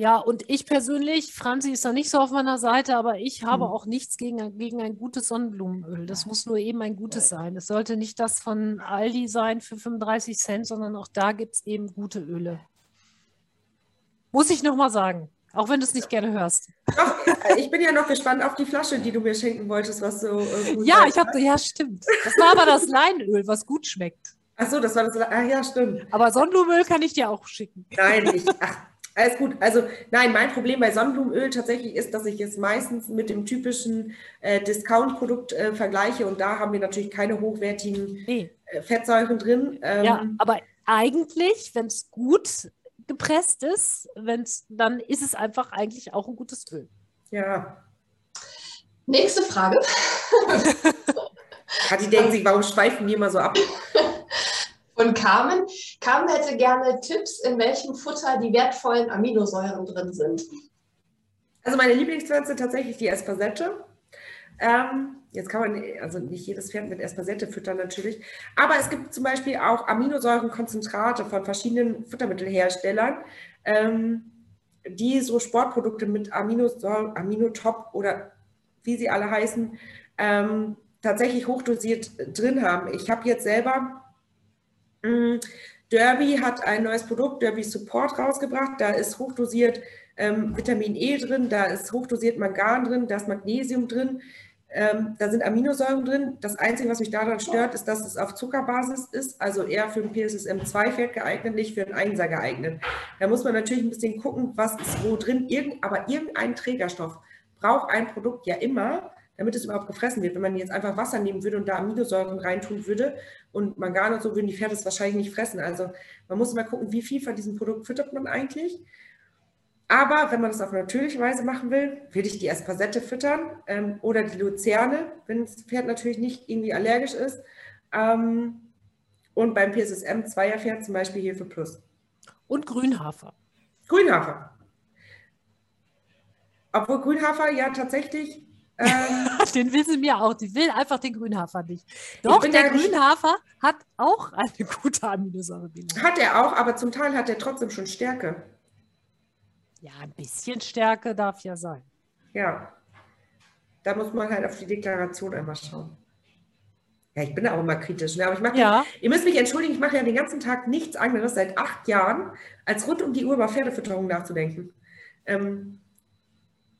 Ja, und ich persönlich, Franzi ist da nicht so auf meiner Seite, aber ich habe hm. auch nichts gegen, gegen ein gutes Sonnenblumenöl. Das muss nur eben ein gutes sein. Es sollte nicht das von Aldi sein für 35 Cent, sondern auch da gibt es eben gute Öle. Muss ich nochmal sagen. Auch wenn du es nicht gerne hörst. Doch, ich bin ja noch gespannt auf die Flasche, die du mir schenken wolltest, was so. Äh, <laughs> ja, ich habe, ja, stimmt. Das war aber das Leinöl, was gut schmeckt. Ach so, das war das. Ach ja, stimmt. Aber Sonnenblumenöl kann ich dir auch schicken. Nein, ich. Ach, alles gut. Also nein, mein Problem bei Sonnenblumenöl tatsächlich ist, dass ich es meistens mit dem typischen äh, Discount-Produkt äh, vergleiche und da haben wir natürlich keine hochwertigen nee. äh, Fettsäuren drin. Ähm, ja, aber eigentlich, wenn es gut gepresst ist, wenn's, dann ist es einfach eigentlich auch ein gutes Öl. Ja. Nächste Frage. <laughs> die denken sich, warum schweifen die immer so ab? <laughs> Von Carmen. Carmen hätte gerne Tipps, in welchem Futter die wertvollen Aminosäuren drin sind. Also meine Lieblingspflanze tatsächlich die Espasette. Ähm, jetzt kann man also nicht jedes Pferd mit Espasette füttern natürlich, aber es gibt zum Beispiel auch Aminosäurenkonzentrate von verschiedenen Futtermittelherstellern, ähm, die so Sportprodukte mit Aminosäuren, Aminotop oder wie sie alle heißen, ähm, tatsächlich hochdosiert drin haben. Ich habe jetzt selber Derby hat ein neues Produkt, Derby Support, rausgebracht. Da ist hochdosiert ähm, Vitamin E drin, da ist hochdosiert Mangan drin, da ist Magnesium drin. Ähm, da sind Aminosäuren drin. Das Einzige, was mich daran stört, ist, dass es auf Zuckerbasis ist, also eher für ein PSSM2-Pferd geeignet, nicht für ein Einser geeignet. Da muss man natürlich ein bisschen gucken, was ist wo drin. Irgend, aber irgendein Trägerstoff braucht ein Produkt ja immer, damit es überhaupt gefressen wird. Wenn man jetzt einfach Wasser nehmen würde und da Aminosäuren reintun würde und Mangan und so, würden die Pferde es wahrscheinlich nicht fressen. Also man muss mal gucken, wie viel von diesem Produkt füttert man eigentlich. Aber wenn man das auf natürliche Weise machen will, würde ich die Espasette füttern ähm, oder die Luzerne, wenn das Pferd natürlich nicht irgendwie allergisch ist. Ähm, und beim PSSM Zweierpferd zum Beispiel Hefe Plus. Und Grünhafer. Grünhafer. Obwohl Grünhafer ja tatsächlich. Ähm, <laughs> den will sie mir auch. Die will einfach den Grünhafer nicht. Doch, der Grünhafer nicht, hat auch eine gute Aminosäurebilanz. Hat er auch, aber zum Teil hat er trotzdem schon Stärke. Ja, ein bisschen Stärke darf ja sein. Ja. Da muss man halt auf die Deklaration einmal schauen. Ja, ich bin da auch immer kritisch. Ne? Aber ich mache, ja. ihr müsst mich entschuldigen, ich mache ja den ganzen Tag nichts anderes seit acht Jahren, als rund um die Uhr über Pferdefütterung nachzudenken. Ähm,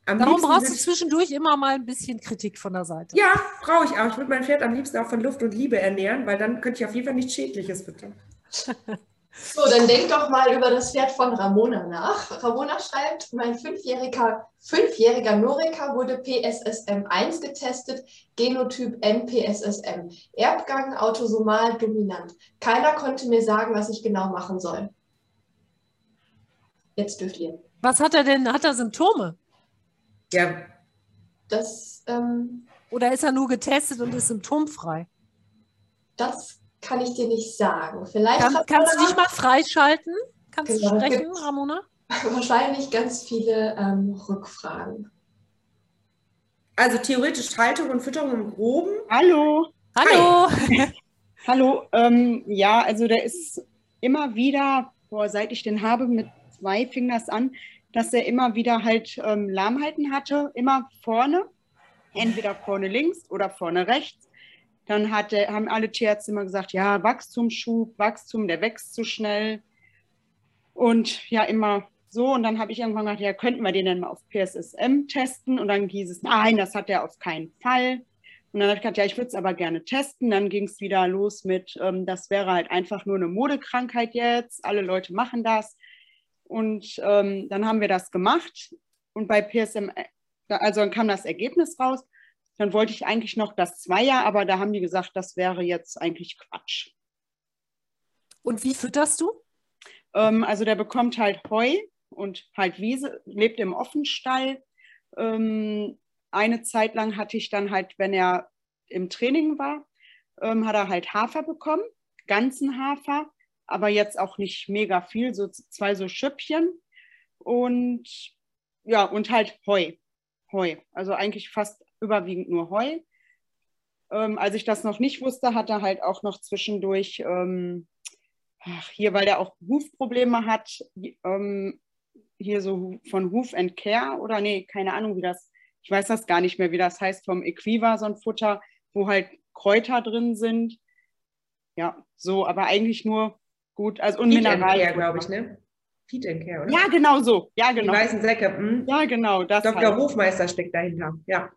Darum brauchst du zwischendurch immer mal ein bisschen Kritik von der Seite. Ja, brauche ich auch. Ich würde mein Pferd am liebsten auch von Luft und Liebe ernähren, weil dann könnte ich auf jeden Fall nichts Schädliches füttern. <laughs> So, dann denk doch mal über das Pferd von Ramona nach. Ramona schreibt, mein fünfjähriger, fünfjähriger Norika wurde PSSM 1 getestet, Genotyp NPSSM, Erbgang autosomal dominant. Keiner konnte mir sagen, was ich genau machen soll. Jetzt dürft ihr. Was hat er denn? Hat er Symptome? Ja. Das, ähm, Oder ist er nur getestet und ist symptomfrei? das kann ich dir nicht sagen. Vielleicht Kann, kannst du dich mal freischalten? Kannst Genau, du sprechen. Ramona? <laughs> wahrscheinlich ganz viele ähm, Rückfragen. Also theoretisch Haltung und Fütterung im Groben. Hallo, Hallo! <laughs> hallo. Ähm, ja, also der ist immer wieder, boah, seit ich den habe, mit zwei fing das an, dass er immer wieder halt ähm, Lahmheiten hatte, immer vorne, entweder vorne links oder vorne rechts. Dann hat der, haben alle Tierärzte immer gesagt, ja, Wachstumsschub, Wachstum, der wächst zu schnell. Und ja, immer so. Und dann habe ich irgendwann gedacht, ja, könnten wir den denn mal auf PSSM testen? Und dann hieß es, nein, das hat er auf keinen Fall. Und dann habe ich gedacht, ja, ich würde es aber gerne testen. Dann ging es wieder los mit, ähm, das wäre halt einfach nur eine Modekrankheit jetzt. Alle Leute machen das. Und ähm, dann haben wir das gemacht. Und bei PSM, äh, also dann kam das Ergebnis raus. Dann wollte ich eigentlich noch das Zweier, aber da haben die gesagt, das wäre jetzt eigentlich Quatsch. Und wie fütterst du? Ähm, also der bekommt halt Heu und halt Wiese, lebt im Offenstall. Ähm, eine Zeit lang hatte ich dann halt, wenn er im Training war, ähm, hat er halt Hafer bekommen, ganzen Hafer, aber jetzt auch nicht mega viel, so zwei so Schüppchen und ja, und halt Heu. Heu. Also eigentlich fast überwiegend nur Heu. Ähm, als ich das noch nicht wusste, hat er halt auch noch zwischendurch ähm, ach, hier, weil der auch Hufprobleme hat, ähm, hier so von Hoof and Care oder nee, keine Ahnung, wie das, ich weiß das gar nicht mehr, wie das heißt, vom Equiva, so ein Futter, wo halt Kräuter drin sind. Ja, so, aber eigentlich nur gut, also und Feed Mineral. Glaube ich, ne? Feed and Care, oder? Ja, genau so. Ja, Die genau. weißen Säcke. Hm? Ja, genau. Das Dr. halt. Hofmeister steckt dahinter. Ja.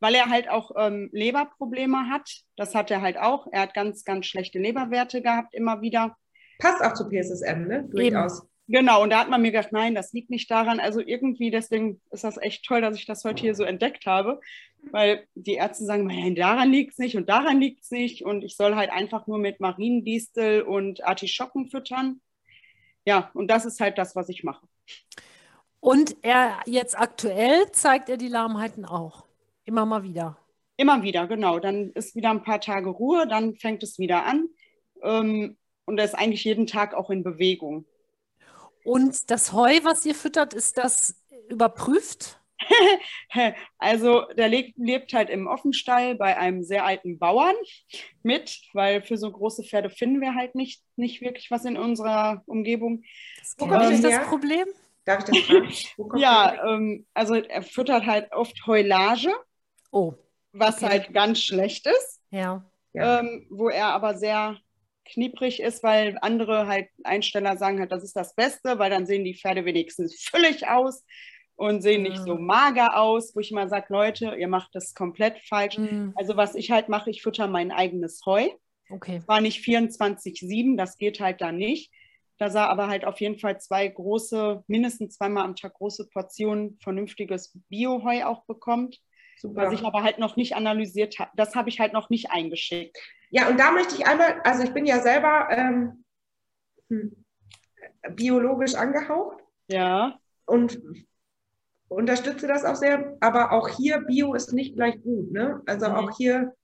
weil er halt auch ähm, Leberprobleme hat. Das hat er halt auch. Er hat ganz, ganz schlechte Leberwerte gehabt, immer wieder. Passt auch zu PSSM, ne? Durchaus. Genau, und da hat man mir gedacht, nein, das liegt nicht daran. Also irgendwie, deswegen ist das echt toll, dass ich das heute hier so entdeckt habe, weil die Ärzte sagen, nein, daran liegt es nicht und daran liegt es nicht. Und ich soll halt einfach nur mit Mariendistel und Artischocken füttern. Ja, und das ist halt das, was ich mache. Und er jetzt aktuell zeigt er die Lahmheiten auch. Immer mal wieder. Immer wieder, genau. Dann ist wieder ein paar Tage Ruhe, dann fängt es wieder an. Ähm, und er ist eigentlich jeden Tag auch in Bewegung. Und das Heu, was ihr füttert, ist das überprüft? <laughs> Also der lebt, lebt halt im Offenstall bei einem sehr alten Bauern mit, weil für so große Pferde finden wir halt nicht, nicht wirklich was in unserer Umgebung. Wo kommt ich das? Problem. Darf ich das fragen? <laughs> Ja, ähm, also er füttert halt oft Heulage, Oh, was Okay. halt ganz schlecht ist, ja. Ja. ähm, wo er aber sehr knieprig ist, weil andere halt Einsteller sagen halt, das ist das Beste, weil dann sehen die Pferde wenigstens füllig aus und sehen nicht so Ah. mager aus, wo ich immer sage, Leute, ihr macht das komplett falsch. Hm, Also was ich halt mache, ich fütter mein eigenes Heu. Okay. War nicht 24-7, das geht halt dann nicht. Da sah aber halt auf jeden Fall zwei große, mindestens zweimal am Tag große Portionen vernünftiges Bioheu auch bekommt, Super. was ich aber halt noch nicht analysiert habe. Das habe ich halt noch nicht eingeschickt. Ja, und da möchte ich einmal, also ich bin ja selber ähm, hm, biologisch angehaucht Ja, und unterstütze das auch sehr, aber auch hier Bio ist nicht gleich gut, ne? Also Mhm. auch hier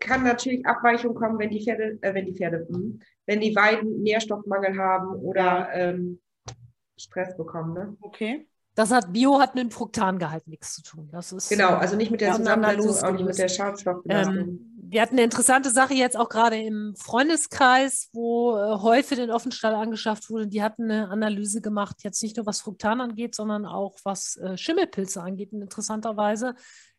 kann natürlich Abweichung kommen, wenn die Pferde, äh, wenn die Pferde, hm, wenn die Weiden Nährstoffmangel haben oder ähm, Stress bekommen, ne? okay. Das hat Bio hat mit dem Fruktangehalt nichts zu tun. Das ist Genau, also nicht mit der Zusammensetzung, auch nicht mit der. Schadstoffbelastung. Ähm, wir hatten eine interessante Sache jetzt auch gerade im Freundeskreis, wo äh, Heu für den Offenstall angeschafft wurde. Die hatten eine Analyse gemacht, jetzt nicht nur was Fruktan angeht, sondern auch was äh, Schimmelpilze angeht. Und interessanterweise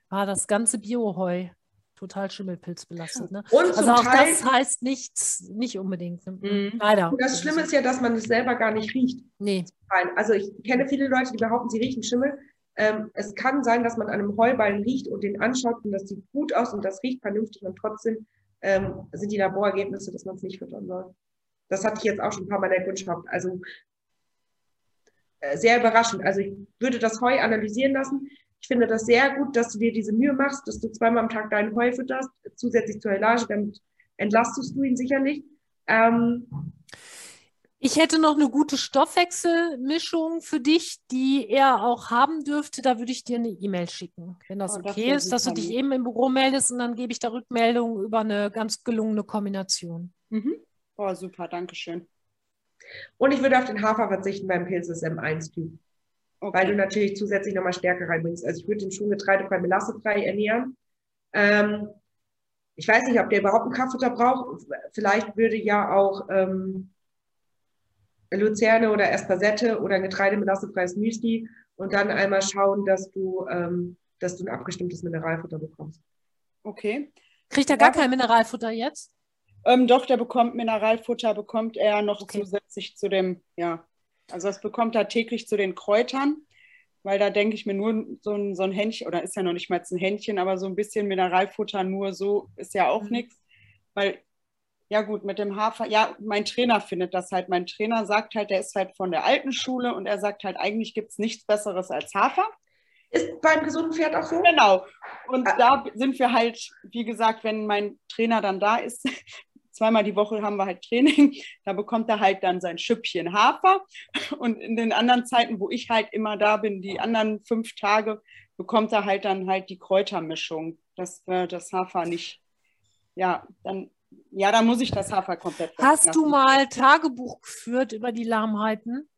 war das ganze Bioheu total schimmelpilzbelastet. Ne? Also auch Teil, das heißt nichts, nicht unbedingt. Ne? Mhm. Leider. und das Schlimme ist ja, dass man es selber gar nicht riecht. Nee. Nein, also ich kenne viele Leute, die behaupten, sie riechen Schimmel. Ähm, es kann sein, dass man an einem Heuballen riecht und den anschaut und das sieht gut aus und das riecht vernünftig und trotzdem ähm, sind die Laborergebnisse, dass man es nicht füttern soll. Das hatte ich jetzt auch schon ein paar Mal in der Kundschaft. Also äh, sehr überraschend. Also ich würde das Heu analysieren lassen. Ich finde das sehr gut, dass du dir diese Mühe machst, dass du zweimal am Tag deinen Heu fütterst, zusätzlich zur Heilage, damit entlastest du ihn sicherlich. Ähm, ich hätte noch eine gute Stoffwechselmischung für dich, die er auch haben dürfte. Da würde ich dir eine E-Mail schicken, wenn das oh, okay das ist, dass du dich eben im Büro meldest und dann gebe ich da Rückmeldung über eine ganz gelungene Kombination. Mhm. Oh, super, danke schön. Und ich würde auf den Hafer verzichten beim Pilzes M1-Typ. Okay. Weil du natürlich zusätzlich nochmal Stärke reinbringst. Also ich würde den Schuh getreidefrei, melassefrei ernähren. Ähm, ich weiß nicht, ob der überhaupt einen Kraftfutter braucht. Vielleicht würde ja auch ähm, Luzerne oder Espasette oder ein getreidemelastefreies Müsli und dann einmal schauen, dass du, ähm, dass du ein abgestimmtes Mineralfutter bekommst. Okay. Kriegt er gar kein Mineralfutter jetzt? Ähm, doch, der bekommt Mineralfutter, bekommt er noch okay. zusätzlich zu dem, ja, also das bekommt er täglich zu den Kräutern, weil da denke ich mir nur so ein, so ein Händchen, oder ist ja noch nicht mal ein Händchen, aber so ein bisschen Mineralfutter nur so ist ja auch mhm. nichts, weil ja gut, mit dem Hafer, ja, mein Trainer findet das halt. Mein Trainer sagt halt, der ist halt von der alten Schule und er sagt halt, eigentlich gibt es nichts Besseres als Hafer. Ist beim gesunden Pferd auch so? Genau. Und ah. da sind wir halt, wie gesagt, wenn mein Trainer dann da ist, <laughs> zweimal die Woche haben wir halt Training, da bekommt er halt dann sein Schüppchen Hafer. Und in den anderen Zeiten, wo ich halt immer da bin, die anderen fünf Tage, bekommt er halt dann halt die Kräutermischung, dass wir das Hafer nicht, ja, dann ja, da muss ich das Hafer komplett. Hast du mal Tagebuch geführt über die Lahmheiten?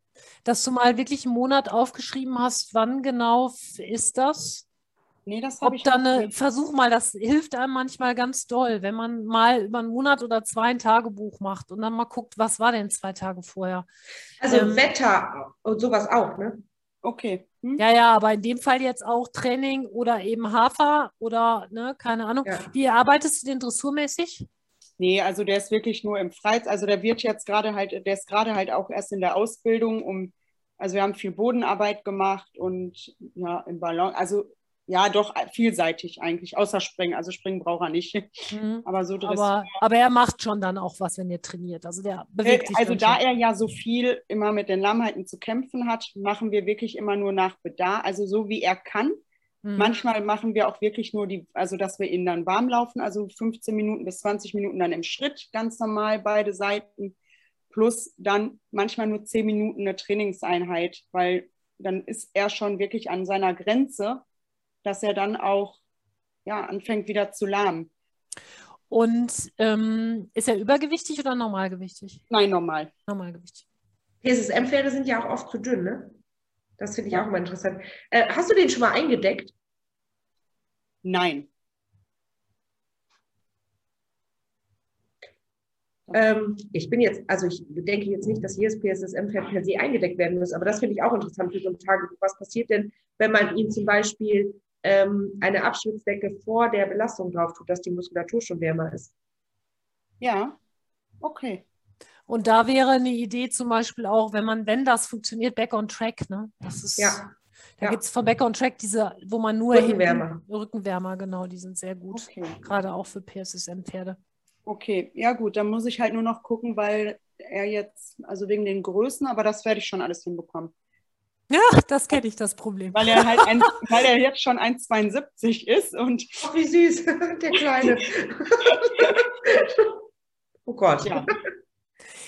Dass du mal wirklich einen Monat aufgeschrieben hast, wann genau ist das? Nee, das habe ich dann eine, Versuch mal, das hilft einem manchmal ganz doll, wenn man mal über einen Monat oder zwei ein Tagebuch macht und dann mal guckt, was war denn zwei Tage vorher. Also ähm, Wetter und sowas auch, ne? Okay. Hm? Ja, ja, aber in dem Fall jetzt auch Training oder eben Hafer oder, ne, keine Ahnung. Ja. Wie arbeitest du den dressurmäßig? Nee, also der ist wirklich nur im Freizeit. Also der wird jetzt gerade halt, der ist gerade halt auch erst in der Ausbildung, um, also wir haben viel Bodenarbeit gemacht und ja, im Ballon, also ja, doch vielseitig eigentlich, außer Springen. Also Springen braucht er nicht. Mhm. Aber so aber, aber er macht schon dann auch was, wenn er trainiert. Also der bewegt sich. Also da schon. er ja so viel immer mit den Lammheiten zu kämpfen hat, machen wir wirklich immer nur nach Bedarf, also so wie er kann. Mhm. Manchmal machen wir auch wirklich nur die, also dass wir ihn dann warm laufen, also 15 Minuten bis 20 Minuten dann im Schritt, ganz normal beide Seiten, plus dann manchmal nur 10 Minuten eine Trainingseinheit, weil dann ist er schon wirklich an seiner Grenze, dass er dann auch ja, anfängt wieder zu lahmen. Und ähm, ist er übergewichtig oder normalgewichtig? Nein, normal. Normalgewichtig. PSSM-Pferde sind ja auch oft zu dünn, ne? Das finde ich auch mal interessant. Äh, hast du den schon mal eingedeckt? Nein. Ähm, ich bin jetzt, also ich denke jetzt nicht, dass jedes PSSM-Pferd per se eingedeckt werden muss, aber das finde ich auch interessant für so einen Tagebuch. Was passiert denn, wenn man ihm zum Beispiel ähm, eine Abschwitzdecke vor der Belastung drauf tut, dass die Muskulatur schon wärmer ist? Ja, okay. Und da wäre eine Idee zum Beispiel auch, wenn man, wenn das funktioniert, Back on Track, ne? Das ist, ja. Da ja. gibt es von Back on Track diese, wo man nur Rückenwärmer. Hinten, Rückenwärmer, genau, die sind sehr gut. Okay. Gerade auch für PSSM-Pferde. Okay, ja gut, dann muss ich halt nur noch gucken, weil er jetzt, also wegen den Größen, aber das werde ich schon alles hinbekommen. Ja, das kenne ich, das Problem. Weil er halt ein, weil er jetzt schon 1,72 ist und. Oh, wie süß, <laughs> der Kleine. <laughs> oh Gott. Ja.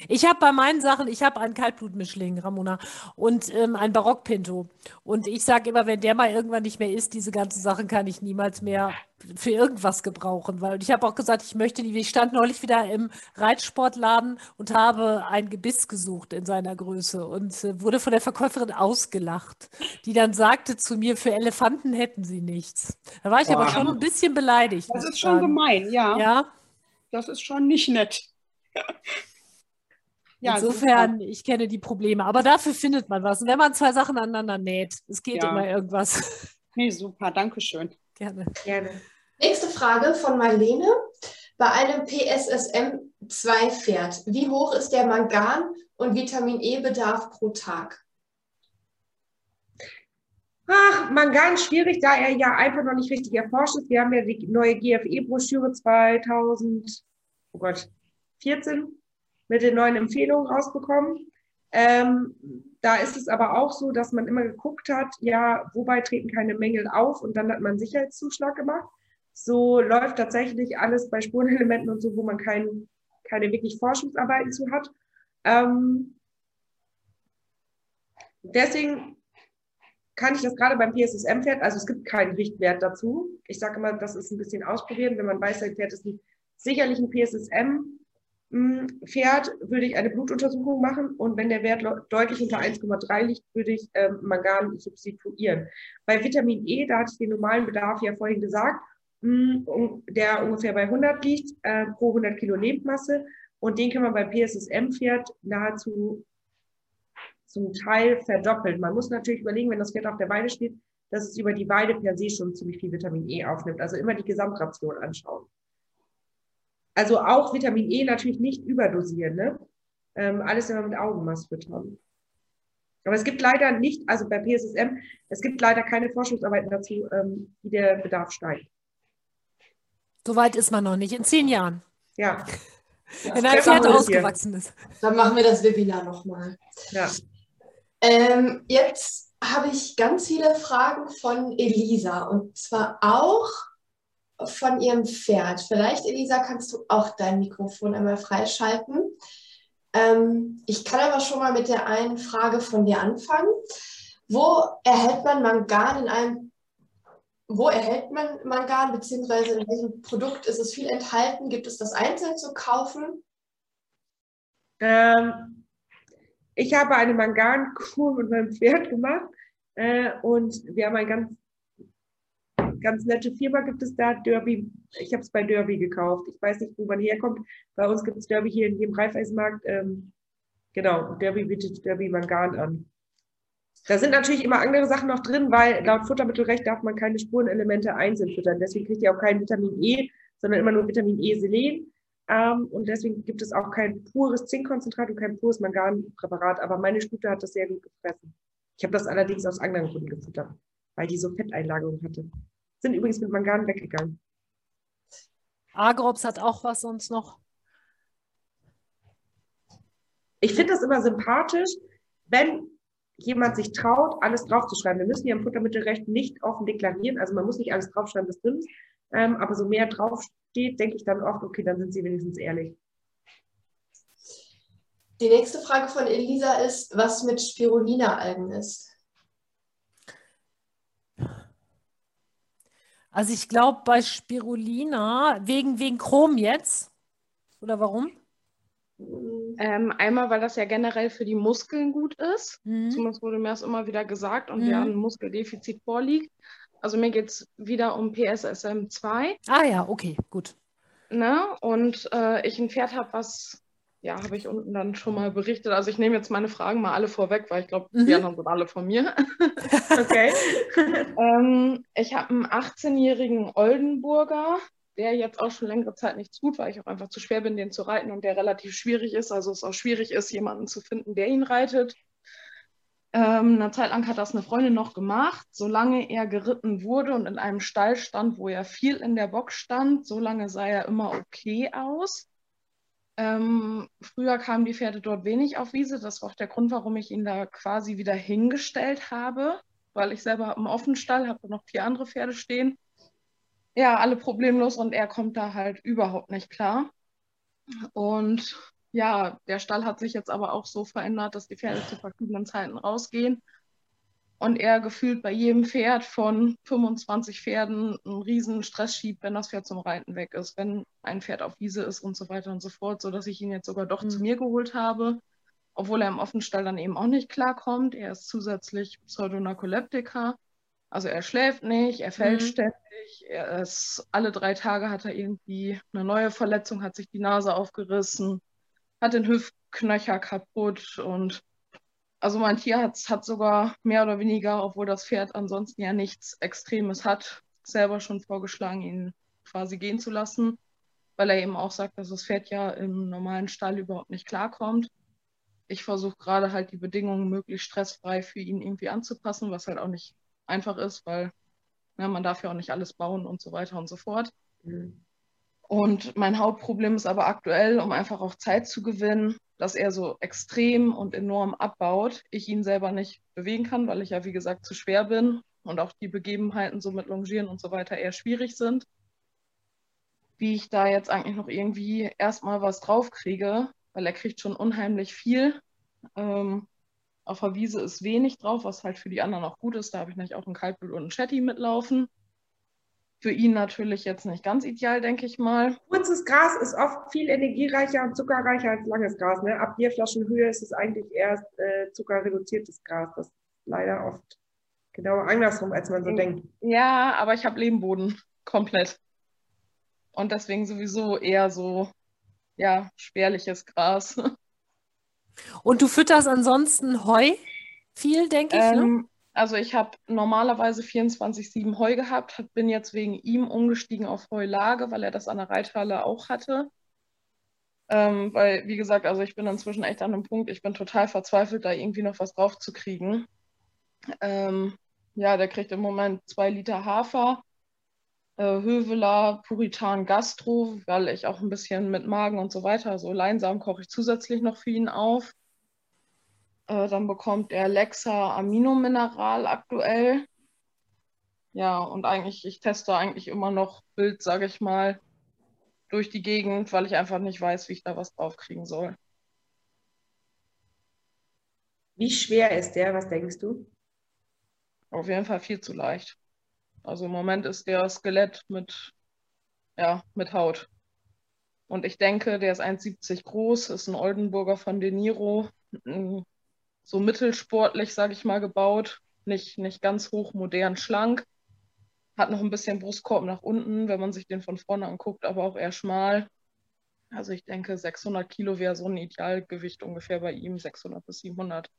Ich habe bei meinen Sachen, ich habe einen Kaltblutmischling, Ramona, und ähm, einen Barockpinto. Und ich sage immer, wenn der mal irgendwann nicht mehr ist, diese ganzen Sachen kann ich niemals mehr für irgendwas gebrauchen. Weil ich habe auch gesagt, ich möchte die. Ich stand neulich wieder im Reitsportladen und habe ein Gebiss gesucht in seiner Größe und äh, wurde von der Verkäuferin ausgelacht, die dann sagte zu mir, für Elefanten hätten sie nichts. Da war ich Boah. aber schon ein bisschen beleidigt. Das ist schon gemein, ja. Ja. Das ist schon nicht nett. Ja, Insofern, super. ich kenne die Probleme. Aber dafür findet man was. Und wenn man zwei Sachen aneinander näht, es geht ja. immer irgendwas. <laughs> Nee, super, danke schön. Gerne. Gerne. Nächste Frage von Marlene. Bei einem PSSM-2-Pferd, wie hoch ist der Mangan- und Vitamin E-Bedarf pro Tag? Ach, Mangan schwierig, da er ja einfach noch nicht richtig erforscht ist. Wir haben ja die neue GFE-Broschüre 2000, oh Gott, 14 mit den neuen Empfehlungen rausbekommen. Ähm, da ist es aber auch so, dass man immer geguckt hat, ja, wobei treten keine Mängel auf und dann hat man Sicherheitszuschlag gemacht. So läuft tatsächlich alles bei Spurenelementen und so, wo man kein, keine wirklich Forschungsarbeiten zu hat. Ähm, deswegen kann ich das gerade beim PSSM-Pferd, also es gibt keinen Richtwert dazu. Ich sage immer, das ist ein bisschen ausprobieren. Wenn man weiß, ein Pferd ist ein, sicherlich ein PSSM, Pferd würde ich eine Blutuntersuchung machen und wenn der Wert deutlich unter 1,3 liegt, würde ich ähm, Mangan substituieren. Bei Vitamin E, da hatte ich den normalen Bedarf ja vorhin gesagt, mh, der ungefähr bei 100 liegt äh, pro 100 Kilo Lebensmasse und den kann man bei PSSM-Pferd nahezu zum Teil verdoppeln. Man muss natürlich überlegen, wenn das Pferd auf der Weide steht, dass es über die Weide per se schon ziemlich viel Vitamin E aufnimmt. Also immer die Gesamtration anschauen. Also auch Vitamin E natürlich nicht überdosieren, ne? Ähm, alles immer mit Augenmaß füttern. Aber es gibt leider nicht, also bei PSSM, es gibt leider keine Forschungsarbeiten dazu, ähm, wie der Bedarf steigt. Soweit ist man noch nicht. In zehn Jahren. Ja. Wenn ein Pferd ausgewachsen ist. Dann machen wir das Webinar nochmal. Ja. Ähm, jetzt habe ich ganz viele Fragen von Elisa und zwar auch von ihrem Pferd. Vielleicht, Elisa, kannst du auch dein Mikrofon einmal freischalten. Ähm, ich kann aber schon mal mit der einen Frage von dir anfangen. Wo erhält man Mangan in einem wo erhält man Mangan, beziehungsweise in welchem Produkt ist es viel enthalten? Gibt es das einzeln zu kaufen? Ähm, ich habe eine Mangankur mit meinem Pferd gemacht äh, und wir haben ein ganz ganz nette Firma gibt es da, Derby. Ich habe es bei Derby gekauft. Ich weiß nicht, wo man herkommt. Bei uns gibt es Derby hier in jedem Reifeisenmarkt. Ähm, genau, Derby bietet Derby Mangan an. Da sind natürlich immer andere Sachen noch drin, weil laut Futtermittelrecht darf man keine Spurenelemente einzeln füttern. Deswegen kriegt ihr auch kein Vitamin E, sondern immer nur Vitamin E Selen. Ähm, und deswegen gibt es auch kein pures Zinkkonzentrat und kein pures Manganpräparat. Aber meine Stute hat das sehr gut gefressen. Ich habe das allerdings aus anderen Gründen gefuttert, weil die so Fetteinlagerung hatte sind übrigens mit Mangan weggegangen. Agrops hat auch was sonst noch. Ich finde das immer sympathisch, wenn jemand sich traut, alles draufzuschreiben. Wir müssen ja im Futtermittelrecht nicht offen deklarieren, also man muss nicht alles draufschreiben, was drin ist, ähm, aber so mehr draufsteht, denke ich dann oft, okay, dann sind sie wenigstens ehrlich. Die nächste Frage von Elisa ist, was mit Spirulina-Algen ist. Also ich glaube bei Spirulina, wegen, wegen Chrom jetzt. Oder warum? Ähm, einmal, weil das ja generell für die Muskeln gut ist. Mhm. Zumindest wurde mir das immer wieder gesagt und mhm. ja ein Muskeldefizit vorliegt. Also mir geht es wieder um PSSM 2. Ah ja, okay, gut. Ne? Und äh, ich ein Pferd habe, was ja, habe ich unten dann schon mal berichtet. Also ich nehme jetzt meine Fragen mal alle vorweg, weil ich glaube, mhm. die anderen sind alle von mir. <laughs> okay. ähm, ich habe einen 18-jährigen Oldenburger, der jetzt auch schon längere Zeit nichts tut, weil ich auch einfach zu schwer bin, den zu reiten und der relativ schwierig ist. Also es auch schwierig ist, jemanden zu finden, der ihn reitet. Ähm, eine Zeit lang hat das eine Freundin noch gemacht. Solange er geritten wurde und in einem Stall stand, wo er viel in der Box stand, solange sah er immer okay aus. Ähm, früher kamen die Pferde dort wenig auf Wiese. Das war auch der Grund, warum ich ihn da quasi wieder hingestellt habe, weil ich selber im Offenstall habe noch vier andere Pferde stehen. Ja, alle problemlos und er kommt da halt überhaupt nicht klar. Und ja, der Stall hat sich jetzt aber auch so verändert, dass die Pferde zu verschiedenen Zeiten rausgehen und er gefühlt bei jedem Pferd von 25 Pferden einen riesen Stress schiebt, wenn das Pferd zum Reiten weg ist, wenn ein Pferd auf Wiese ist und so weiter und so fort, sodass ich ihn jetzt sogar doch mhm. zu mir geholt habe, obwohl er im Offenstall dann eben auch nicht klarkommt. Er ist zusätzlich Pseudonarkoleptiker, also er schläft nicht, er fällt mhm. ständig, er ist, alle drei Tage hat er irgendwie eine neue Verletzung, hat sich die Nase aufgerissen, hat den Hüftknöcher kaputt und also mein Tier hat, hat sogar mehr oder weniger, obwohl das Pferd ansonsten ja nichts Extremes hat, selber schon vorgeschlagen, ihn quasi gehen zu lassen, weil er eben auch sagt, dass das Pferd ja im normalen Stall überhaupt nicht klarkommt. Ich versuche gerade halt die Bedingungen möglichst stressfrei für ihn irgendwie anzupassen, was halt auch nicht einfach ist, weil ja, ne, man darf ja auch nicht alles bauen und so weiter und so fort. Mhm. Und mein Hauptproblem ist aber aktuell, um einfach auch Zeit zu gewinnen, dass er so extrem und enorm abbaut. Ich ihn selber nicht bewegen kann, weil ich ja, wie gesagt, zu schwer bin und auch die Begebenheiten so mit Longieren und so weiter eher schwierig sind. Wie ich da jetzt eigentlich noch irgendwie erstmal was drauf kriege, weil er kriegt schon unheimlich viel. Ähm, auf der Wiese ist wenig drauf, was halt für die anderen auch gut ist. Da habe ich nämlich auch einen Kaltblut und einen Chatty mitlaufen. Für ihn natürlich jetzt nicht ganz ideal, denke ich mal. Kurzes Gras ist oft viel energiereicher und zuckerreicher als langes Gras. Ne? Ab Bierflaschenhöhe ist es eigentlich erst äh, zuckerreduziertes Gras. Das ist leider oft genau andersrum, als man so denkt. Ja, aber ich habe Lehmboden <laughs> komplett. Und deswegen sowieso eher so, ja, spärliches Gras. <laughs> Und du fütterst ansonsten Heu viel, denke ich, ne? ähm, ne? Also ich habe normalerweise 24-7 Heu gehabt, bin jetzt wegen ihm umgestiegen auf Heulage, weil er das an der Reithalle auch hatte. Ähm, weil, wie gesagt, also ich bin inzwischen echt an einem Punkt, ich bin total verzweifelt, da irgendwie noch was drauf zu kriegen. Ähm, ja, der kriegt im Moment zwei Liter Hafer, äh, Höveler, Puritan Gastro, weil ich auch ein bisschen mit Magen und so weiter, so Leinsamen koche ich zusätzlich noch für ihn auf. Äh, dann bekommt er Lexa Aminomineral aktuell. Ja, und eigentlich, ich teste eigentlich immer noch Bild, sage ich mal, durch die Gegend, weil ich einfach nicht weiß, wie ich da was draufkriegen soll. Wie schwer ist der? Was denkst du? Auf jeden Fall viel zu leicht. Also im Moment ist der Skelett mit, ja, mit Haut. Und ich denke, der ist 1,70 groß, ist ein Oldenburger von De Niro, so mittelsportlich, sage ich mal, gebaut. Nicht, nicht ganz hoch, modern, schlank. Hat noch ein bisschen Brustkorb nach unten, wenn man sich den von vorne anguckt, aber auch eher schmal. Also ich denke, 600 Kilo wäre so ein Idealgewicht ungefähr bei ihm, 600 bis 700.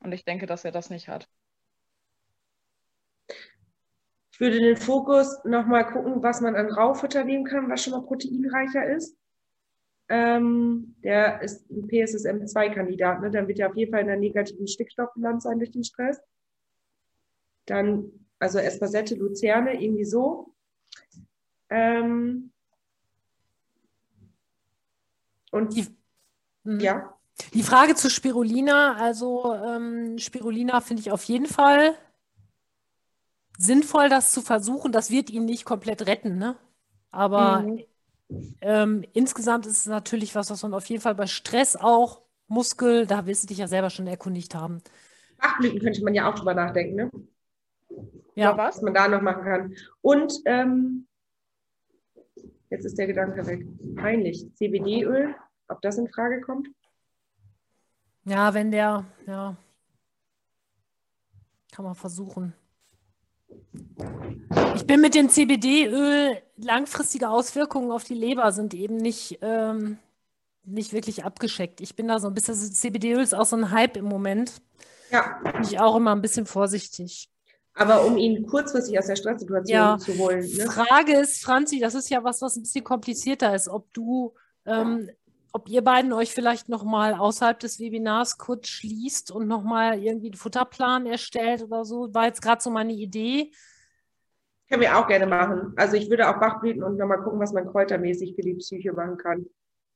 Und ich denke, dass er das nicht hat. Ich würde den Fokus nochmal gucken, was man an Raufutter nehmen kann, was schon mal proteinreicher ist. Ähm, der ist ein PSSM2-Kandidat. Ne? Dann wird er auf jeden Fall in der negativen Stickstoffbilanz sein durch den Stress. Dann, also Espasette, Luzerne, irgendwie so. Ähm, und die, hm. ja. Die Frage zu Spirulina, also ähm, Spirulina finde ich auf jeden Fall sinnvoll, das zu versuchen. Das wird ihn nicht komplett retten, ne? Aber mhm. Ähm, insgesamt ist es natürlich was, was man auf jeden Fall bei Stress auch, Muskel, da wirst du dich ja selber schon erkundigt haben. Bachblüten könnte man ja auch drüber nachdenken, ne? Ja. was man da noch machen kann. Und ähm, jetzt ist der Gedanke weg. Peinlich. CBD-Öl, ob das in Frage kommt? Ja, wenn der, ja, kann man versuchen. Ich bin mit dem CBD-Öl, langfristige Auswirkungen auf die Leber sind eben nicht, ähm, nicht wirklich abgescheckt. Ich bin da so ein bisschen, also CBD-Öl ist auch so ein Hype im Moment. Ja. Bin ich auch immer ein bisschen vorsichtig. Aber um ihn kurzfristig aus der Stresssituation ja. zu holen. Ne? Frage ist, Franzi, das ist ja was, was ein bisschen komplizierter ist, ob du, ähm, ob ihr beiden euch vielleicht nochmal außerhalb des Webinars kurz schließt und nochmal irgendwie einen Futterplan erstellt oder so. War jetzt gerade so meine Idee. Können wir auch gerne machen. Also ich würde auch Bachblüten und nochmal gucken, was man kräutermäßig für die Psyche machen kann.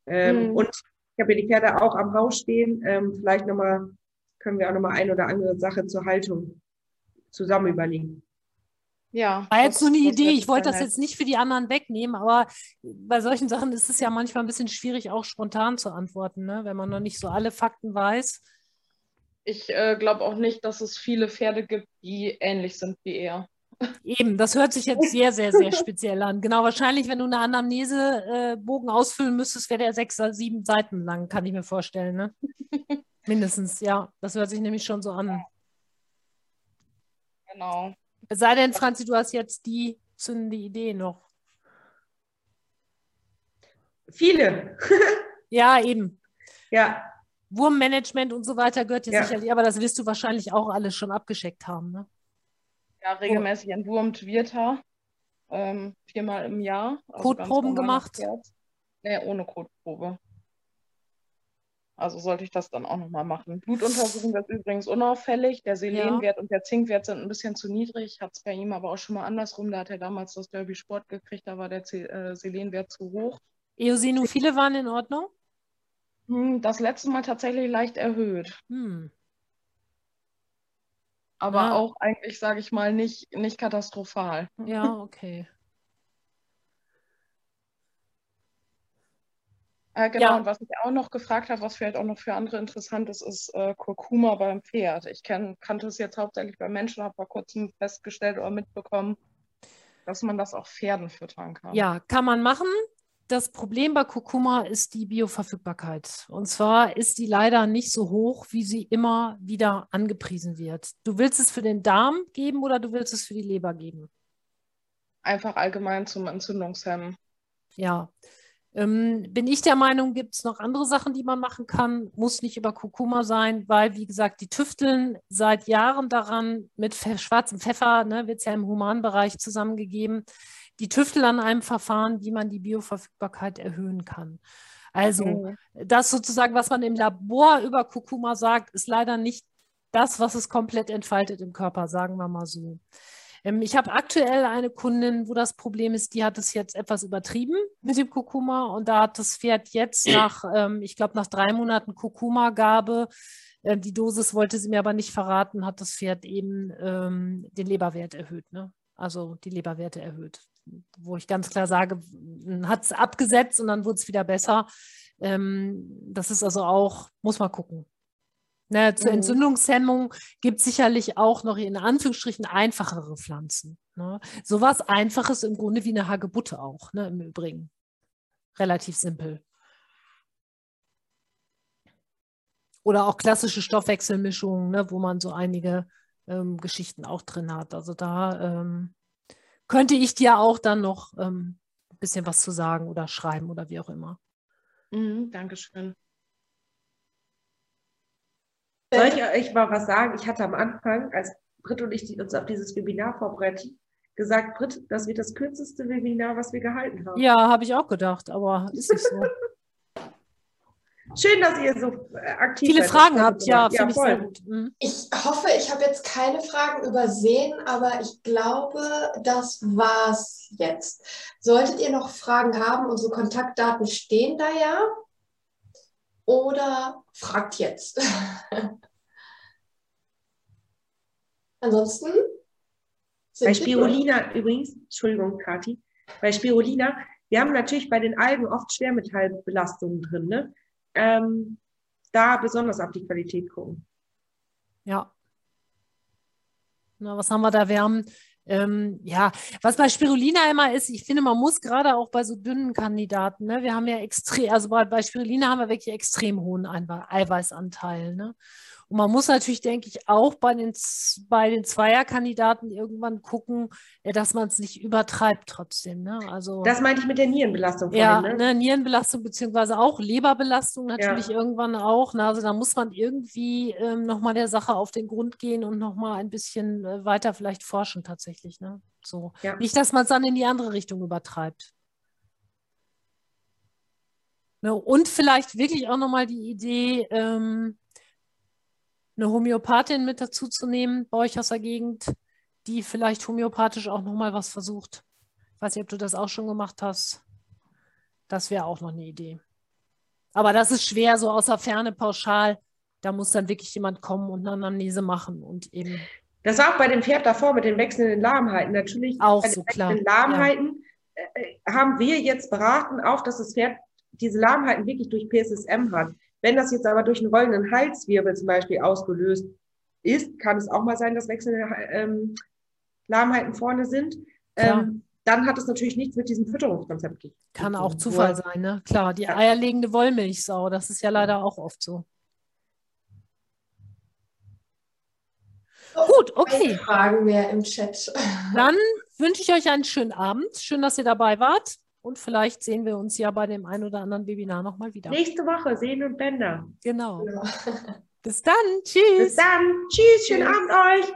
Ähm, mhm. Und ich habe ja die Pferde auch am Haus stehen. Ähm, vielleicht nochmal, können wir auch nochmal ein oder andere Sache zur Haltung zusammen überlegen. Ja. War jetzt so eine Idee. Ich wollte das jetzt nicht für die anderen wegnehmen, aber bei solchen Sachen ist es ja manchmal ein bisschen schwierig, auch spontan zu antworten, ne? wenn man noch nicht so alle Fakten weiß. Ich äh, glaube auch nicht, dass es viele Pferde gibt, die ähnlich sind wie er. Eben, das hört sich jetzt sehr, sehr, sehr speziell an. Genau, wahrscheinlich, wenn du eine Anamnesebogen äh, ausfüllen müsstest, wäre der sechs oder sieben Seiten lang, kann ich mir vorstellen. Ne? <laughs> Mindestens, ja. Das hört sich nämlich schon so an. Genau. Es sei denn, Franzi, du hast jetzt die zündende Idee noch. Viele. <laughs> ja, eben. Ja. Wurmmanagement und so weiter gehört dir ja. sicherlich, aber das wirst du wahrscheinlich auch alles schon abgeschickt haben. Ne? Ja, regelmäßig entwurmt wird er. Ähm, viermal im Jahr. Also Kotproben gemacht? Nee, ohne Kotprobe. Also sollte ich das dann auch nochmal machen. Blutuntersuchung ist übrigens unauffällig. Der Selenwert ja. und der Zinkwert sind ein bisschen zu niedrig. Hat es bei ihm aber auch schon mal andersrum. Da hat er damals das Derby Sport gekriegt, da war der äh, Selenwert zu hoch. Eosinophile waren in Ordnung? Hm, das letzte Mal tatsächlich leicht erhöht. Hm. Aber ja. auch eigentlich, sage ich mal, nicht, nicht katastrophal. Ja, okay. Äh, genau, ja. und was ich auch noch gefragt habe, was vielleicht auch noch für andere interessant ist, ist äh, Kurkuma beim Pferd. Ich kenn, kannte es jetzt hauptsächlich bei Menschen, habe vor kurzem festgestellt oder mitbekommen, dass man das auch Pferden füttern kann. Ja, kann man machen. Das Problem bei Kurkuma ist die Bioverfügbarkeit. Und zwar ist die leider nicht so hoch, wie sie immer wieder angepriesen wird. Du willst es für den Darm geben oder du willst es für die Leber geben? Einfach allgemein zum Entzündungshemmen. Ja, ähm, bin ich der Meinung, gibt es noch andere Sachen, die man machen kann. Muss nicht über Kurkuma sein, weil, wie gesagt, die tüfteln seit Jahren daran, mit schwarzem Pfeffer, ne, wird es ja im Humanbereich zusammengegeben, die tüfteln an einem Verfahren, wie man die Bioverfügbarkeit erhöhen kann. Also, mhm. das sozusagen, was man im Labor über Kurkuma sagt, ist leider nicht das, was es komplett entfaltet im Körper, sagen wir mal so. Ähm, ich habe aktuell eine Kundin, wo das Problem ist, die hat es jetzt etwas übertrieben mit dem Kurkuma und da hat das Pferd jetzt nach, ähm, ich glaube, nach drei Monaten Kurkuma-Gabe, äh, die Dosis wollte sie mir aber nicht verraten, hat das Pferd eben ähm, den Leberwert erhöht, ne? also die Leberwerte erhöht. Wo ich ganz klar sage, hat es abgesetzt und dann wurde es wieder besser. Ähm, das ist also auch, muss man gucken. Ne, zur mhm. Entzündungshemmung gibt es sicherlich auch noch in Anführungsstrichen einfachere Pflanzen. Ne? Sowas Einfaches im Grunde wie eine Hagebutte auch, ne, im Übrigen. Relativ simpel. Oder auch klassische Stoffwechselmischungen, ne, wo man so einige ähm, Geschichten auch drin hat. Also da ähm, könnte ich dir auch dann noch ähm, ein bisschen was zu sagen oder schreiben oder wie auch immer. Mhm, Dankeschön. Soll ich euch mal was sagen? Ich hatte am Anfang, als Britt und ich uns auf dieses Webinar vorbereiten, gesagt, Britt, das wird das kürzeste Webinar, was wir gehalten haben. Ja, habe ich auch gedacht, aber ist nicht so. Schön, dass ihr so äh, aktiv Viele seid. Fragen habt, ja, ja finde ich sehr gut. Mhm. Ich hoffe, ich habe jetzt keine Fragen übersehen, aber ich glaube, das war's jetzt. Solltet ihr noch Fragen haben, unsere Kontaktdaten stehen da ja oder fragt jetzt. <laughs> Ansonsten. Bei Spirulina übrigens, Entschuldigung, Kati, bei Spirulina, wir haben natürlich bei den Algen oft Schwermetallbelastungen drin. Ne? Ähm, da besonders auf die Qualität gucken. Ja. Na, was haben wir da? Wir haben ähm, ja, was bei Spirulina immer ist, ich finde, man muss gerade auch bei so dünnen Kandidaten, ne, wir haben ja extrem, also bei, bei Spirulina haben wir wirklich extrem hohen Eiweißanteil. Ne? Und man muss natürlich, denke ich, auch bei den, bei den Zweierkandidaten irgendwann gucken, äh, dass man es nicht übertreibt trotzdem. Ne? Also, das meinte ich mit der Nierenbelastung. Ja, vorhin, ne? ne? Nierenbelastung beziehungsweise auch Leberbelastung natürlich ja. irgendwann auch. Ne? Also da muss man irgendwie ähm, nochmal der Sache auf den Grund gehen und nochmal ein bisschen äh, weiter vielleicht forschen tatsächlich. Ne? So. Ja. Nicht, dass man es dann in die andere Richtung übertreibt. Ne? Und vielleicht wirklich auch nochmal die Idee, ähm, eine Homöopathin mit dazu zu nehmen bei euch aus der Gegend, die vielleicht homöopathisch auch nochmal was versucht. Ich weiß nicht, ob du das auch schon gemacht hast. Das wäre auch noch eine Idee. Aber das ist schwer, so außer Ferne pauschal. Da muss dann wirklich jemand kommen und eine Anamnese machen und eben. Das war auch bei dem Pferd davor mit den wechselnden Lahmheiten. Natürlich auch bei den so wechselnden klar. Lahmheiten ja. Äh, haben wir jetzt beraten, auch dass das Pferd diese Lahmheiten wirklich durch PSSM hat. Wenn das jetzt aber durch einen rollenden Halswirbel zum Beispiel ausgelöst ist, kann es auch mal sein, dass wechselnde ähm, Lahmheiten vorne sind. Ähm, dann hat es natürlich nichts mit diesem Fütterungskonzept. Kann auch Zufall sein, ne? Klar, die ja. eierlegende Wollmilchsau, das ist ja leider auch oft so. Gut, okay. Fragen mehr im Chat. Dann wünsche ich euch einen schönen Abend. Schön, dass ihr dabei wart. Und vielleicht sehen wir uns ja bei dem ein oder anderen Webinar nochmal wieder. Nächste Woche, Sehen und Bänder. Genau. Ja. Bis dann. Tschüss. Bis dann. Tschüss. Schönen. Abend euch.